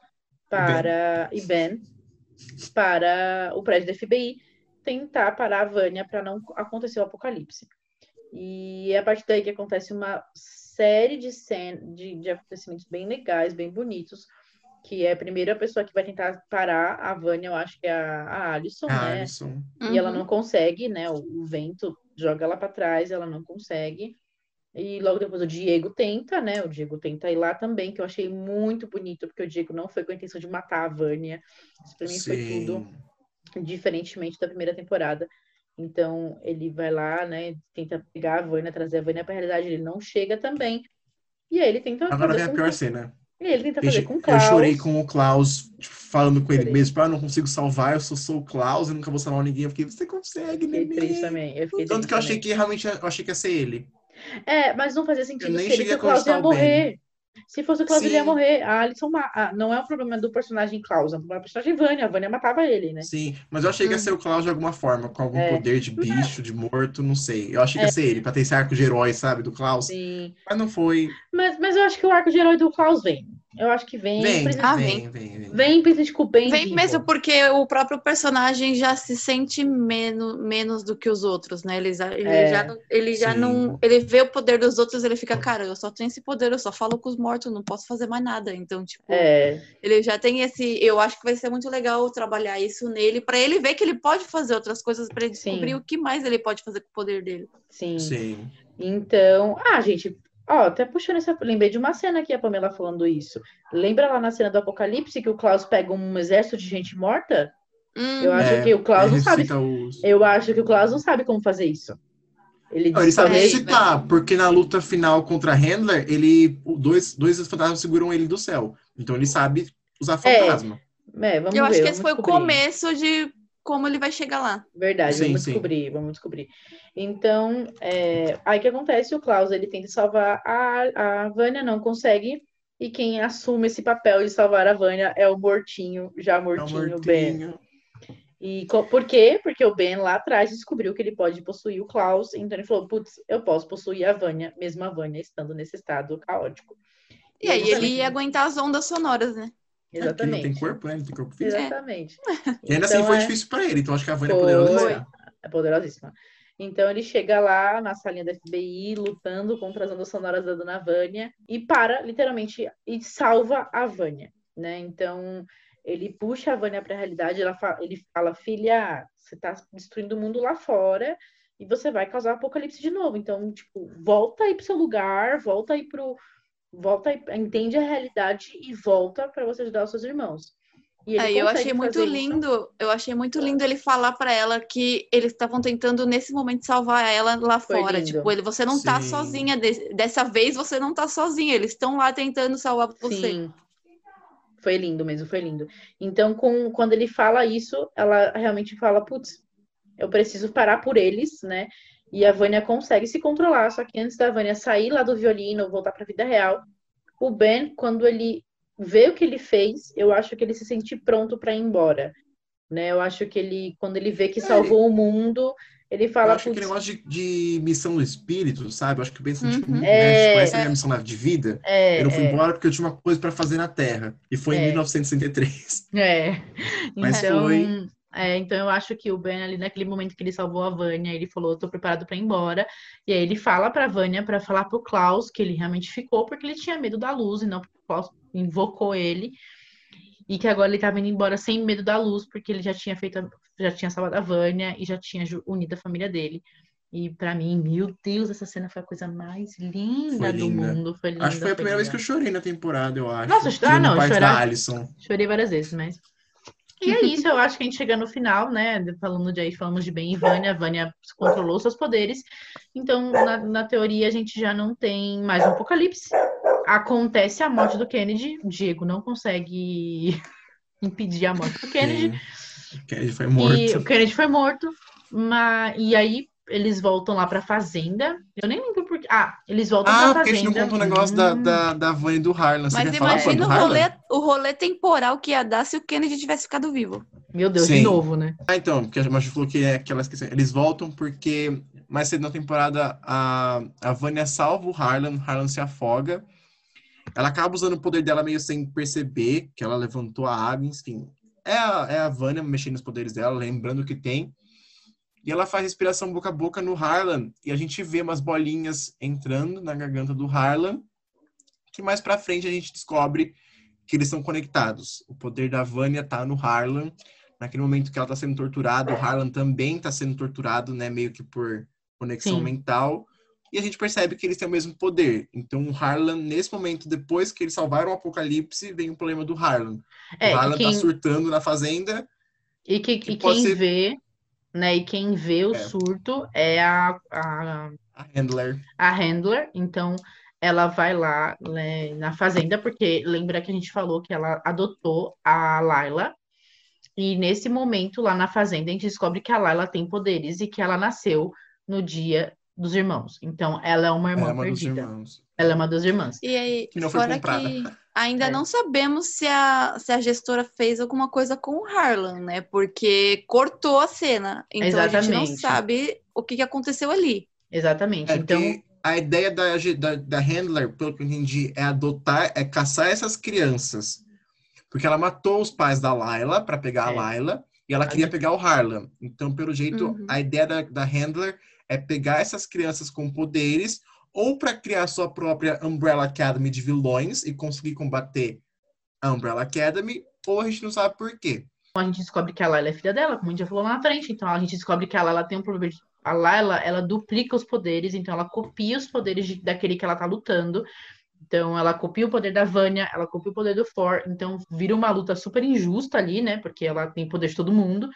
para e Ben para o prédio da FBI tentar parar a Vânia para não acontecer o apocalipse. E é a partir daí que acontece uma série de, de, de acontecimentos bem legais, bem bonitos, que é a primeira pessoa que vai tentar parar a Vânia, eu acho que é a, a Alison, A né? Alison. E ela Uhum. não consegue, né? O, o vento joga ela para trás, ela não consegue. E logo depois o Diego tenta, né? O Diego tenta ir lá também, que eu achei muito bonito, porque o Diego não foi com a intenção de matar a Vânia. Isso pra mim foi tudo Sim. diferentemente da primeira temporada. Então, ele vai lá, né, tenta pegar a Vânia, trazer a Vânia pra realidade, ele não chega também. E aí ele tenta Agora vem a com pior cena. E ele tenta fazer com o eu Klaus. chorei com o Klaus, tipo, falando com ele mesmo. Ah, eu não consigo salvar, eu só sou o Klaus, eu nunca vou salvar ninguém. Eu fiquei, você consegue, triste também. Eu fiquei Tanto que eu achei também. que realmente eu achei que ia ser ele. É, mas não fazia sentido Eu nem se ele cheguei a o Klaus ia morrer. Se fosse o Klaus, ele ia Sim. morrer. A Alison ah, não é um problema do personagem Klaus, é um problema do personagem Vânia. A Vânia matava ele, né? Sim, mas eu achei que ia ser o Klaus de alguma forma, com algum É. poder de bicho, de morto, não sei. Eu achei que ia ser ele, pra ter esse arco de herói, sabe, do Klaus. Sim. Mas não foi. Mas, mas eu acho que o arco de herói do Klaus vem. Eu acho que vem. Vem, precisa- Ah, vem, vem, vem. Vem, precisa com o bem Vem vivo. mesmo porque o próprio personagem já se sente menos, menos do que os outros, né? Ele, já- ele É. já, não- ele já Sim. não. Ele vê o poder dos outros, ele fica, cara, eu só tenho esse poder, eu só falo com os mortos, não posso fazer mais nada. Então, tipo, É, ele já tem esse. Eu acho que vai ser muito legal trabalhar isso nele, pra ele ver que ele pode fazer outras coisas, pra ele Sim. descobrir o que mais ele pode fazer com o poder dele. sim. Sim. Então, ah, gente, ó, até puxando essa. Lembrei de uma cena aqui, a Pamela falando isso. Lembra lá na cena do Apocalipse que o Klaus pega um exército de gente morta? Hum, Eu acho É, que o Klaus não sabe. os- Eu acho que o Klaus não sabe como fazer isso. Ele Não, ele sabe talvez- ressuscitar, porque na luta final contra Handler, ele. o- Dois, dois fantasmas seguram ele do céu. Então ele sabe usar fantasma. É, vamos eu ver, acho que vamos esse foi o descobrir. começo de como ele vai chegar lá. Verdade, Sim, vamos sim. descobrir, vamos descobrir. Então, é, aí o que acontece? O Klaus ele tenta salvar a, a Vânia, não consegue, e quem assume esse papel de salvar a Vânia é o mortinho, já É o mortinho, Ben. mortinho. E por quê? Porque o Ben lá atrás descobriu que ele pode possuir o Klaus, então ele falou: putz, eu posso possuir a Vânia, mesmo a Vânia estando nesse estado caótico. E aí ele ia aguentar as ondas sonoras, né? É, porque ele não tem Exatamente. corpo, né? Ele tem corpo físico. Exatamente. E ainda Então, assim foi é- difícil pra ele. Então acho que a Vânia é Foi. poderosa. É poderosíssima. Então ele chega lá na salinha da FBI, lutando contra as ondas sonoras da Dona Vânia, e para, literalmente, e salva a Vânia, né? Então ele puxa a Vânia para a realidade, ela fala, ele fala, filha, você está destruindo o mundo lá fora e você vai causar apocalipse de novo. Então, tipo, volta aí pro seu lugar, volta aí pro volta entende a realidade e volta para você ajudar os seus irmãos. É, eu achei muito lindo, isso. eu achei muito lindo ele falar para ela que eles estavam tentando nesse momento salvar ela lá Foi fora. Lindo. Tipo, ele, você não tá Sim. tá sozinha, dessa vez você não tá sozinha, eles estão lá tentando salvar você. Sim. Foi lindo mesmo, foi lindo. Então, com, quando ele fala isso, ela realmente fala, putz, eu preciso parar por eles, né? E a Vânia consegue se controlar, só que antes da Vânia sair lá do violino, voltar para a vida real, o Ben, quando ele vê o que ele fez, eu acho que ele se sente pronto para ir embora. Né? Eu acho que ele, quando ele vê que é. salvou é. o mundo, ele fala. Eu acho que aquele negócio de, de, missão do espírito, sabe? Eu acho que o Ben uhum. tipo, é, essa é a minha missão de vida. É, eu não fui é. embora porque eu tinha uma coisa para fazer na Terra. E foi em 1963. É. é. Mas então... foi. É, então eu acho que o Ben ali naquele momento que ele salvou a Vânia, ele falou, tô preparado para ir embora. E aí ele fala para Vânia para falar pro Klaus que ele realmente ficou porque ele tinha medo da luz e não porque o Klaus invocou ele. E que agora ele tava indo embora sem medo da luz, porque ele já tinha feito, já tinha salvado a Vânia e já tinha unido a família dele. E para mim, meu Deus, essa cena foi a coisa mais linda, linda. do mundo. Foi linda, acho que foi a primeira vez que eu chorei na temporada, eu acho. Nossa, ah, não, chorar, chorei várias vezes, mas e é isso, eu acho que a gente chega no final, né? Falando de aí, falamos de Ben e Vânia, a Vânia controlou seus poderes. Então, na, na, teoria, a gente já não tem mais um apocalipse. Acontece a morte do Kennedy. O Diego não consegue [laughs] impedir a morte do Kennedy. O Kennedy foi morto. E o Kennedy foi morto. Mas, e aí, eles voltam lá pra fazenda. Eu nem lembro por Ah, eles voltam ah, pra fazenda. Ah, porque a gente não contou o negócio hum. da, da, da Van e do Harlan. Você Mas imagina o rolê, o rolê temporal que ia dar se o Kennedy tivesse ficado vivo. Meu Deus, Sim. de novo, né? Ah, então, porque a gente falou que é aquelas questões. Eles voltam porque mais cedo na temporada a, a Vânia salva o Harlan, o Harlan se afoga. Ela acaba usando o poder dela meio sem perceber que ela levantou a água, enfim. É a, é a Vânia mexendo nos poderes dela, lembrando que tem. E ela faz respiração boca a boca no Harlan. E a gente vê umas bolinhas entrando na garganta do Harlan. Que mais pra frente a gente descobre que eles estão conectados. O poder da Vânia tá no Harlan. Naquele momento que ela tá sendo torturada, o Harlan também tá sendo torturado, né? Meio que por conexão Sim. mental. E a gente percebe que eles têm o mesmo poder. Então, o Harlan, nesse momento, depois que eles salvaram o apocalipse, vem o problema do Harlan. É, o Harlan tá quem... tá surtando na fazenda. E, que, que e quem ser... vê né? E quem vê o é. surto é a, a, a handler. A handler, então ela vai lá né, na fazenda, porque lembra que a gente falou que ela adotou a Laila. E nesse momento, lá na fazenda, a gente descobre que a Laila tem poderes e que ela nasceu no dia dos irmãos. Então, ela é uma irmã é uma perdida. Ela é uma das irmãs. E aí, que fora que ainda é. não sabemos se a, se a gestora fez alguma coisa com o Harlan, né? Porque cortou a cena. Então Exatamente. a gente não sabe o que, que aconteceu ali. Exatamente. É então. A ideia da, da, da handler, pelo que eu entendi, é adotar, é caçar essas crianças. Porque ela matou os pais da Layla para pegar é. a Layla e ela queria pegar o Harlan. Então, pelo jeito, uhum. a ideia da, da handler é pegar essas crianças com poderes ou para criar sua própria Umbrella Academy de vilões e conseguir combater a Umbrella Academy, ou a gente não sabe por quê. A gente descobre que a Layla é filha dela, como a gente já falou lá na frente, então a gente descobre que a Layla tem um problema de... A Layla, ela duplica os poderes, então ela copia os poderes de, daquele que ela tá lutando. Então ela copia o poder da Vânia, ela copia o poder do Thor, então vira uma luta super injusta ali, né? Porque ela tem poder de todo mundo.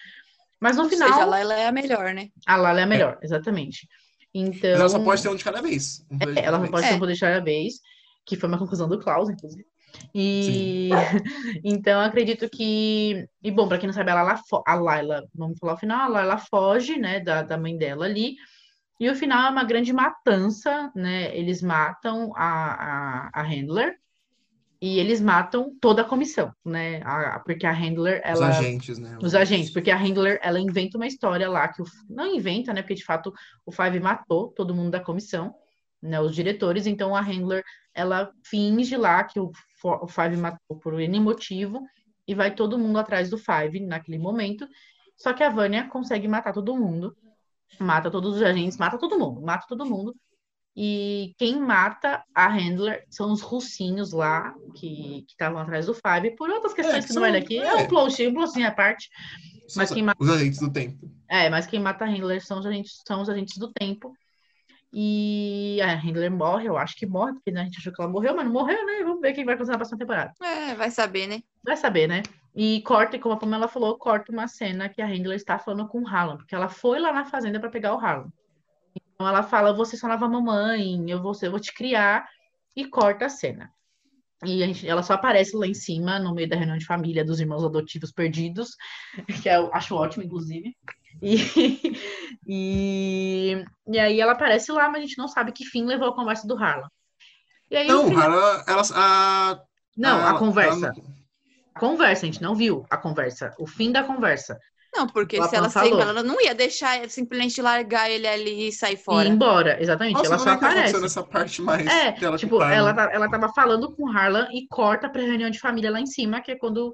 Mas no Ou final. Seja, a Layla é a melhor, né? A Layla é a melhor, é. exatamente. Então. Ela só pode ter um de cada vez. Um é, ela só pode ter um poder de cada vez, que foi uma conclusão do Klaus, inclusive. E [laughs] então acredito que. E bom, para quem não sabe, a Layla, a Layla, vamos falar o final, a Layla foge, né, da, da mãe dela ali. E o final é uma grande matança, né? Eles matam a, a, a Handler e eles matam toda a comissão, né? A, porque a Handler, ela... Os agentes, né? Os agentes, porque a Handler, ela inventa uma história lá que... O, não inventa, né? Porque, de fato, o Five matou todo mundo da comissão, né? Os diretores. Então, a Handler, ela finge lá que o, o Five matou por N motivo e vai todo mundo atrás do Five naquele momento. Só que a Vânia consegue matar todo mundo. Mata todos os agentes, mata todo mundo, mata todo mundo. E quem mata a Handler são os russinhos lá, que estavam atrás do Five, por outras questões É, que não vai aqui. é. É um plotzinho, um plotzinho à parte. Mas São quem mata Os agentes do tempo. É, mas quem mata a Handler são os agentes, são os agentes do tempo. E a Handler morre, eu acho que morre, porque né, a gente achou que ela morreu, mas não morreu, né? Vamos ver quem vai acontecer na próxima temporada. É, vai saber, né? Vai saber, né? E corta, e como a Pamela falou, corta uma cena que a Handler está falando com o Harlan, porque ela foi lá na fazenda para pegar o Harlan. Então ela fala: você só lava a mamãe, eu vou, eu vou te criar, e corta a cena. E a gente- ela só aparece lá em cima, no meio da reunião de família dos irmãos adotivos perdidos, [laughs] que eu acho ótimo, inclusive. E, [laughs] e, e aí ela aparece lá, mas a gente não sabe que fim levou a conversa do Harlan. E aí, Não, final- ela, ela, a, não, a ela- conversa. ela- A conversa, a gente não viu a conversa, o fim da conversa. Não, porque se ela falou. ela não ia deixar simplesmente largar ele ali e sair E fora. ir embora, exatamente. Nossa, ela não só aparece. nessa parte mais. É, dela tipo, o ela, tá- ela tava falando com o Harlan e corta pra reunião de família lá em cima, que é quando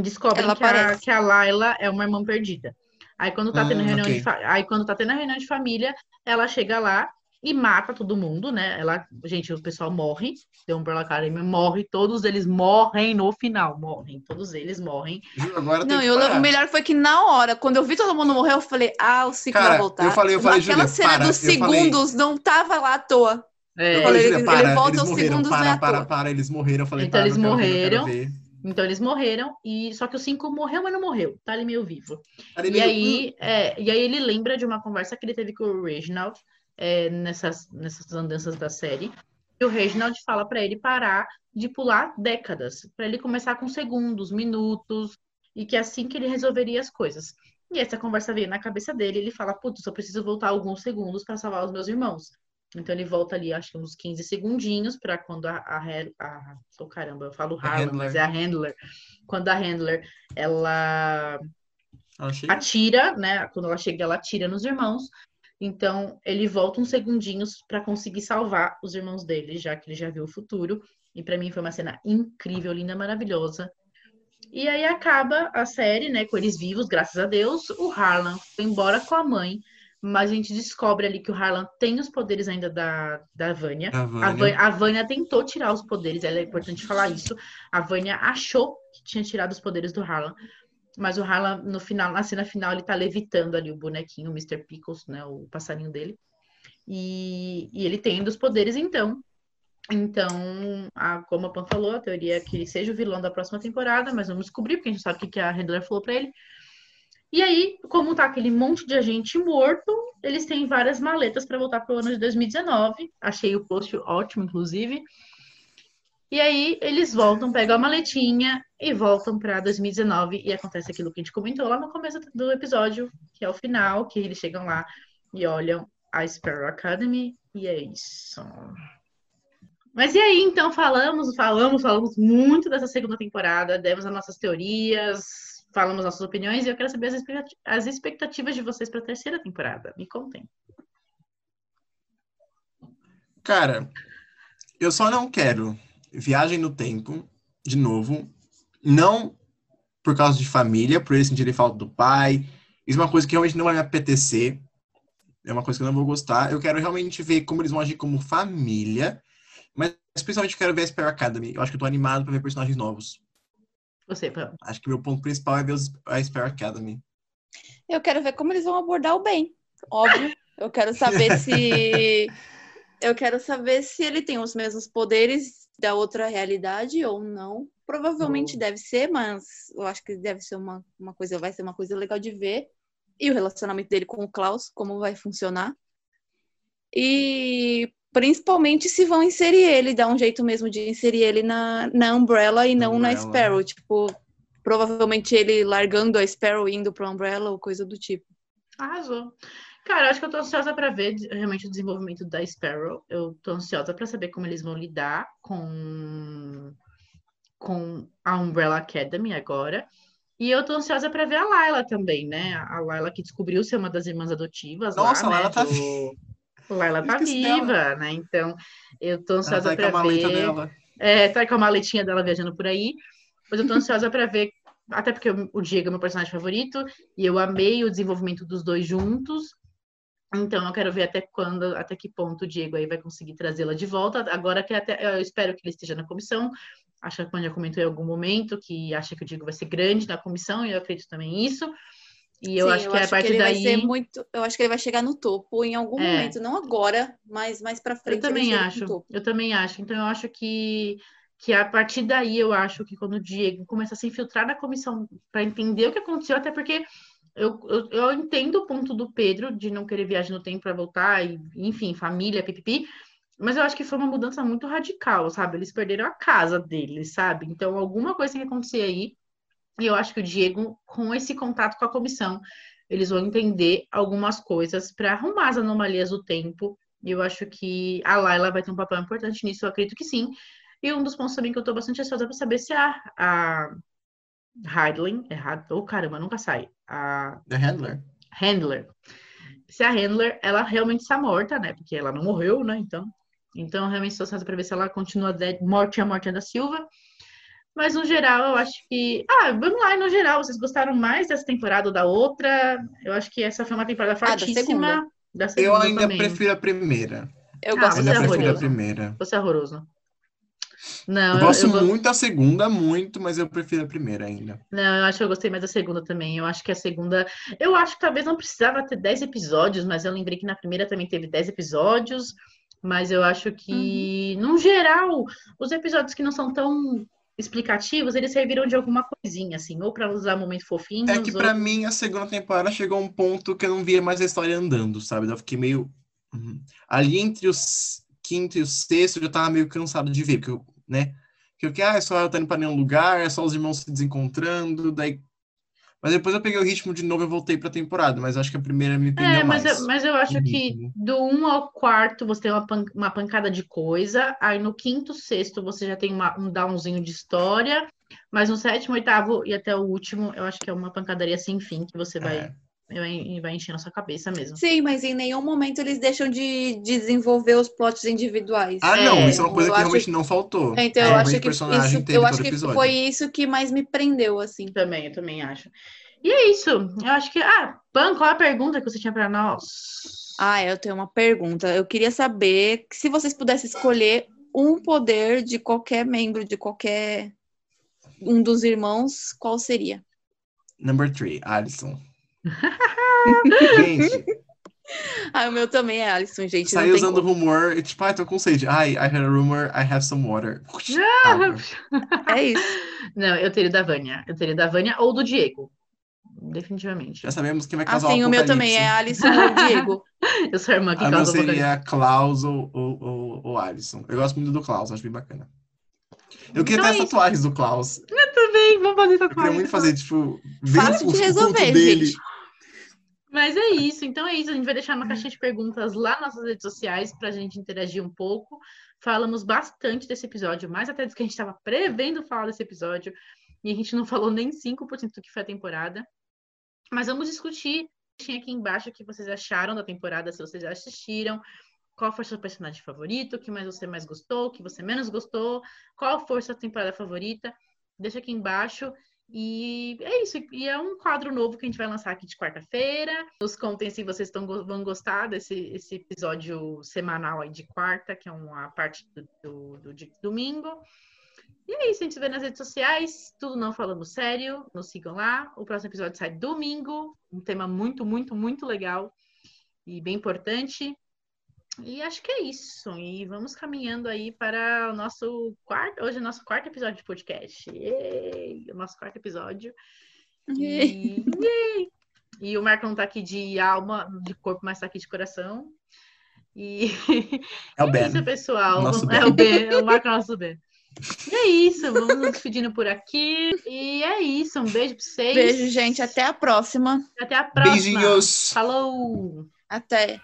descobrem que a, que a Layla é uma irmã perdida. Aí quando tá tendo Hum, reunião ok. de fa- aí quando tá tendo a reunião de família, ela chega lá e mata todo mundo, né? Ela, gente, o pessoal morre, The Umbrella Academy morre, todos eles morrem no final, morrem, todos eles morrem. Agora Não, eu, o melhor foi que na hora, quando eu vi todo mundo morrer, eu falei, ah, o ciclo Cara, vai voltar. eu falei- eu falei, Aquela Júlia, cena para, dos eu falei- segundos não tava lá à toa. É, Eu falei, falei, ele- Júlia, ele para, volta eles aos morreram, segundos, não é para, à para, toa. para, eles morreram. Eu falei, Então para, eles morreram. ver. então eles morreram e só que o cinco morreu, mas não morreu, tá ali meio vivo. Ele E meio, aí, é, e aí ele lembra de uma conversa que ele teve com o Reginald é, nessas, nessas andanças da série. E o Reginald fala para ele parar de pular décadas, para ele começar com segundos, minutos, e que é assim que ele resolveria as coisas. E essa conversa veio na cabeça dele, ele fala, putz, só preciso voltar alguns segundos para salvar os meus irmãos. Então ele volta ali, acho que uns 15 segundinhos para quando a, a, a- oh, caramba, eu falo Harlan, mas é a Handler. Quando a Handler, ela Ela atira, né? Quando ela chega, ela atira nos irmãos. Então, ele volta uns segundinhos para conseguir salvar os irmãos dele, já que ele já viu o futuro. E para mim foi uma cena incrível, linda, maravilhosa. E aí acaba a série, né, com eles vivos, graças a Deus. O Harlan foi embora com a mãe, mas a gente descobre ali que o Harlan tem os poderes ainda da, da Vânia. A A Vânia. Vânia, a Vânia tentou tirar os poderes, ela é importante falar isso. A Vânia achou que tinha tirado os poderes do Harlan, mas o Harlan, no final, na cena final, ele tá levitando ali o bonequinho, o Mr. Pickles, né, o passarinho dele. E, e ele tem dos poderes, então. Então, a, como a Pan falou, a teoria é que ele seja o vilão da próxima temporada, mas vamos descobrir, porque a gente sabe o que que a Handler falou pra ele. E aí, como tá aquele monte de agente morto, eles têm várias maletas para voltar pro ano de 2019. Achei o post ótimo, inclusive. E aí, eles voltam, pegam a maletinha e voltam para 2019. E acontece aquilo que a gente comentou lá no começo do episódio, que é o final, que eles chegam lá e olham a Sparrow Academy. E é isso. Mas e aí, então, falamos, falamos, falamos muito dessa segunda temporada, demos as nossas teorias, falamos nossas opiniões, e eu quero saber as as expectativas de vocês para a terceira temporada. Me contem. Cara, eu só não quero viagem no tempo, de novo. Não por causa de família, por eles sentirem falta do pai. Isso é uma coisa que realmente não vai me apetecer. É uma coisa que eu não vou gostar. Eu quero realmente ver como eles vão agir como família. Mas especialmente eu quero ver a Spare Academy. Eu acho que eu tô animado pra ver personagens novos. Você, Pam. Acho que meu ponto principal é ver a Spare Academy. Eu quero ver como eles vão abordar o bem. Óbvio. Eu quero saber se. [laughs] Eu quero saber se ele tem os mesmos poderes da outra realidade ou não. Provavelmente Boa. deve ser, mas eu acho que deve ser uma, uma coisa, vai ser uma coisa legal de ver. E o relacionamento dele com o Klaus, como vai funcionar. E principalmente se vão inserir ele, dar um jeito mesmo de inserir ele na, na Umbrella e não na Umbrella. Sparrow. Tipo, provavelmente ele largando a Sparrow e indo pra Umbrella ou coisa do tipo. Arrasou. Cara, eu acho que eu tô ansiosa para ver realmente o desenvolvimento da Sparrow. Eu tô ansiosa para saber como eles vão lidar com com a Umbrella Academy agora. E eu tô ansiosa para ver a Layla também, né? A Layla que descobriu ser uma das irmãs adotivas Nossa, a lá, né? Layla tá do- [laughs] Layla tá viva, dela. né? Então, eu tô ansiosa tá para maleta ver. dela. É, tá com a maletinha dela viajando por aí. Mas eu tô ansiosa pra ver, até porque o Diego é meu personagem favorito, e eu amei o desenvolvimento dos dois juntos. Então eu quero ver até quando, até que ponto o Diego aí vai conseguir trazê-la de volta. Agora que até eu espero que ele esteja na comissão. Acho que a Pan já comentou em algum momento que acha que o Diego vai ser grande na comissão, e eu acredito também nisso. E eu Sim, acho eu que a acho partir ele vai daí. muito. Eu acho que ele vai chegar no topo em algum É. momento, não agora, mas mais pra frente. Eu também acho. Eu também acho. Então eu acho que que a partir daí eu acho que quando o Diego começa a se infiltrar na comissão para entender o que aconteceu, até porque eu, eu, eu entendo o ponto do Pedro de não querer viagem no tempo para voltar e enfim, família, pipipi. Mas eu acho que foi uma mudança muito radical, sabe? Eles perderam a casa deles, sabe? Então alguma coisa tem que acontecer aí. E eu acho que o Diego, com esse contato com a comissão, eles vão entender algumas coisas para arrumar as anomalias do tempo. E eu acho que a Laila vai ter um papel importante nisso, eu acredito que sim. E um dos pontos também que eu tô bastante ansiosa para saber se a, a Hadlin, é Had, oh caramba, nunca sai, a The Handler. Handler, se a Handler, ela realmente está morta, né? Porque ela não morreu, né? Então, então eu realmente estou ansiosa para ver se ela continua dead, morte a morte da Silva. Mas no geral, eu acho que. Ah, vamos lá, no geral, vocês gostaram mais dessa temporada ou da outra? Eu acho que essa foi uma temporada da fortíssima. segunda. Da Eu segunda ainda também. prefiro a primeira. Eu Ah, gosto Eu você ainda é da prefiro a horroroso. segunda. primeira. Você é horroroso. Não, Eu eu, gosto eu go- muito da segunda, muito, mas eu prefiro a primeira ainda. não, eu acho que eu gostei mais da segunda também. Eu acho que a segunda. Eu acho que talvez não precisava ter 10 episódios, mas eu lembrei que na primeira também teve 10 episódios. Mas eu acho que, Uhum. no geral, os episódios que não são tão explicativos, eles serviram de alguma coisinha, assim, ou para usar momentos fofinhos. É que ou- pra mim a segunda temporada chegou a um ponto que eu não via mais a história andando, sabe? Eu fiquei meio. Uhum. Ali entre o s- quinto e o sexto eu já tava meio cansado de ver, porque eu, né? Que eu que, ah, é só ela tá indo pra nenhum lugar, é só os irmãos se desencontrando, daí. Mas depois eu peguei o ritmo de novo e voltei pra temporada, mas acho que a primeira me prendeu É, mas mais. eu, mas eu acho Uhum. que do 1 ao quarto você tem uma, pan- uma pancada de coisa, aí no quinto, sexto você já tem uma- um downzinho de história, mas no sétimo, oitavo e até o último, eu acho que é uma pancadaria sem fim que você vai, É. vai, vai enchendo a sua cabeça mesmo. Sim, mas em nenhum momento eles deixam de desenvolver os plots individuais. Ah, É, não, isso é uma coisa eu que realmente não faltou. Então, eu Realmente acho que isso, eu acho que episódio. foi isso que mais me prendeu, assim. Também, eu também acho. E é isso. Eu acho que. Ah, Pan, qual a pergunta que você tinha para nós? Ah, eu tenho uma pergunta. Eu queria saber que se vocês pudessem escolher um poder de qualquer membro, de qualquer um dos irmãos, qual seria? Number three, Alison. Gente, [laughs] Ah, o meu também é Alison, gente. tem usando como. rumor, e tipo, ai, tô com sede. Ai, I heard a rumor, I have some water. É isso. [laughs] Não, eu teria da Vânia. Eu teria da Vânia ou do Diego. Definitivamente. Já sabemos quem vai causar Assim, o meu também é. Alison ou Diego. [laughs] Eu sou a irmã que A meu causa apocalipse. seria Klaus ou, ou, ou, ou Alisson. Eu gosto muito do Klaus, acho bem bacana. Eu queria Então ter é as tatuagens do Klaus. Também, vamos fazer Eu tatuagem. queria muito fazer, tipo, ver Fácil o, de resolver, dele. gente. Mas é isso, então é isso. A gente vai deixar uma caixinha de perguntas lá nas nossas redes sociais para a gente interagir um pouco. Falamos bastante desse episódio, mais até do que a gente estava prevendo falar desse episódio, e a gente não falou nem 5% do que foi a temporada. Mas vamos discutir Deixem aqui embaixo o que vocês acharam da temporada, se vocês já assistiram. Qual foi seu personagem favorito? O que mais você mais gostou? O que você menos gostou? Qual foi sua temporada favorita? Deixa aqui embaixo. E é isso. E é um quadro novo que a gente vai lançar aqui de quarta-feira. Nos contem se vocês tão, vão gostar desse esse episódio semanal de quarta, que é uma parte do, do, do domingo. E é isso, a gente se vê nas redes sociais, tudo não falando sério, nos sigam lá. O próximo episódio sai domingo, um tema muito, muito, muito legal e bem importante. E acho que é isso. E vamos caminhando aí para o nosso quarto, hoje é o nosso quarto episódio de podcast. Ei, o nosso quarto episódio. E, e o Marco não tá aqui de alma, de corpo, mas tá aqui de coração. E É o é [laughs] Ben. isso, pessoal. Nosso É o B, é o Marco nosso B. E é isso, vamos nos despedindo por aqui. E é isso, um beijo pra vocês. Beijo, gente. Até a próxima. Até a próxima. Beijinhos. Falou! Até.